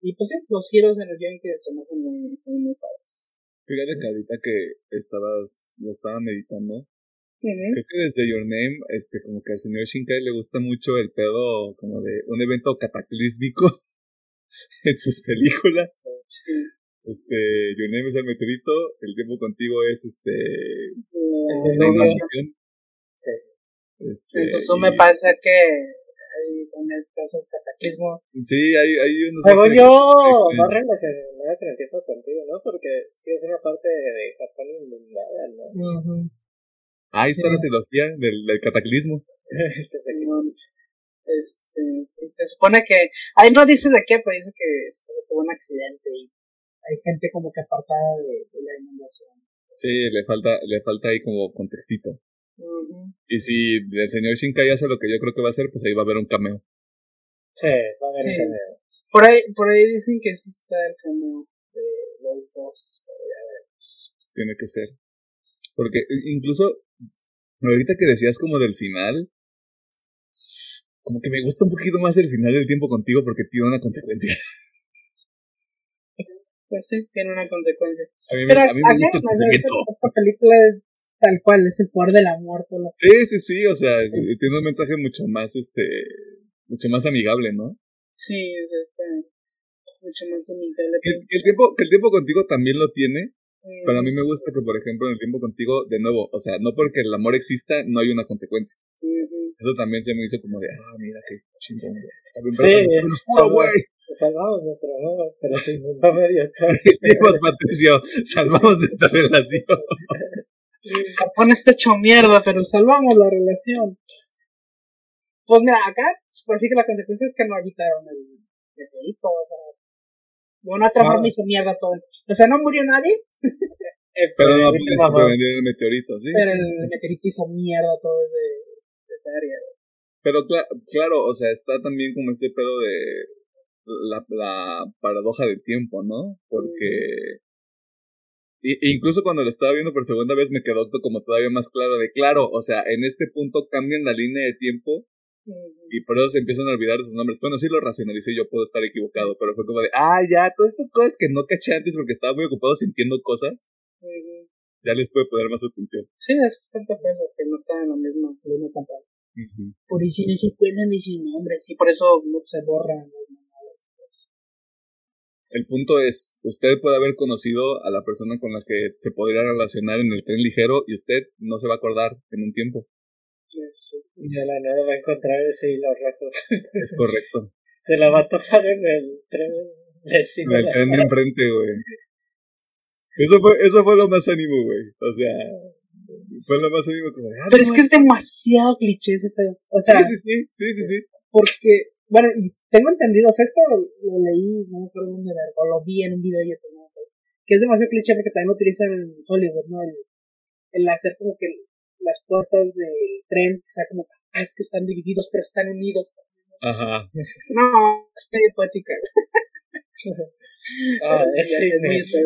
y pues sí, los giros en el guion que se me hacen muy, muy, muy padres. Fíjate que ahorita que estabas, lo estaba meditando, Creo que desde Your Name, este, como que al señor Shinkai le gusta mucho el pedo como de un evento cataclísmico (laughs) en sus películas. Este, Your Name es el meteorito, el tiempo contigo es este la invasión. Sí. Este, Eso me pasa que hay con el caso del cataclismo. Sí, hay, hay unos. Pero yo no relacionado con el tiempo contigo, ¿no? Porque sí es una parte de Japón inundada, ¿no? Ahí está la trilogía del, del cataclismo. (laughs) este, se supone que, ahí no dice de qué, pero dice que tuvo un accidente y hay gente como que apartada de, la inundación. Sí, le falta, le falta ahí como contextito. Y si el señor Shinkai hace lo que yo creo que va a hacer, pues ahí va a haber un cameo. Sí, va a haber un cameo. Por ahí, por ahí dicen que sí está el cameo de los dos, pero ya veremos. Pues tiene que ser. Porque incluso ahorita que decías como del final, como que me gusta un poquito más el final del tiempo contigo porque tiene una consecuencia. (laughs) Pues sí, tiene una consecuencia. A mí, Pero a mí me gusta el esta, esta, película es tal cual, es el poder del amor. Todo sí, sí, sí, o sea, tiene un mensaje mucho más, este, mucho más amigable, ¿no? Sí, este, mucho más amigable. Que, el tiempo, que el tiempo contigo también lo tiene, pero a mí me gusta que, por ejemplo, en el tiempo contigo, de nuevo, o sea, no porque el amor exista, no hay una consecuencia. Eso también se me hizo como de, ah, mira qué chingón, güey. Sí, güey. Salvamos nuestro amor, pero se inundó medio. (laughs) Dijimos, Patricio, salvamos nuestra relación. Japón está hecho mierda, pero salvamos la relación. Pues mira, acá, pues sí que la consecuencia es que no habitaron el meteorito, o sea, de una otra forma hizo mierda todo eso. O sea, no murió nadie. (laughs) Eh, pero no pudiste prevenir el meteorito, ¿sí? Pero el meteorito hizo mierda todo ese, esa área. Pero claro, o sea, está también como este pedo de la, la paradoja del tiempo, ¿no? Porque... Y, incluso cuando lo estaba viendo por segunda vez me quedó como todavía más claro de, claro, o sea, en este punto cambian la línea de tiempo y por eso se empiezan a olvidar sus nombres. Bueno, sí lo racionalicé, yo puedo estar equivocado, pero fue como de, ah, ya, todas estas cosas que no caché antes porque estaba muy ocupado sintiendo cosas, ya les puede poner más atención. Sí, es bastante peso que no están en la misma línea temporal. Por eso no se acuerdan de sus nombres, y por eso no se borran pues. El punto es, usted puede haber conocido a la persona con la que se podría relacionar en el tren ligero y usted no se va a acordar en un tiempo. Y a la nada va a encontrar ese hilo rojo. Es correcto. (laughs) Se la va a topar en el tren En el tren de enfrente, güey. Eso fue, eso fue lo más ánimo, güey. O sea, fue lo más ánimo. Como, ah, Pero es que es demasiado cliché ese pedo. O sea, sí, sí, sí, sí, sí. Porque, bueno, y tengo entendido, o sea, esto lo leí, no me acuerdo dónde era, o lo vi en un video ¿no? que es demasiado cliché porque también lo utilizan en Hollywood, ¿no? El, el hacer como que las puertas del tren, o sea, como, ah, es que están divididos, pero están unidos. Ajá. No, es medio poética. Ah, (laughs) Sí, sí, sí.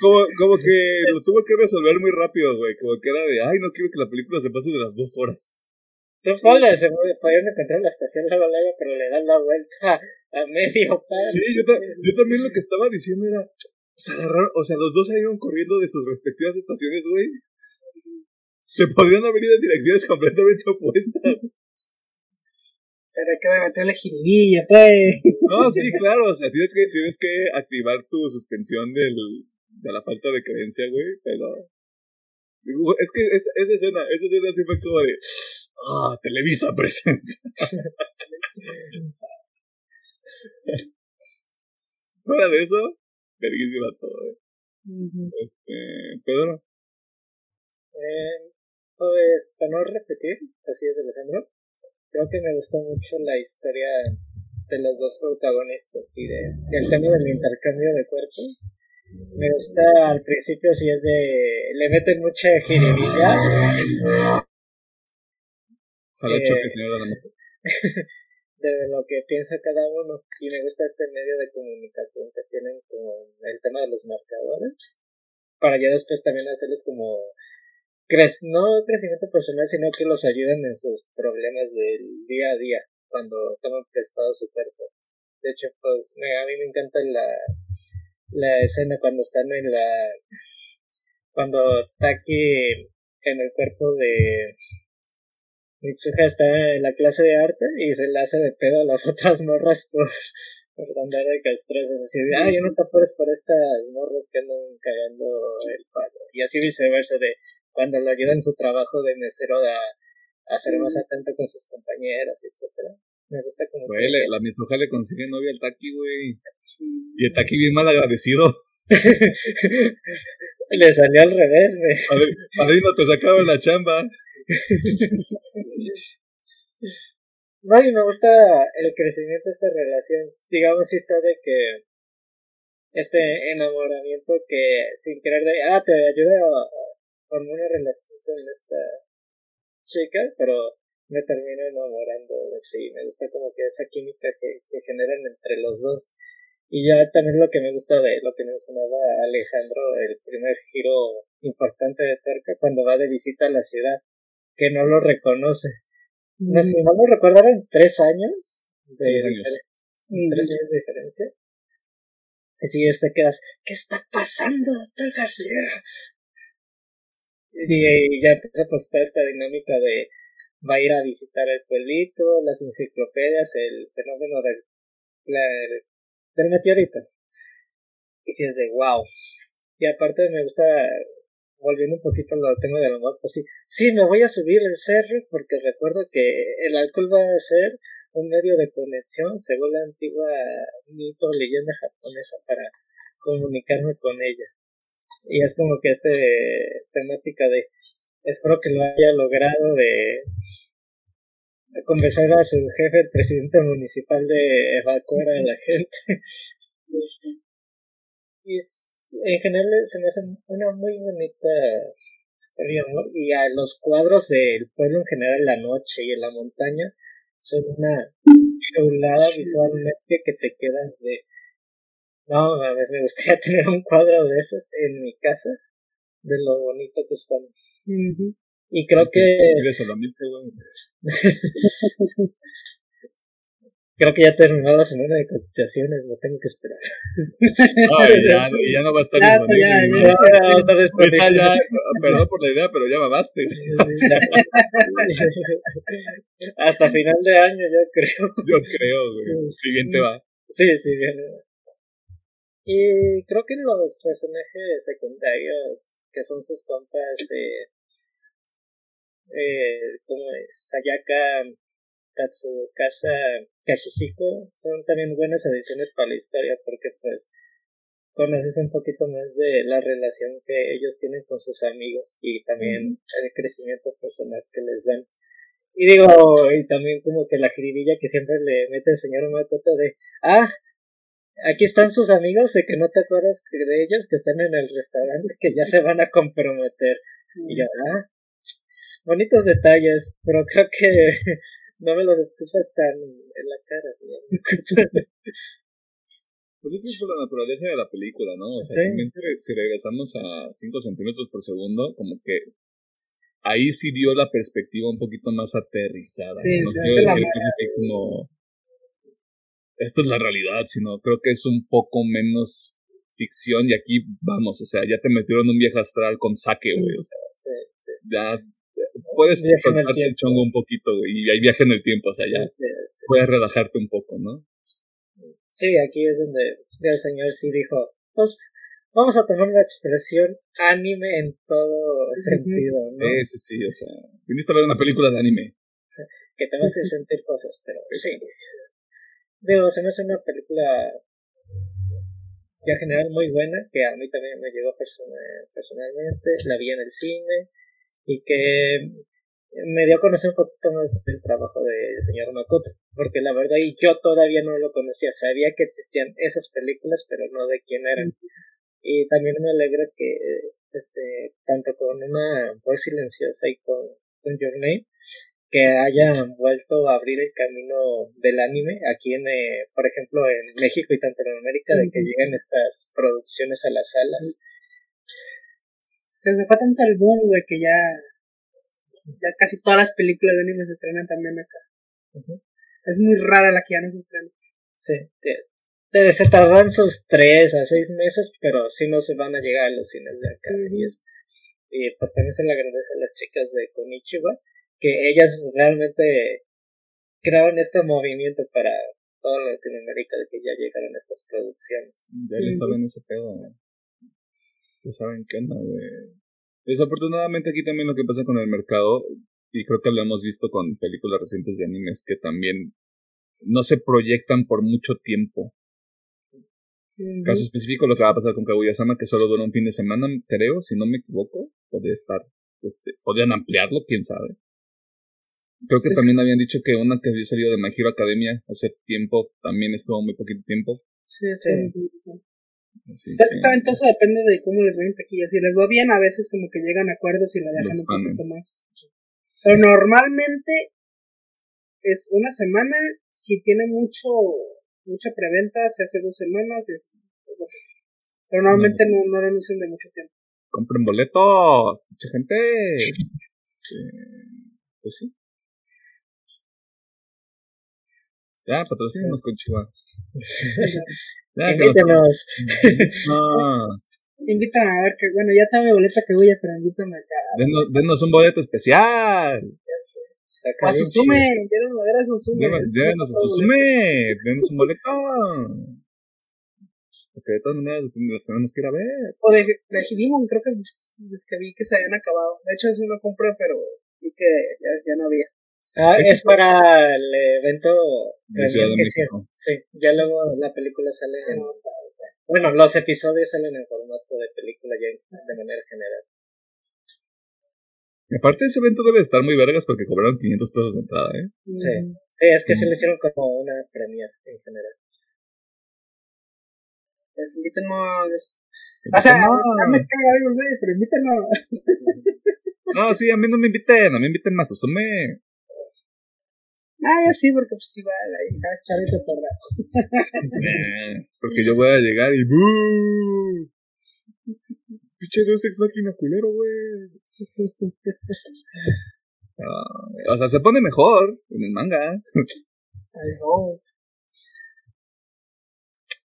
Como, como que lo tuvo que resolver muy rápido, güey. Como que era de, ay, no quiero que la película se pase de las dos horas. Tú ponle, se podrían encontrar la estación luego, luego, pero le dan la vuelta a medio par. Sí, yo, ta- yo también lo que estaba diciendo era, pues agarraron, o sea, los dos salieron corriendo de sus respectivas estaciones, güey. Se podrían haber ido en direcciones completamente opuestas. Pero hay que meterle jiribilla, pues. No, sí, claro, o sea, tienes que, tienes que activar tu suspensión del, de la falta de creencia, güey, pero... Es que es- esa escena, esa escena sí fue como de... Ah, Televisa presenta. (laughs) Fuera de eso, verguísima todo, eh. Este, Pedro. Eh, pues, para no repetir, así es Alejandro, creo que me gustó mucho la historia de los dos protagonistas y de, del tema del intercambio de cuerpos. Me gusta al principio si es de... le meten mucha jiribilla Ojalá Eh, choque, señora la (laughs) moto. de lo que piensa cada uno y me gusta este medio de comunicación que tienen con el tema de los marcadores para ya después también hacerles como crec no crecimiento personal sino que los ayuden en sus problemas del día a día cuando toman prestado su cuerpo de hecho pues a mí me encanta la la escena cuando están en la cuando Taki en el cuerpo de Mitsuha está en la clase de arte y se la hace de pedo a las (laughs) otras morras por, por andar de castrosas. Así de, ah, yo no te apures por estas morras que andan cagando el palo. Y así viceversa, de cuando lo ayuda en su trabajo de mesero a, a ser más atento con sus compañeras, etcétera Me gusta como Güey, que- le- la Mitsuha le consigue novia al Taki, güey. Y el Taki bien mal agradecido. (laughs) le salió al revés, güey. Padri- Padrino, te sacaron la chamba. (laughs) No, y me gusta el crecimiento de esta relación. Digamos, si está de que este enamoramiento que sin querer de, ah, te ayuda a, a formar una relación con esta chica, pero me termino enamorando de ti. Me gusta como que esa química que, que generan entre los dos. Y ya también lo que me gusta de lo que mencionaba Alejandro, el primer giro importante de Terca cuando va de visita a la ciudad, que no lo reconoce. No, si no me recuerdo, eran tres años de Tres años. diferen- tres años de diferencia. Y si este quedas, ¿qué está pasando, doctor García? Y, ya empieza pues toda esta dinámica de va a ir a visitar el pueblito, las enciclopedias, el fenómeno del, del meteorito. Y si es de wow. Y aparte me gusta, volviendo un poquito al tema del amor, pues sí, sí, me voy a subir el cerro porque recuerdo que el alcohol va a ser un medio de conexión según la antigua mito leyenda japonesa para comunicarme con ella. Y es como que este temática de espero que lo haya logrado de convencer a su jefe, el presidente municipal, de evacuar a la gente. (laughs) y en general se me hace una muy bonita historia amor y a los cuadros del pueblo en general en la noche y en la montaña son una chulada visualmente que te quedas de no mames me gustaría (laughs) tener un cuadro de esos en mi casa de lo bonito que están y creo que solamente, güey. (laughs) creo que ya terminó la semana de cotizaciones no tengo que esperar (laughs) Ay, ya, no- y ya no va a estar Ya, disponible. ya, ya. Ya, va a estar Ahorita disponible. ya, perdón por la idea, pero ya mamaste. hasta final de año yo creo Yo creo, güey. Si bien te va. Sí, sí, bien. Y creo que los personajes secundarios, que son sus compas, eh, eh, como es Sayaka, Katsukasa, Kashichiko, son también buenas adiciones para la historia porque pues conoces un poquito más de la relación que ellos tienen con sus amigos y también el crecimiento personal que les dan. Y digo, y también como que la jiribilla que siempre le mete el señor Makoto de, ah, aquí están sus amigos de que no te acuerdas que- de ellos que están en el restaurante que ya se van a comprometer. Y yo, ah, bonitos detalles, pero creo que (laughs) no me los escuchas tan en la cara, señor. (laughs) Pues eso es por la naturaleza de la película, ¿no? O sea, también si regresamos a 5 centímetros por segundo, como que ahí sí dio la perspectiva un poquito más aterrizada. no quiero decir que es como esto es la realidad, sino creo que es un poco menos ficción y aquí vamos, o sea, ya te metieron un viejo astral con saque, güey, o sea, ya puedes soltarte el, chongo un poquito, güey, y hay viaje en el tiempo, o sea, ya puedes relajarte un poco, ¿no? Sí, aquí es donde el señor sí dijo, pues vamos a tomar la expresión anime en todo (laughs) sentido, ¿no? Sí, sí, sí, o sea, tienes que ver una película de anime. (laughs) que te vas a sentir cosas, pero (laughs) sí. Digo, se me hace una película ya general muy buena, que a mí también me llegó personalmente, la vi en el cine y que me dio a conocer un poquito más del trabajo del señor Makoto, porque la verdad y yo todavía no lo conocía, sabía que existían esas películas, pero no de quién eran. Y también me alegra que este tanto con una voz silenciosa y con, con Your Name que hayan vuelto a abrir el camino del anime aquí en, eh, por ejemplo, en México y tanto en América, de que lleguen estas producciones a las salas. Se me fue tanto el boom, güey, que ya, ya casi todas las películas de anime se estrenan también acá. Es muy rara la que ya no se estrena. Sí, debe ser tardan sus tres a seis meses, pero si no se van a llegar a los cines de acá. y, y pues también se le agradece a las chicas de Konichiwa que ellas realmente crearon este movimiento para toda Latinoamérica de que ya llegaron estas producciones. Ya les saben ese pedo, Ya saben qué onda, güey. Desafortunadamente aquí también lo que pasa con el mercado, y creo que lo hemos visto con películas recientes de animes que también no se proyectan por mucho tiempo. Caso específico lo que va a pasar con Kaguya-sama, que solo dura un fin de semana, creo, si no me equivoco. Podría estar, este, podrían ampliarlo, quién sabe. Creo que también habían dicho que una que había salido de My Hero Academia hace tiempo también estuvo muy poquito tiempo. Sí, sí. sí. Exactamente, eso depende de cómo les vayan taquillas. Si les va bien, a veces como que llegan a acuerdos y la dejan un poquito más. Pero normalmente es una semana, si tiene mucho mucha preventa, se hace dos semanas. pero normalmente no, no, lo anuncian de mucho tiempo. Compren boletos, mucha gente. (laughs) pues sí. Ya, patrocínenos con Chihuahua. (laughs) Invítenos. (laughs) No. Invítame a ver que, bueno, ya mi boleta que voy a, pero invítame acá. Denos, denos un boleto especial. A Susume, denos a ver a Susume. Denos a Susume, denos un boleto. Porque de todas maneras los tenemos que ir a ver. O de, de creo que es que vi que se habían acabado. De hecho, es una compra, pero vi que ya, ya no había. Ah, es, para el evento de Ciudad de México. Sí, ya luego la película sale en... Bueno, los episodios salen en formato de película ya de manera general. aparte ese evento debe estar muy vergas porque cobraron 500 pesos de entrada, ¿eh? Sí, sí es que se le hicieron como una premia en general. Pues invítenos. O sea, no, me cago, pero invítenos. No, sí, a mí no me inviten, a mí inviten más, Susume. Ah, ya sí, porque pues igual ahí, chavito porra. eh, porque yo voy a llegar y ¡Buu! Pinche Deus Ex Máquina culero, güey. o sea, se pone mejor en el manga. Ay, no.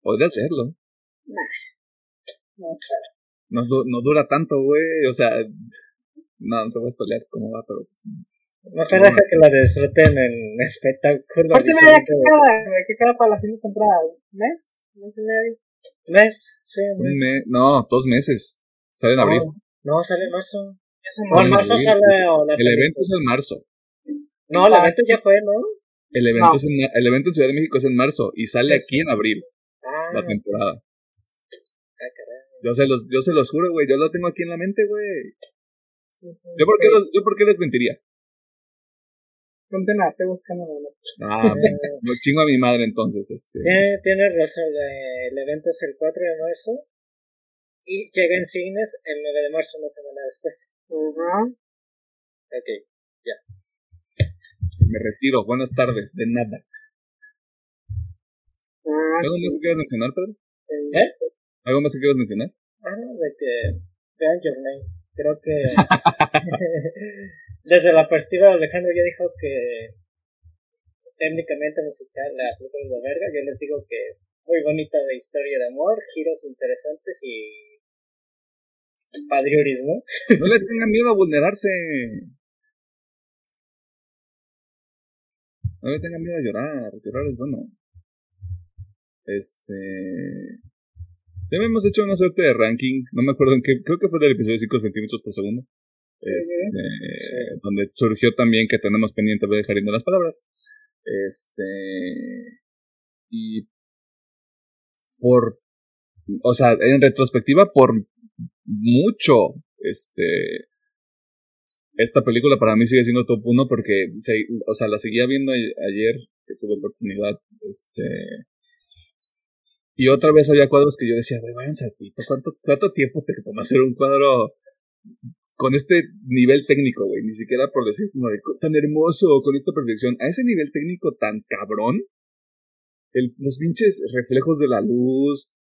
Podría hacerlo. Nah. No, claro. No, no dura tanto, güey. O sea, no, no te voy a pelear cómo va, pero pues, Mejor deja que la disfruten en (laughs) espectáculo. ¿Por qué me da que cada, que cada para la siguiente temporada? ¿Mes? ¿Mes y medio? ¿Mes? Sí, un mes. No, dos meses. Sale en abril. No, sale en marzo. No, en marzo sale El evento es en marzo. No, el evento ya fue, ¿no? El evento, es en, el evento en Ciudad de México es en marzo y sale aquí en abril. Ah. La temporada. Ah. Yo se los, yo se los juro, güey. Yo lo tengo aquí en la mente, güey. ¿Yo, por qué los, ¿Yo por qué les mentiría? Ponte nada, estoy buscando Ah, lo chingo a mi madre entonces. Este. Tiene, tienes razón, el evento es el 4 de marzo y llega en cines el 9 de marzo, una semana después. Ok, ya. Me retiro. Buenas tardes. De nada. Ah, ¿Algo sí. más que quieras mencionar, Pedro? ¿Eh? ¿Algo más que quieras mencionar? Ah, no, de que vean Your Name. Creo que (laughs) (laughs) desde la perspectiva de Alejandro ya dijo que técnicamente musical la película es la verga. Yo les digo que muy bonita de historia de amor, giros interesantes y padriuris, ¿no? (laughs) No le tengan miedo a vulnerarse. No le tengan miedo a llorar. Llorar es bueno. Este. Ya hemos hecho una suerte de ranking. No me acuerdo en qué. Creo que fue del episodio 5 centímetros por segundo. Este. Sí. Donde surgió también que tenemos pendiente de dejar las palabras. Este. Y. Por. O sea, en retrospectiva, por mucho. Este. Esta película para mí sigue siendo top 1 porque, se- o sea, la seguía viendo ayer, que tuve oportunidad, este, y otra vez había cuadros que yo decía, güey, váyanse al pito, ¿cuánto, cuánto tiempo te toma hacer un cuadro con este nivel técnico, güey? Ni siquiera por decir como de, tan hermoso, con esta perfección, a ese nivel técnico tan cabrón, el, los pinches reflejos de la luz,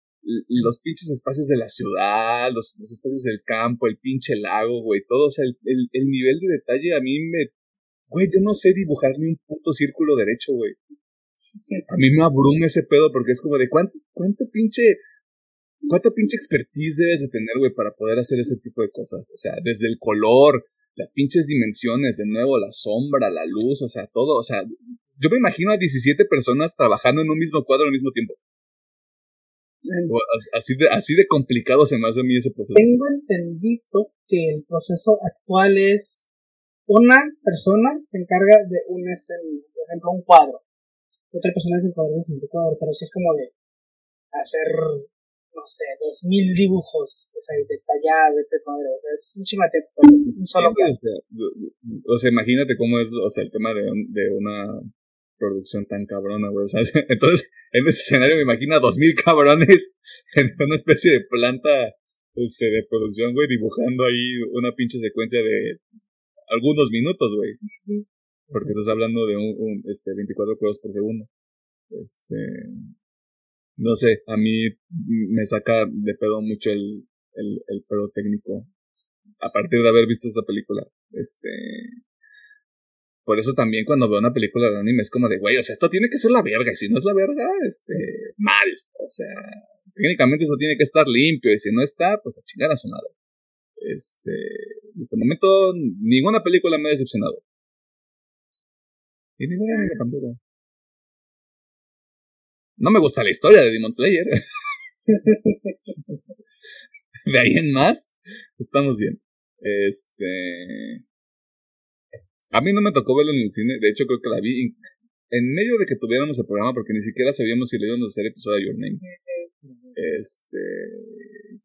los pinches espacios de la ciudad, los, los espacios del campo, el pinche lago, güey, todo, o sea, el, el, el nivel de detalle a mí me, güey, yo no sé dibujar ni un puto círculo derecho, güey. A mí me abruma ese pedo porque es como de cuánto, cuánto pinche, cuánta pinche expertise debes de tener, güey, para poder hacer ese tipo de cosas. O sea, desde el color, las pinches dimensiones, de nuevo, la sombra, la luz, o sea, todo, o sea, yo me imagino a 17 personas trabajando en un mismo cuadro al mismo tiempo. Así de, así de complicado se me hace a mí ese proceso. Tengo entendido que el proceso actual es una persona se encarga de un escen- por ejemplo, un cuadro. Otra persona se encarga de un cuadro, pero sí es como de hacer, no sé, dos mil dibujos, o sea, sea, es un chimate, un solo Sí, o, sea, o sea, imagínate cómo es, o sea, el tema de, de una producción tan cabrona, güey. O sea, (laughs) entonces, en ese escenario me imagino a dos mil cabrones (laughs) en una especie de planta este, de producción, güey, dibujando ahí una pinche secuencia de algunos minutos, güey. Porque estás hablando de un, un, este, 24 cuadros por segundo. Este, no sé, a mí me saca de pedo mucho el, el, el pedo técnico a partir de haber visto esta película. Este. Por eso también cuando veo una película de anime es como de, güey, o sea, esto tiene que ser la verga, y si no es la verga, este, mal. O sea, técnicamente eso tiene que estar limpio, y si no está, pues a chingar a su madre. Este, en este momento, ninguna película me ha decepcionado. Y ninguna tampoco. No me gusta la historia de Demon Slayer. (laughs) de ahí en más, estamos bien. Este. A mí no me tocó verlo en el cine, de hecho creo que la vi en, medio de que tuviéramos el programa, porque ni siquiera sabíamos si le íbamos a hacer episodio de Your Name. Este.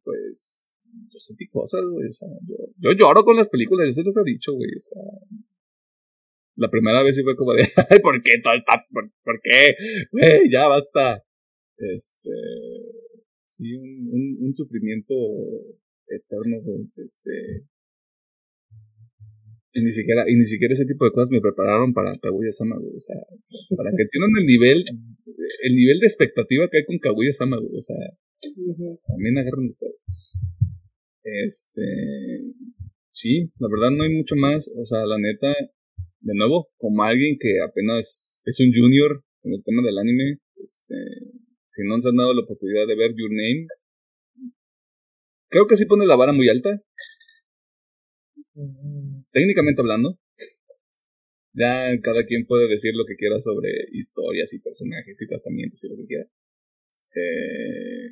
Pues. Yo sentí cosas, güey. O sea, yo, yo lloro con las películas, eso les ha dicho, güey. O sea. La primera vez sí fue como de, (laughs) ay, ¿por qué? ¿Por, qué? Güey, ya basta. Este. Sí, un, un, un sufrimiento eterno, güey. Este. Y ni siquiera, y ni siquiera ese tipo de cosas me prepararon para Kaguya Sama, güey. O sea, para que entiendan el nivel, el nivel de expectativa que hay con Kaguya Sama, güey. O sea, también agarran. Este. Sí, la verdad no hay mucho más. O sea, la neta, de nuevo, como alguien que apenas es un junior en el tema del anime, este. Si no se han dado la oportunidad de ver Your Name, creo que sí pone la vara muy alta técnicamente hablando, ya cada quien puede decir lo que quiera sobre historias y personajes y tratamientos y lo que quiera. Eh,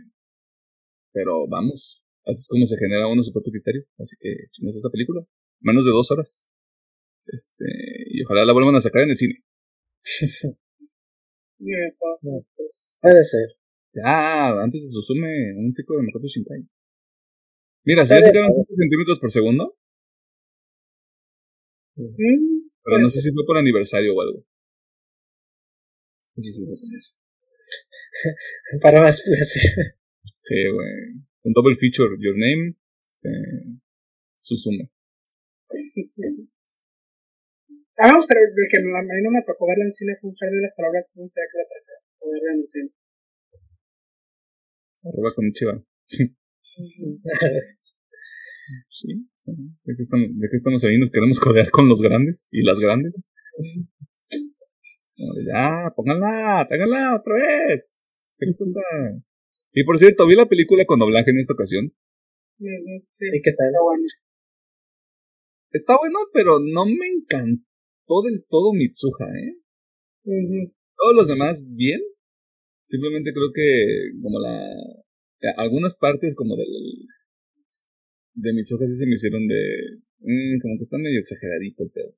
pero vamos, así es como se genera uno su propio criterio. Así que chingas esa película. Menos de dos horas. Este, y ojalá la vuelvan a sacar en el cine. (laughs) Pues, puede ser. Ya, antes de Susume, un ciclo de Makoto Shinkai. Mira, si ya Puede sacaron 5 centímetros por segundo, Mm, pero no sé si fue por aniversario o algo. Por eso. (laughs) Para más placer. Sí, güey. Un double feature, Your Name, este, Susume. (laughs) A mí me gustaría, el que a mí no me tocó verla en cine fue un de las palabras, un que la traje, verla en el cine. Arroba con chiva. (laughs) Sí, ¿De qué, estamos, ¿De qué estamos ahí? ¿Nos queremos codear con los grandes y las grandes? ya, pónganla, tráiganla otra vez. ¿Qué les cuenta? Y por cierto, vi la película con doblaje en esta ocasión. Sí, ¿Y qué tal? está bueno. Está bueno, pero no me encantó del todo Mitsuha, ¿eh? Ujú. Todos los demás, bien. Simplemente creo que como la... Algunas partes como del... De Mitsuha sí se me hicieron de... mm, como que está medio exageradito el pedo.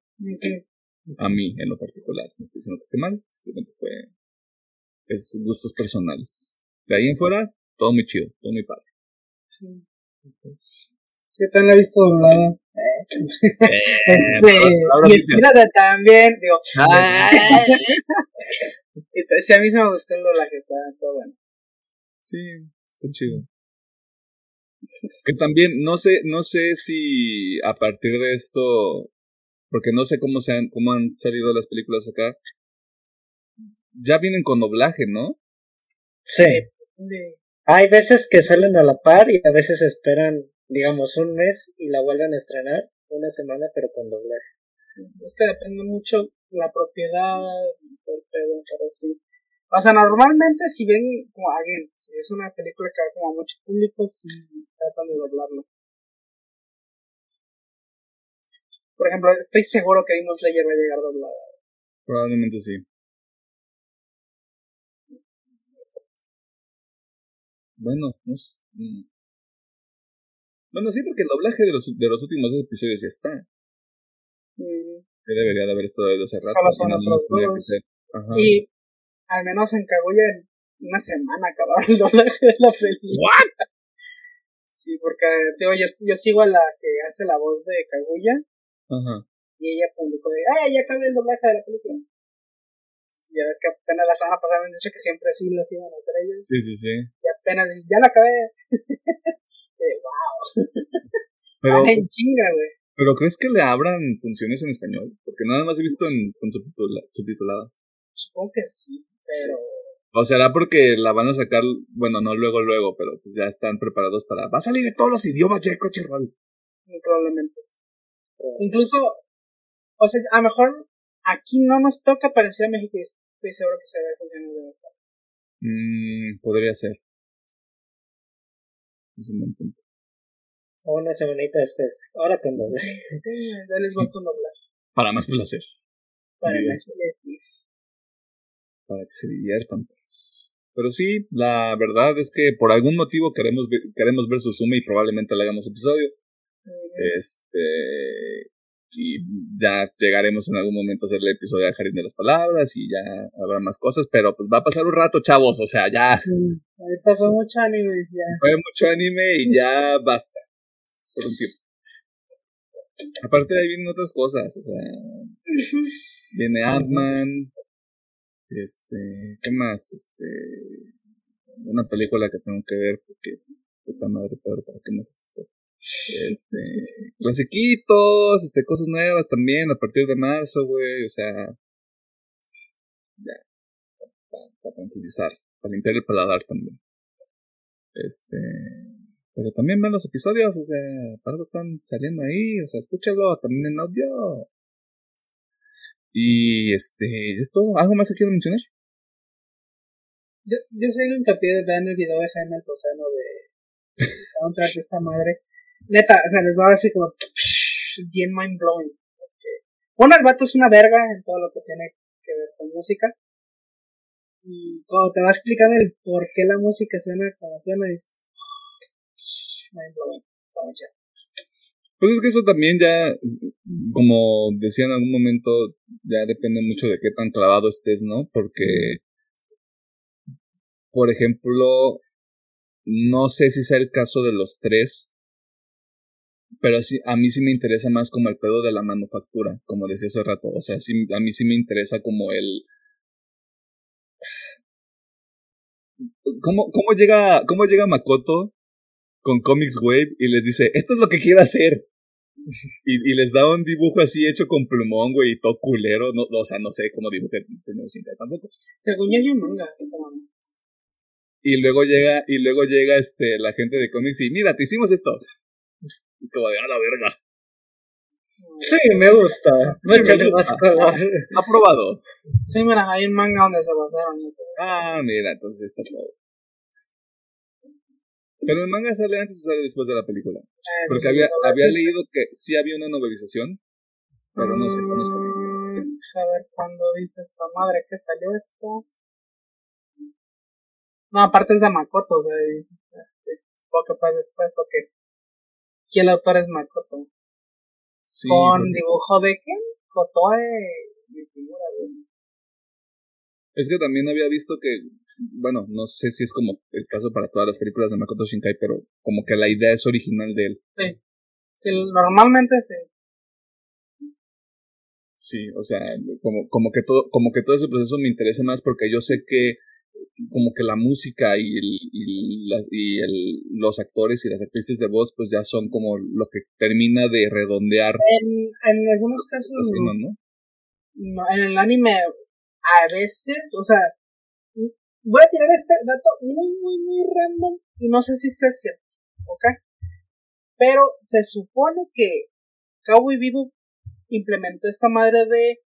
A mí, en lo particular. No estoy diciendo que esté mal. Simplemente fue... Es gustos personales. De ahí en fuera, todo muy chido. Todo muy padre. Sí. ¿Qué tal la he visto doblada? Este, ahora y sí, Espírate también, digo. Ah. si (laughs) a mí se me gustó el doblaje, está todo bueno. Sí, está chido. Que también, no sé, no sé si a partir de esto, porque no sé cómo se han, cómo han salido las películas acá, ya vienen con doblaje, ¿no? Sí. Hay veces que salen a la par y a veces esperan, digamos, un mes y la vuelven a estrenar una semana, pero con doblaje. Es que depende mucho la propiedad y todo el pedo, pero sí. O sea, normalmente si ven, como again, si es una película que va como a mucho público, sí tratan de doblarlo. Por ejemplo, estoy seguro que Demon Slayer va a llegar doblada. Probablemente sí. Bueno, no sé. mm. Bueno, sí, porque el doblaje de los, de los últimos dos episodios ya está. Mm, Que debería de haber estado desde hace rato. Solo son otros dos. Ajá. Y al menos en Kaguya en una semana acabaron el doblaje de la película. ¿What? Sí, porque digo, yo, yo sigo a la que hace la voz de Kaguya Ajá. y ella publicó de, ¡ay, ya acabé el doblaje de la película! Ya ves que apenas la semana pasada me han dicho que siempre sí las iban a hacer ellos. Sí, sí, sí. Y apenas, ya la acabé. (laughs) Eh, wow, Pero, van en chinga, güey. pero ¿crees que le abran funciones en español? Porque nada más he visto en, con subtitula- subtitulada. Supongo que sí, pero O será porque la van a sacar, bueno, no luego, luego, pero pues ya están preparados para... Va a salir de todos los idiomas ya Crunchyroll. probablemente sí. Incluso, o sea, a lo mejor aquí no nos toca parecer a México y estoy seguro que se ve funcionando de español. Mm, podría ser. Es un buen punto. O una semanita después. Ahora con doblaje. (laughs) Ya les voy a doblar. Para más placer. Para Bien. las Para que se diviertan. pues. Pero sí, la verdad es que por algún motivo queremos ver, queremos ver Suzume y probablemente le hagamos episodio. Este. Y ya llegaremos en algún momento a hacer el episodio de Jardín de las Palabras y ya habrá más cosas, pero pues va a pasar un rato, chavos. O sea, ya Mm, Ahorita fue mucho anime, ya. fue mucho anime y ya basta. Por un tiempo. Aparte de ahí vienen otras cosas, o sea, viene Ant-Man, este, ¿qué más? Este, una película que tengo que ver porque, puta madre, Pedro, ¿para qué más es esto? Este, clasiquitos, este, cosas nuevas también a partir de marzo, güey, o sea, ya, para, para tranquilizar, para limpiar el paladar también. Este, pero también ven los episodios, o sea, para algo están saliendo ahí, o sea, escúchalo también en audio. Y este, es todo. ¿Algo más que quiero mencionar? Yo, yo sé que hincapié de ver el video de Jaime Altozano de soundtrack de esta madre. Neta, o sea, les voy a decir como bien mind blowing. Bueno, el vato es una verga en todo lo que tiene que ver con música. Y cuando te va explicando el por qué la música suena como suena, es mind blowing. Está muy chido. Pues es que eso también ya, como decía en algún momento, ya depende mucho de qué tan clavado estés, ¿no? Porque, por ejemplo, no sé si sea el caso de los tres, pero sí, a mí sí me interesa más como el pedo de la manufactura, como decía hace rato. O sea, sí, a mí sí me interesa como el... ¿Cómo, cómo, llega, ¿Cómo llega Makoto con Comics Wave y les dice, esto es lo que quiero hacer? Y, y, les da un dibujo así hecho con plumón, güey, y todo culero. No, o sea, no sé cómo dibujar el señor Shinkai tampoco. Según yo, yo manga. Y luego llega, y luego llega este, la gente de cómics y mira, te hicimos esto. Y como de a la verga. Sí, me gusta. No hay que más Aprobado. Sí, mira, hay un manga donde se basaron. Ah, mira, entonces está todo. Pero el manga sale antes o sale después de la película. Porque había, había leído que sí había una novelización, pero no sé, conozco. Mm, a ver, cuando dice esta madre que salió esto. No, aparte es de Makoto, o sea, dice, supongo que fue después, porque aquí el autor es Makoto. Sí, Con dibujo de qué? Kotoe y figura de eso. Es que también había visto que, bueno, no sé si es como el caso para todas las películas de Makoto Shinkai, pero como que la idea es original de él. Sí, sí normalmente sí. Sí, o sea, como, como que todo, como que todo ese proceso me interesa más porque yo sé que como que la música y, el, y, las, y el, los actores y las actrices de voz pues ya son como lo que termina de redondear. En, en algunos casos no. ¿no? En el anime a veces, o sea, voy a tirar este dato muy, muy, muy random y no sé si sea cierto, ¿ok? Pero se supone que Cowboy Vivo implementó esta madre de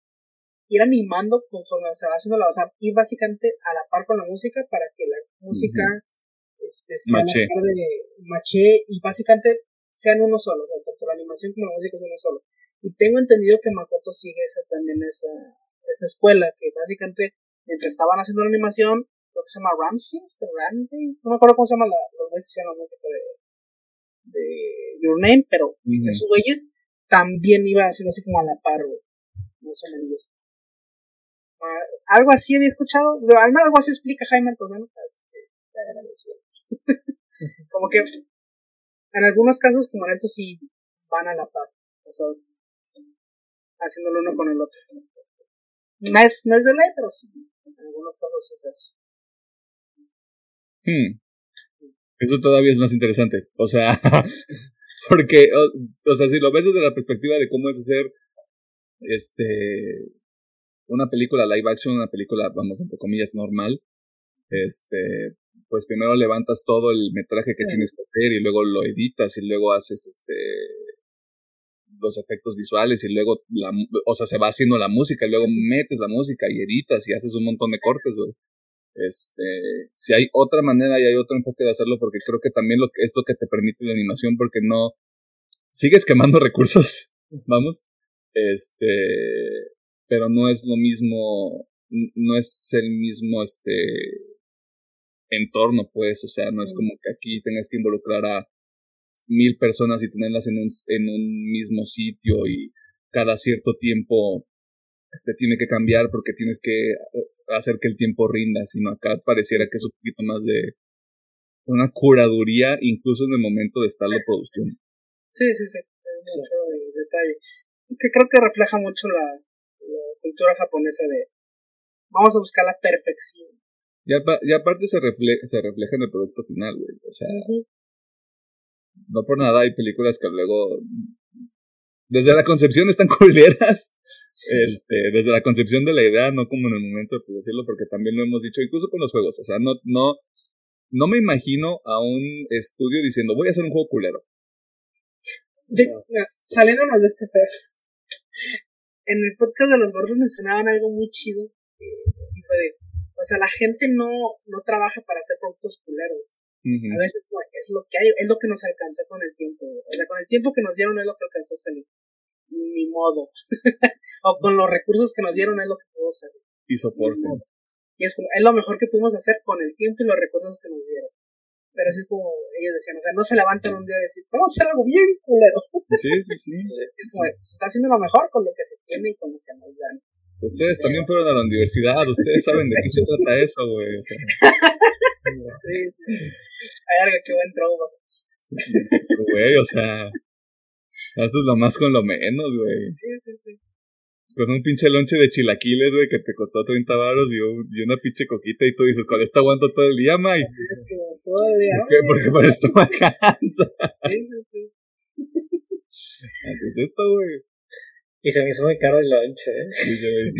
ir animando conforme se va haciendo la, o sea, ir básicamente a la par con la música para que la música este, mache. de maché y básicamente sean uno solo, tanto la animación como la música son uno solo. Y tengo entendido que Makoto sigue esa también esa esa escuela que básicamente mientras estaban haciendo la animación, creo que se llama Ramses, Ramses, no me acuerdo cómo se llama la, los güeyes que la música de, de Your Name, pero esos güeyes también iba haciendo así como a la par, no sé, me uh, algo así había escuchado, algo así explica Jaime Antonio, (laughs) como que en algunos casos como en estos sí van a la par, o sea, haciéndolo uno con el otro. No es, no es de ley, pero sí, en algunos casos es eso. Hmm. Eso todavía es más interesante. O sea, (laughs) porque, o, sea, si lo ves desde la perspectiva de cómo es hacer, este, una película live action, una película, vamos, entre comillas, normal, este, pues primero levantas todo el metraje que tienes que hacer y luego lo editas y luego haces, este, los efectos visuales y luego la, o sea, se va haciendo la música y luego metes la música y editas y haces un montón de cortes, güey. Este, si hay otra manera y hay otro enfoque de hacerlo porque creo que también lo, es lo que te permite la animación porque no sigues quemando (laughs) recursos, vamos. Este, pero no es lo mismo, no es el mismo, este, entorno, pues, o sea, no es como que aquí tengas que involucrar a mil personas y tenerlas en un, en un mismo sitio y cada cierto tiempo este tiene que cambiar porque tienes que eh, hacer que el tiempo rinda, sino acá pareciera que es un poquito más de una curaduría incluso en el momento de estarlo produciendo. Sí, sí, sí, es mucho detalle. Que creo que refleja mucho la, cultura japonesa de vamos a buscar la perfección. Y, aparte se, refleja, se refleja en el producto final, güey. O sea, no por nada hay películas que luego desde la concepción están (laughs) culeras. Este, desde la concepción de la idea, no como en el momento de producirlo, porque también lo hemos dicho, incluso con los juegos. O sea, no, no, no me imagino a un estudio diciendo voy a hacer un juego culero. De, saliéndonos de este perro. En el podcast de los gordos mencionaban algo muy chido. o sea, la gente no, no trabaja para hacer productos culeros. A veces es lo que hay, es lo que nos alcanza con el tiempo. O sea, con el tiempo que nos dieron es lo que alcanzó a salir. Ni modo. (laughs) o con los recursos que nos dieron es lo que pudo salir. Y soporte. Y es como, es lo mejor que pudimos hacer con el tiempo y los recursos que nos dieron. Pero así es como ellos decían, o sea, no se levantan un día y decir, vamos a hacer algo bien culero. Sí, sí, sí. (laughs) es como, se está haciendo lo mejor con lo que se tiene y con lo que nos dan. Ustedes también fueron a la universidad, ustedes (laughs) saben de qué se trata eso, güey. sí, sí. Hay algo que buen trauma. Güey, o sea, eso es lo más con lo menos, güey. Sí, sí, sí. Con un pinche lonche de chilaquiles, güey, que te costó 30 baros y, y, una pinche coquita y tú dices, con esto aguanto todo el día, May. Todo el día, ¿Por qué? Porque por esto me alcanza. Sí, sí, sí. Así es esto, güey. Y se me hizo muy caro el lunch, ¿eh? Güey,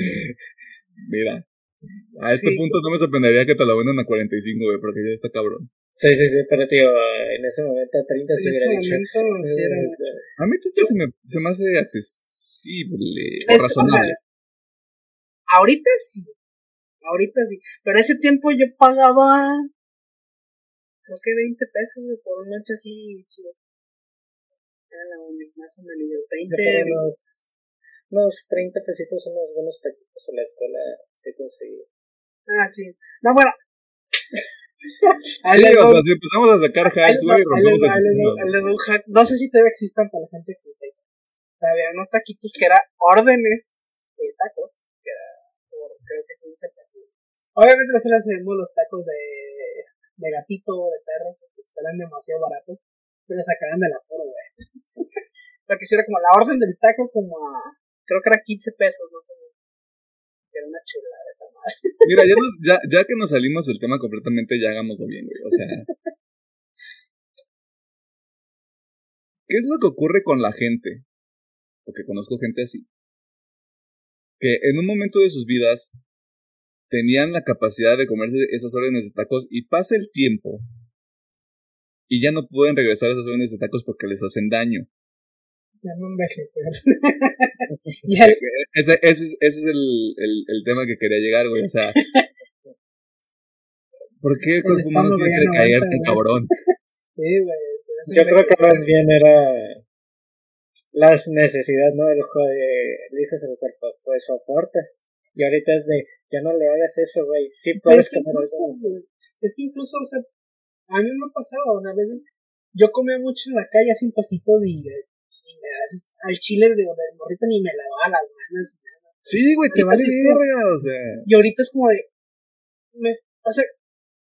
Mira, a este punto no me sorprendería que te lo vendan a 45, güey, porque ya está cabrón. Sí, sí, sí, pero tío, en ese momento a 30 se En ese hubiera dicho. momento sí era (laughs) mucho. A mí Twitter se me, se me hace accesible, Es razonable. Ahorita sí. Ahorita sí. Pero ese tiempo yo pagaba. Creo que 20 pesos por una noche así, chido. Era la única, más o menos. Yo 20. pagué unos, unos 30 pesitos, unos buenos taquitos en la escuela, sí conseguí. Ah, sí. No, bueno. (laughs) Sí, o sea, si empezamos a sacar hacks, güey, rompemos el. No sé si todavía existan para la gente que usa. Había unos taquitos que eran órdenes de tacos, que era por creo que 15 pesos. Obviamente no se les hacemos los tacos de, de gatito o de perro, porque salen demasiado baratos, pero sacaban de la puro, güey. (laughs) porque si era como la orden del taco como a, creo que era 15 pesos, ¿no? Como, que era una chulada esa madre. Mira, ya, nos- ya, que nos salimos del tema completamente, ya hagámoslo bien. O sea. ¿Qué es lo que ocurre con la gente? Porque conozco gente así. Que en un momento de sus vidas tenían la capacidad de comerse esas órdenes de tacos y pasa el tiempo y ya no pueden regresar a esas órdenes de tacos porque les hacen daño. Se llama envejecer. (laughs) y el, Ese, ese es, ese es el, el, el tema que quería llegar, güey. O sea, ¿por qué el cuerpo humano tiene que no caer aguanta, tan cabrón? (laughs) sí, güey. Yo creo que más bien era las necesidades, ¿no? El joder, le dices al cuerpo, pues soportas. Y ahorita es de, ya no le hagas eso, güey. Sí puedes es que comer incluso, eso. güey, es que incluso, o sea, a mí me pasaba, una vez yo comía mucho en la calle así pastitos y, al chile de, de morrito ni me lavaba las manos. y nada. Sí, güey, te vale es verga, o sea. Y ahorita es como de, me, o sea,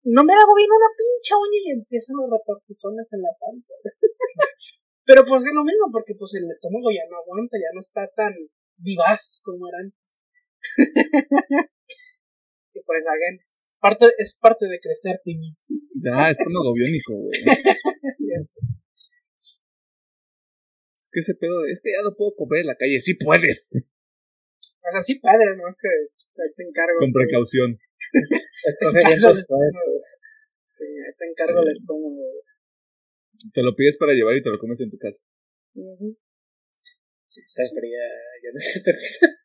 no me hago bien una pincha uña y empiezan los retortijones en la panza. (laughs) Pero ¿por qué lo mismo? Porque pues el estómago ya no aguanta, ya no está tan vivaz como era antes. (laughs) y pues, again, es parte, es parte de crecer, Timmy. Ya, estómago biónico, güey. (laughs) Es que ese pedo, de, es que ya no puedo comer en la calle. Sí puedes. O sea, sí puedes, ¿no? Es que ahí te encargo. Con precaución. (laughs) Puestos. Sí, ahí te encargo el estómago. Te lo pides para llevar y te lo comes en tu casa. Ujú. Está fría, (laughs) ya no se termina.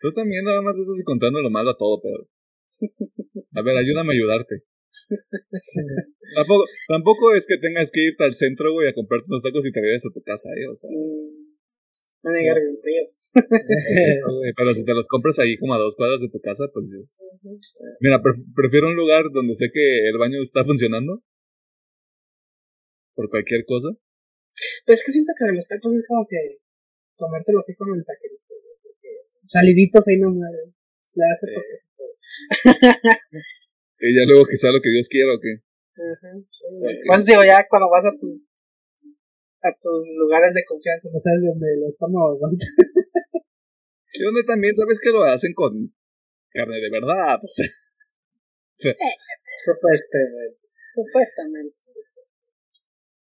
Tú también nada más estás contando lo malo a todo, Pedro. (laughs) A ver, ayúdame a ayudarte. (laughs) Tampoco, tampoco es que tengas que irte al centro, güey, a comprarte unos tacos y te regresas a tu casa, eh. O sea, Mm, No me bien fríos. (laughs) pero si te los compras ahí como a dos cuadras de tu casa, pues Mira, pre- prefiero un lugar donde sé que el baño está funcionando. Por cualquier cosa. Pero es que siento que de los tacos es como que comértelo así con el taquerito. Saliditos ahí no mueren. Le el Sí. (laughs) Y ya luego que sea lo que Dios quiera o qué. Ajá, sí. Pues digo, ya cuando vas a tu a tus lugares de confianza, no sabes dónde el estómago aguanta. (laughs) Y donde también sabes que lo hacen con carne de verdad. O sea, (laughs) Supuestamente. Supuestamente. sí.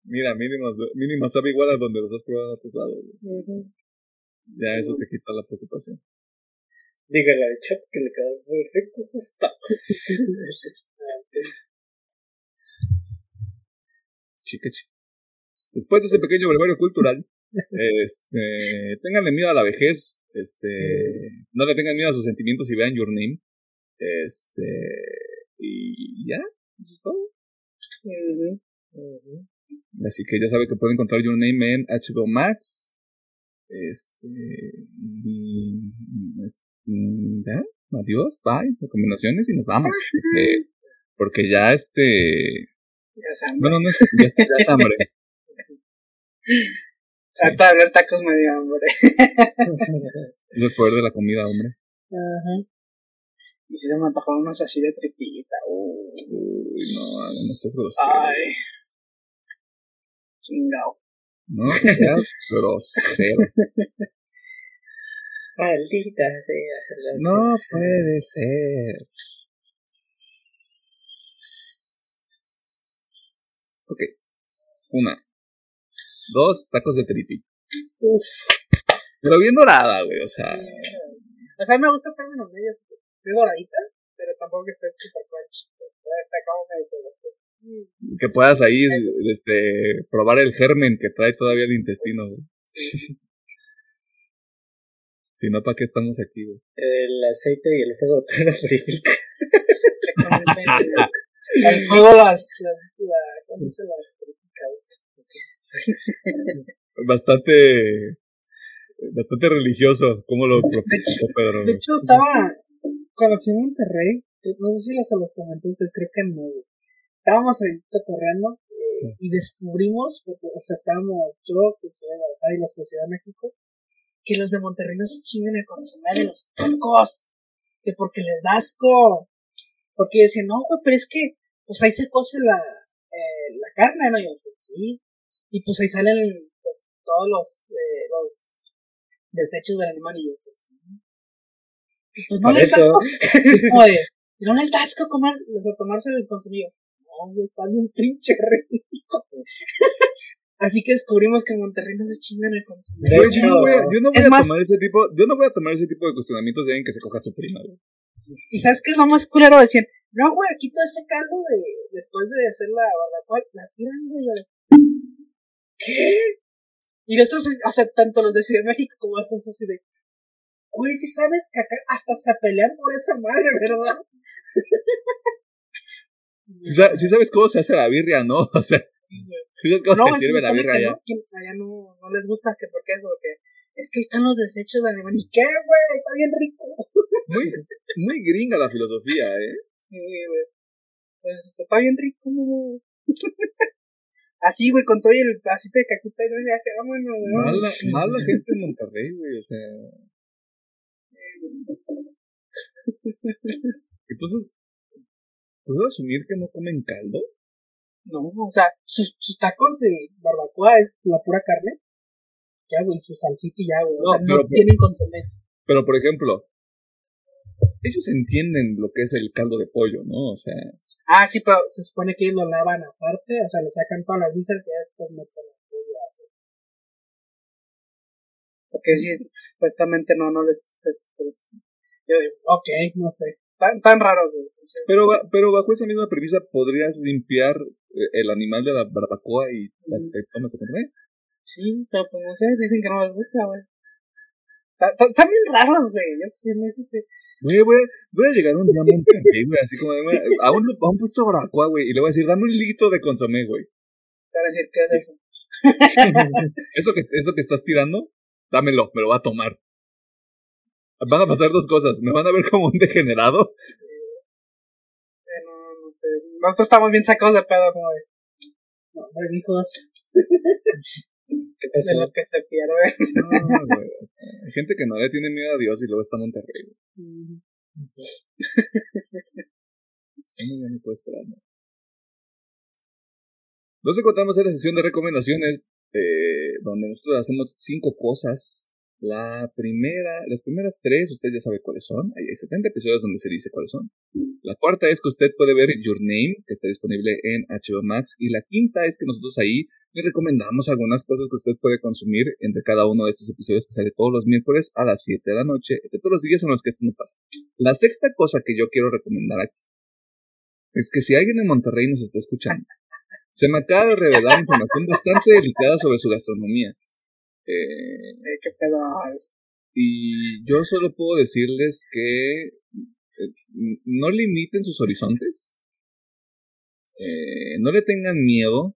mira, mínimo, mínimo sabe igual a donde los has probado a tus lados. Ujú. Ya eso te quita la preocupación. Dígale al chef que le quedan muy ricos sus tacos. (laughs) Chica, chica. Después de ese pequeño brevario cultural, este, ténganle miedo a la vejez, este, no le tengan miedo a sus sentimientos y vean Your Name, este, y ya, eso es todo. Así que ya sabe que pueden encontrar Your Name en HBO Max, este, y, es- y ya, adiós, bye, recomendaciones y nos vamos, porque, porque ya este, Ya sabes. bueno, no es, ya, es- ya es hambre. (laughs) Sí. Hablar tacos me dio hambre. (laughs) Es el poder de la comida, hombre. Ajá. Y si se me antojaron unos así de tripita. Uh. Uy, no, no seas grosero. Ay. Chingao. No seas grosero. (laughs) Maldita sea. la- No puede ser. Ok. Una, Dos, tacos de tripi. Uf. Pero bien dorada, güey, o sea. O sea, me gusta términos medios. Estoy doradita, pero tampoco que esté super crunch. Está como medio Que puedas ahí este, probar el germen que trae todavía el intestino, güey. Si no, ¿para qué estamos aquí, güey? El aceite y el fuego te lo purifica. (laughs) el fuego las, las, la, se las purifica, Bastante bastante religioso, como lo propuso Pedro. De hecho, estaba, cuando fui a Monterrey, no sé si se los comenté ustedes, creo que no, Estábamos ahí cotorreando eh, y descubrimos, o sea, estábamos yo, que soy de Guadalajara y los de Ciudad de México, que los de Monterrey no se chingan el consumir de los tacos, que porque les da asco. Porque decían, no, güey, pero es que, pues ahí se cose la, eh, la carne, ¿no? Y yo, pues, sí. Y pues ahí salen pues, todos los, eh, los desechos del animal y yo, pues, pues no les asco. Es como de, no les da asco comer, o sea, tomarse el consumido. No, güey, está bien pinche rico. Así que descubrimos que en Monterrey no se chingan el consumido. yo no voy a, yo no voy a tomar ese tipo, yo no voy a tomar ese tipo de cuestionamientos de alguien que se coja su prima, güey. Y sabes qué es lo más culero, decían, no, güey, aquí todo ese caldo de, después de hacer la barbacoa, la tiran, güey. ¿Qué? Y estos, o sea, tanto los de Ciudad de México como estos así de, güey, si sabes que acá hasta se pelean por esa madre, ¿verdad? si, sabes cómo se hace la birria, ¿no? (laughs) O sea, si sabes cómo se sirve la birria allá. No, allá no, no les gusta que porque eso, porque es que están los desechos de animal. ¿Y qué, güey? Está bien rico. Muy, muy gringa la filosofía, ¿eh? Sí, güey. Pues está bien rico, güey. Así, güey, con todo el pedacito de caquita y no le hace, vámonos, Mala, mala gente en Monterrey, güey, o sea. Entonces, ¿puedo asumir que no comen caldo? No, o sea, sus, sus tacos de barbacoa es la pura carne. Ya, güey, su salsita y ya, güey. O sea, no tienen consomé. Pero, por ejemplo, ellos entienden lo que es el caldo de pollo, ¿no? O sea. Ah, sí, pero se supone que ellos lo lavan aparte, o sea, le sacan todas las vísceras y después meten la pollo así. Porque sí, supuestamente no, no les pues, pues, yo digo, ok, no sé. Tan, tan raros, Pero, pero bajo esa misma premisa, ¿podrías limpiar el animal de la barbacoa y las, mm. tomas de comer? Sí, pero pues no sé, dicen que no les gusta, güey. Están bien raros, güey. Yo sé, no sé. Güey, voy, voy a llegar un día a Monterrey, güey, así como de, a un, a un puesto barbacoa, güey, y le voy a decir, dame un litro de consomé, güey. Para decir, ¿qué es eso? (laughs) eso, que, eso que estás tirando, dámelo, me lo va a tomar. Van a pasar dos cosas, me van a ver como un degenerado. No, no sé. Nosotros estamos bien sacados de pedo, como de. No, no, hijos. de lo que se pierde. (laughs) No, Hay gente que no le tiene miedo a Dios y luego está Monterrey. no me puedo esperar, ¿no? Nos encontramos en la sesión de recomendaciones, eh, donde nosotros hacemos cinco cosas la primera, las primeras tres, usted ya sabe cuáles son. Hay 70 episodios donde se dice cuáles son. La cuarta es que usted puede ver Your Name, que está disponible en HBO Max. Y la quinta es que nosotros ahí le recomendamos algunas cosas que usted puede consumir entre cada uno de estos episodios que sale todos los miércoles a las 7 de la noche, excepto los días en los que esto no pasa. La sexta cosa que yo quiero recomendar aquí es que si alguien en Monterrey nos está escuchando, se me acaba de revelar información bastante delicada sobre su gastronomía. Eh, ¿Qué pedo? Y yo solo puedo decirles que eh, no limiten sus horizontes. Eh, no le tengan miedo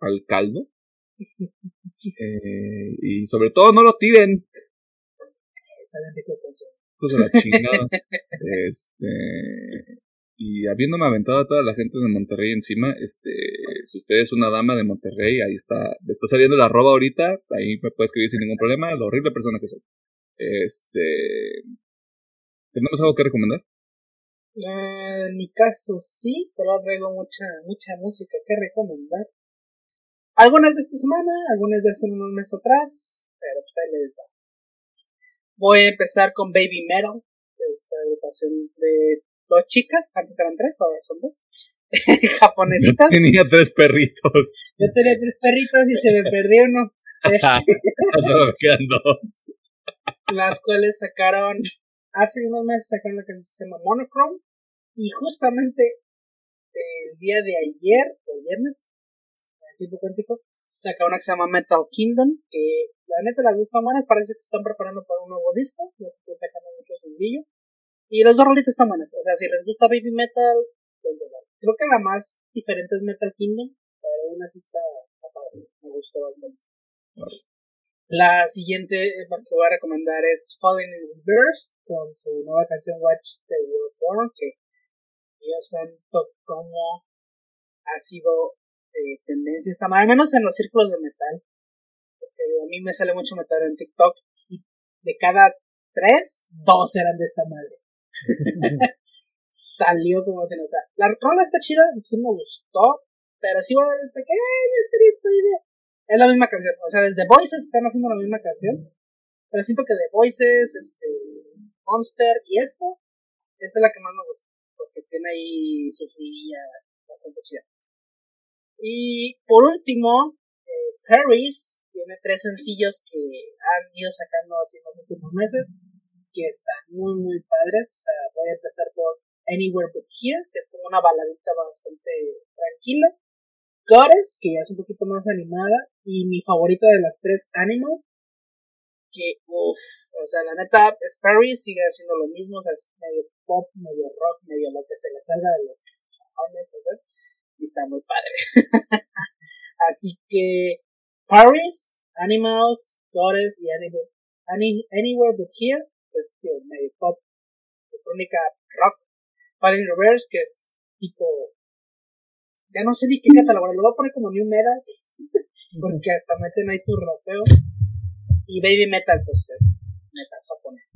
al caldo. (laughs) Eh, y sobre todo no lo tiren. Pues la chingada. (laughs) este, y habiéndome aventado a toda la gente de Monterrey encima, este, si usted es una dama de Monterrey, ahí está, le está saliendo la roba ahorita, ahí me puede escribir sin ningún problema, la horrible persona que soy. Este, ¿tenemos algo que recomendar? En mi caso sí, pero traigo mucha, mucha música que recomendar. Algunas de esta semana, algunas de hace unos meses atrás, pero pues ahí les va. Voy a empezar con Baby Metal, esta agrupación de dos chicas, antes eran tres, ahora son dos. (laughs) japonesitas. Yo tenía tres perritos. Yo tenía tres perritos y se me perdió uno. (laughs) (laughs) Solo quedan dos. Las cuales sacaron, hace unos meses sacaron una canción que se llama Monochrome. Y justamente el día de ayer, o viernes, en tiempo cuántico, saca una que se llama Metal Kingdom, que la neta la gusta más, parece que están preparando para un nuevo disco, que sacando mucho sencillo. Y los dos rolitos están buenos, o sea, si les gusta Baby Metal, pues creo que la más diferente es Metal Kingdom, pero aún así está, padre, me gustó bastante. La siguiente que voy a recomendar es Falling in Reverse con su nueva canción Watch the World Born, que Dios santo cómo ha sido eh, tendencia esta al menos en los círculos de metal. Porque a mí me sale mucho metal en TikTok y de cada tres, dos eran de esta madre. Salió como que no, sea, la rola está chida, sí me gustó, pero sí va a dar el pequeño asterisco idea es la misma canción. O sea, desde Voices están haciendo la misma canción. Pero siento que de Voices, este, Monster y esto, esta es la que más me gusta. Porque tiene ahí su bastante chida. Y por último, eh, Paris tiene tres sencillos que han ido sacando así en los últimos meses. Que están muy, muy padres. O sea, voy a empezar por Anywhere But Here, que es como una baladita bastante tranquila. Goddess, que ya es un poquito más animada, y mi favorita de las tres, Animal, que uff, o sea, la neta, Sperry sigue haciendo lo mismo, o sea, es medio pop, medio rock, medio lo que se le salga de los y está muy padre. (laughs) Así que, Paris, Animals, Goddess y Anywhere, Anywhere But Here, pues, tío, medio pop, electrónica rock, Paris Reverse, que es tipo ya no sé ni qué catalogar, lo voy a poner como New Metal, (laughs) porque hasta meten ahí su rapeo. Y Baby Metal, pues es metal japonés.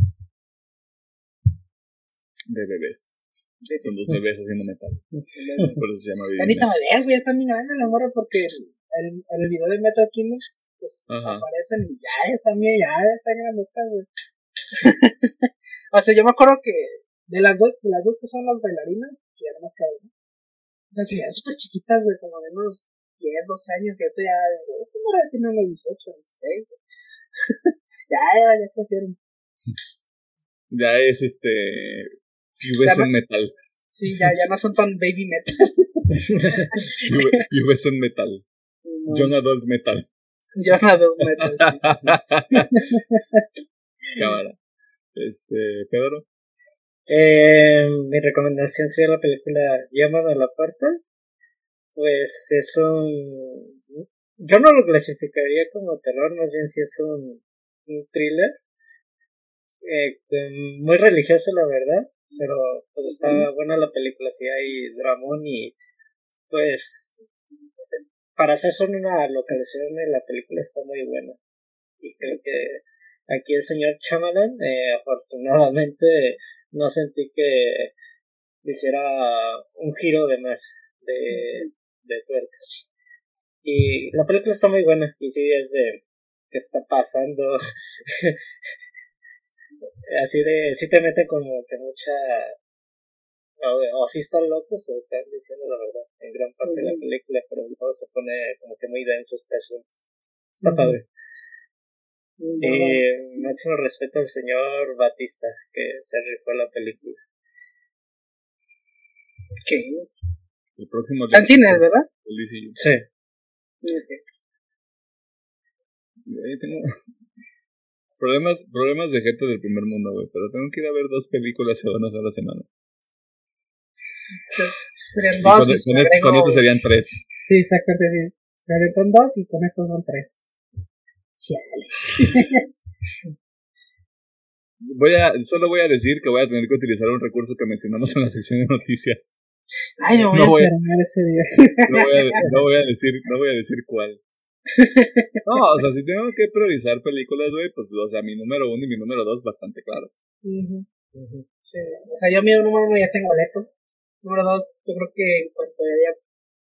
De bebés. Son dos bebés haciendo metal. (laughs) Por eso se llama Baby Metal. me veas, güey, está bien grande la morra porque el, el, video de Metal Kingdom, pues aparecen y ya está bien, ya está grandota, güey. (laughs) o sea, yo me acuerdo que de las dos, de las dos que son las bailarinas, que ya no me quedo, o sea, si eran súper chiquitas, güey, como de unos 10, 12 años, y ya, esa morra tiene unos 18, 16, ya, ya, ya crecieron. Ya es este. Pubescent metal. Sí, ya, ya no son tan baby metal. (laughs) (laughs) Pubescent metal. No. John Adult metal. John Adult metal. Sí. Cámara. Este, Pedro. Eh, mi recomendación sería la película Llamado a la puerta. Pues es un... Yo no lo clasificaría como terror, más bien si es un, un thriller. Eh, muy religioso, la verdad. Pero pues está buena la película, si hay dramón y pues para hacer solo una localización de la película está muy buena. Y creo que aquí el señor Chamalan, eh, afortunadamente, no sentí que hiciera un giro de más de, de tuerca. Y la película está muy buena, y sí es de qué está pasando. (laughs) Así de, sí te mete como que mucha o, si están locos o están diciendo la verdad en gran parte de la película, pero luego se pone como que muy denso este asunto. Está padre. Eh, máximo respeto al señor Batista, que se rifó la película. ¿Qué? El próximo. Están cines, ¿verdad? El Sí. tengo (laughs) problemas, problemas de gente del primer mundo, güey, pero tengo que ir a ver dos películas a la semana. Serían dos. Con, e-, con, esto serían tres. Sí, exactamente. Serían dos y con esto son tres. (laughs) voy a, solo voy a decir que voy a tener que utilizar un recurso que mencionamos en la sección de noticias. Ay, no voy, no a, voy a ese día. No voy, a, no voy a decir, no voy a decir cuál. (laughs) No, o sea, si tengo que priorizar películas, güey, pues, o sea, mi número uno y mi número dos bastante claros. Sí. O sea, yo mi número uno ya tengo boleto. Número dos, yo creo que en cuanto haya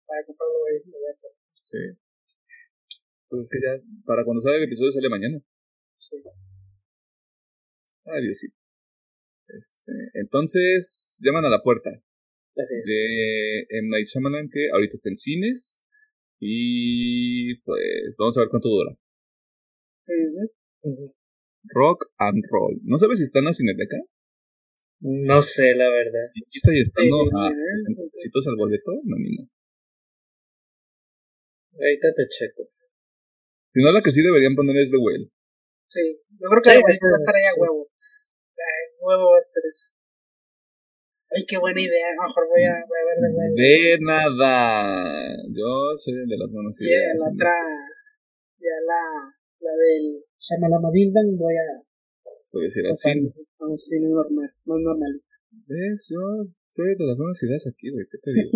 para comprarlo, voy a Sí. Pues es que ya, para cuando sale el episodio sale mañana. Sí. Ay, Dios sí. Este, entonces, llaman a la puerta. de M. Night Shyamalan, que ahorita está en cines. Y pues vamos a ver cuánto dura. Rock and Roll. ¿No sabes si está en la cineteca? No sé, la verdad. ¿Y estando a 60 pesitos al boleto? No, ni no. Ahorita te checo. Si no, la que sí deberían poner es The Whale. Sí, yo creo que sí, va a estar ahí a huevo. huevo va a estar eso. Ay, qué buena idea. Mejor voy a, voy a ver The Whale. De nada. Yo soy de las buenas ideas. Yeah, la otra. Ya la. La del Shamalama Big Bang voy a. Voy a decir así. Vamos a ir normal, más normalito. ¿Ves? Yo soy de las buenas ideas aquí, güey. ¿Qué te (laughs) digo?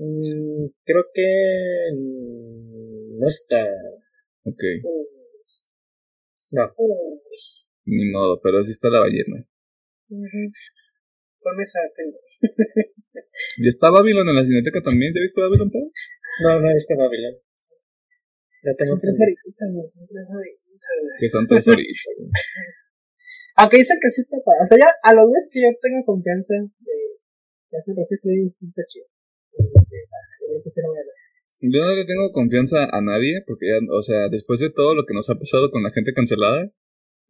Mm, creo que no está. Ok. No. Ni modo, pero sí está la ballena. Con esa tengo. (laughs) ¿Y está Babylon en la cineteca también? ¿Ya viste Babylon, Pedro? No, no he visto Babylon. Ya tengo son tres horitas, son tres horitas. Que son tres horitas. (laughs) Aunque dice que sí está O sea, ya a los días que yo tenga confianza de que hacen recién está chido. Yo no le tengo confianza a nadie, porque ya, o sea, después de todo lo que nos ha pasado con la gente cancelada,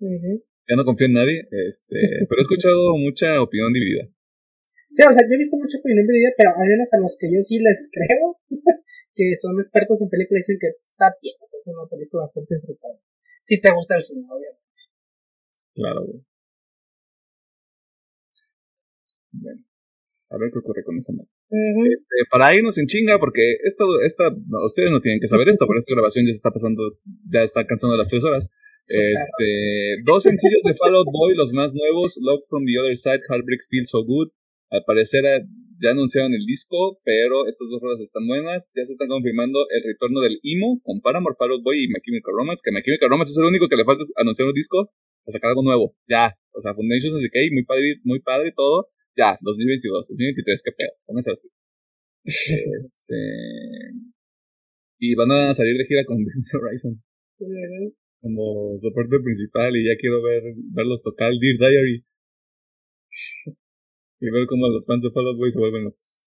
ya no confío en nadie, este, (laughs) pero he escuchado mucha opinión dividida. Sí, o sea, yo he visto mucha opinión dividida, pero al menos a los que yo sí les creo, (laughs) que son expertos en películas, dicen que está bien, o sea, es una película bastante disfrutable. Si te gusta el cine, obviamente. Claro, güey. Bueno, a ver qué ocurre con esa mano. Este, para irnos en chinga, porque esto, esta, ustedes no tienen que saber esto, pero esta grabación ya se está pasando, ya está cansando las tres horas. este, dos sencillos de Fall Out Boy, los más nuevos, Love from the Other Side, Heartbreaks Feel So Good. Al parecer eh, ya anunciaron el disco, pero estas dos horas están buenas. Ya se están confirmando el retorno del emo con Paramore, Fall Out Boy y My Chemical Romance, que My Chemical Romance es el único que le falta anunciar un disco o sacar algo nuevo. Ya, o sea, Foundations Decay, muy padre, muy padre todo ya, 2022, 2023, qué pedo, pónganse Este. Y van a salir de gira con (laughs) Horizon. Como soporte principal y ya quiero ver verlos tocar Dear Diary. y ver cómo los fans de Fall Out Boy se vuelven locos.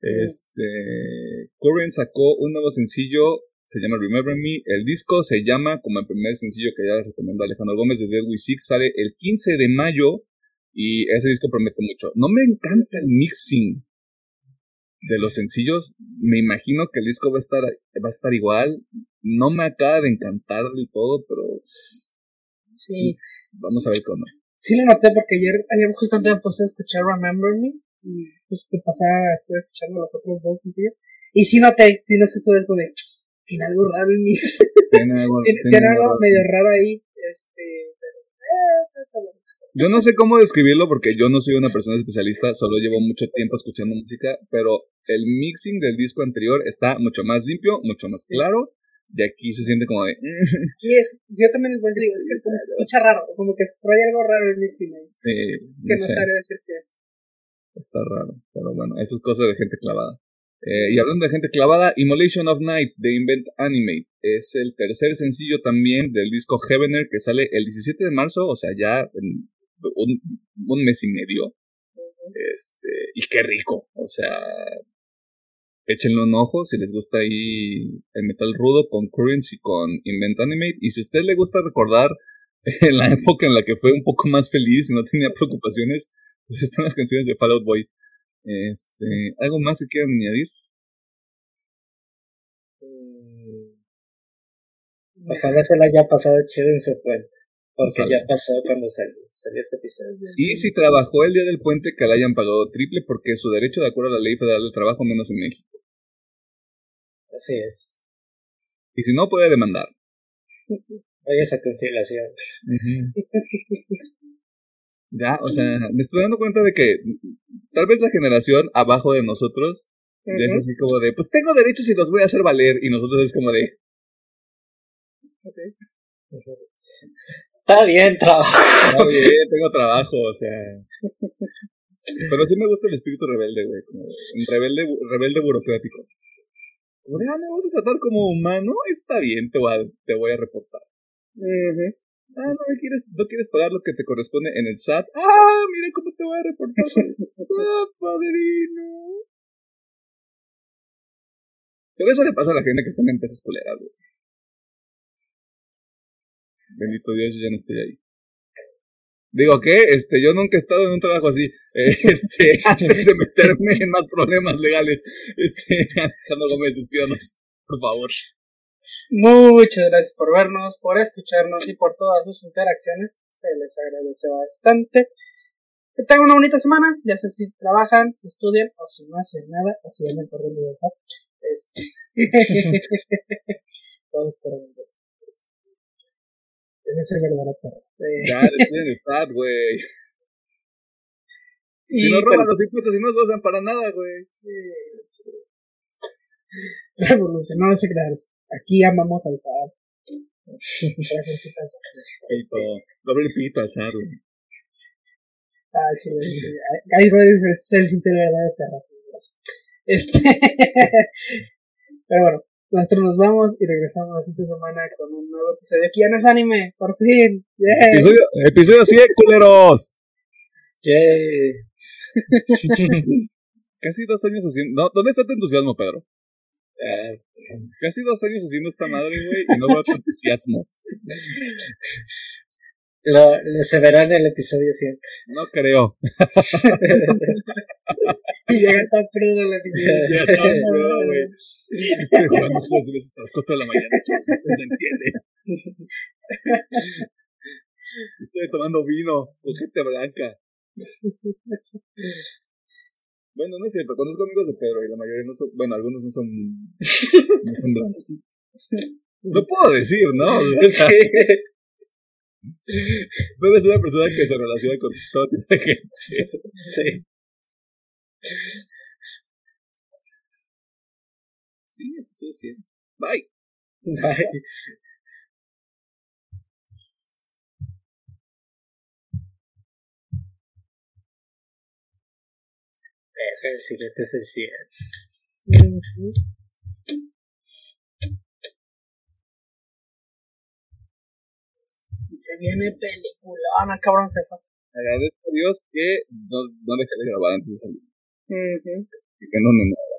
Este. Current sacó un nuevo sencillo, se llama Remember Me. El disco se llama, como el primer sencillo que ya recomendó Alejandro Gómez de Dead We Six, sale el 15 de mayo y ese disco promete mucho. No me encanta el mixing de los sencillos. Me imagino que el disco va a estar, va a estar igual. No me acaba de encantar del todo, pero. Sí. Vamos a ver cómo. Sí lo noté porque ayer, ayer justamente me puse a escuchar Remember Me. Y pues te pasaba, estoy escuchando los otros dos sencillos. Y sí noté, sí noté todo esto de. Tiene algo raro en mí. Tiene algo, (laughs) tiene, algo medio raro ahí. Este. Pero, eh, yo no sé cómo describirlo porque yo no soy una persona especialista, solo llevo mucho tiempo escuchando música, pero el mixing del disco anterior está mucho más limpio, mucho más claro, y aquí se siente como de... (laughs) Sí, es, yo también les digo, es que como se escucha raro, como que trae algo raro el mixing ahí. Sí, que no, sabe decir qué es. Está raro, pero bueno, eso es cosa de gente clavada. Eh, y hablando de gente clavada, Immolation of Night de Invent Animate es el tercer sencillo también del disco Heavener que sale el 17 de marzo, o sea, ya en un, un mes y medio. Este, y qué rico. O sea, échenle un ojo si les gusta ahí el metal rudo con Currency y con Invent Animate. Y si a usted le gusta recordar (laughs) en la época en la que fue un poco más feliz y no tenía preocupaciones, pues están las canciones de Fallout Boy. Este, ¿algo más que quieran añadir? Mm. Ojalá se la haya pasado chido en su puente. Porque ya pasó cuando salió, este episodio. Y si trabajó el día del puente, que le hayan pagado triple porque su derecho de acuerdo a la ley federal del trabajo, menos en México. Así es. Y si no, puede demandar. Hay esa conciliación. ya, o sea, me estoy dando cuenta de que tal vez la generación abajo de nosotros ya es así como de, pues tengo derechos y los voy a hacer valer. Y nosotros es como de. Okay. Está bien, trabajo. Está bien, tengo trabajo, o sea. Pero sí me gusta el espíritu rebelde, güey. Como un rebelde, rebelde burocrático. Como de, ah, me vas a tratar como humano, está bien, te voy a, te voy a reportar. Ah, no quieres, no quieres pagar lo que te corresponde en el SAT. Ah, mira cómo te voy a reportar. ah, (laughs) padrino. Pero eso le pasa a la gente que está en empresas culeras, güey. Bendito Dios, yo ya no estoy ahí. Digo, ¿qué? Este, yo nunca he estado en un trabajo así. (laughs) Este, antes de meterme en más problemas legales. Este, Alejandro Gómez, despídanos, por favor. Muchas gracias por vernos, por escucharnos y por todas sus interacciones. Se les agradece bastante. Que tengan una bonita semana, ya sé si trabajan, si estudian o si no hacen nada, o si andan corriendo de WhatsApp. Este. (laughs) Todos por el ese es el verdadero perro. Ya, estoy en Stat, güey. (laughs) Si no roban los impuestos y no los usan para nada, güey. Sí, sí. Ese crear. Aquí amamos al SAT. Esto, (laughs) doble pito al SAT, güey. Ah, chido. Ahí es el, el, el verdadero perro. Este. (laughs) Pero bueno, nosotros nos vamos y regresamos la siguiente semana con un nuevo episodio. Aquí en es anime, por fin. Episodio, episodio 100, (laughs) culeros. Yay. (laughs) Casi dos años haciendo. No, ¿Dónde está tu entusiasmo, Pedro? Eh, casi dos años haciendo esta madre, güey, y no veo tu entusiasmo. (laughs) Lo, lo se verá en el episodio 100. No creo. (laughs) y llega tan crudo el episodio. Llega tan crudo, güey. Estoy jugando juegos de veces hasta las 4 de la mañana, chicos. No se entiende. Estoy tomando vino con gente blanca. Bueno, no es cierto. Conozco amigos de Pedro y la mayoría no son. Bueno, algunos no son. No son blancos. (laughs) Lo puedo decir, ¿no? Sí. Tú eres una persona que se relaciona con todo tipo de gente. Sí. Sí, eso sí. Bye. Bye. El siguiente es el 100. Se viene peliculona, cabrón, se fue. Agradezco a Dios que no, no dejé de grabar antes de salir. Uh -huh. Que no me nada.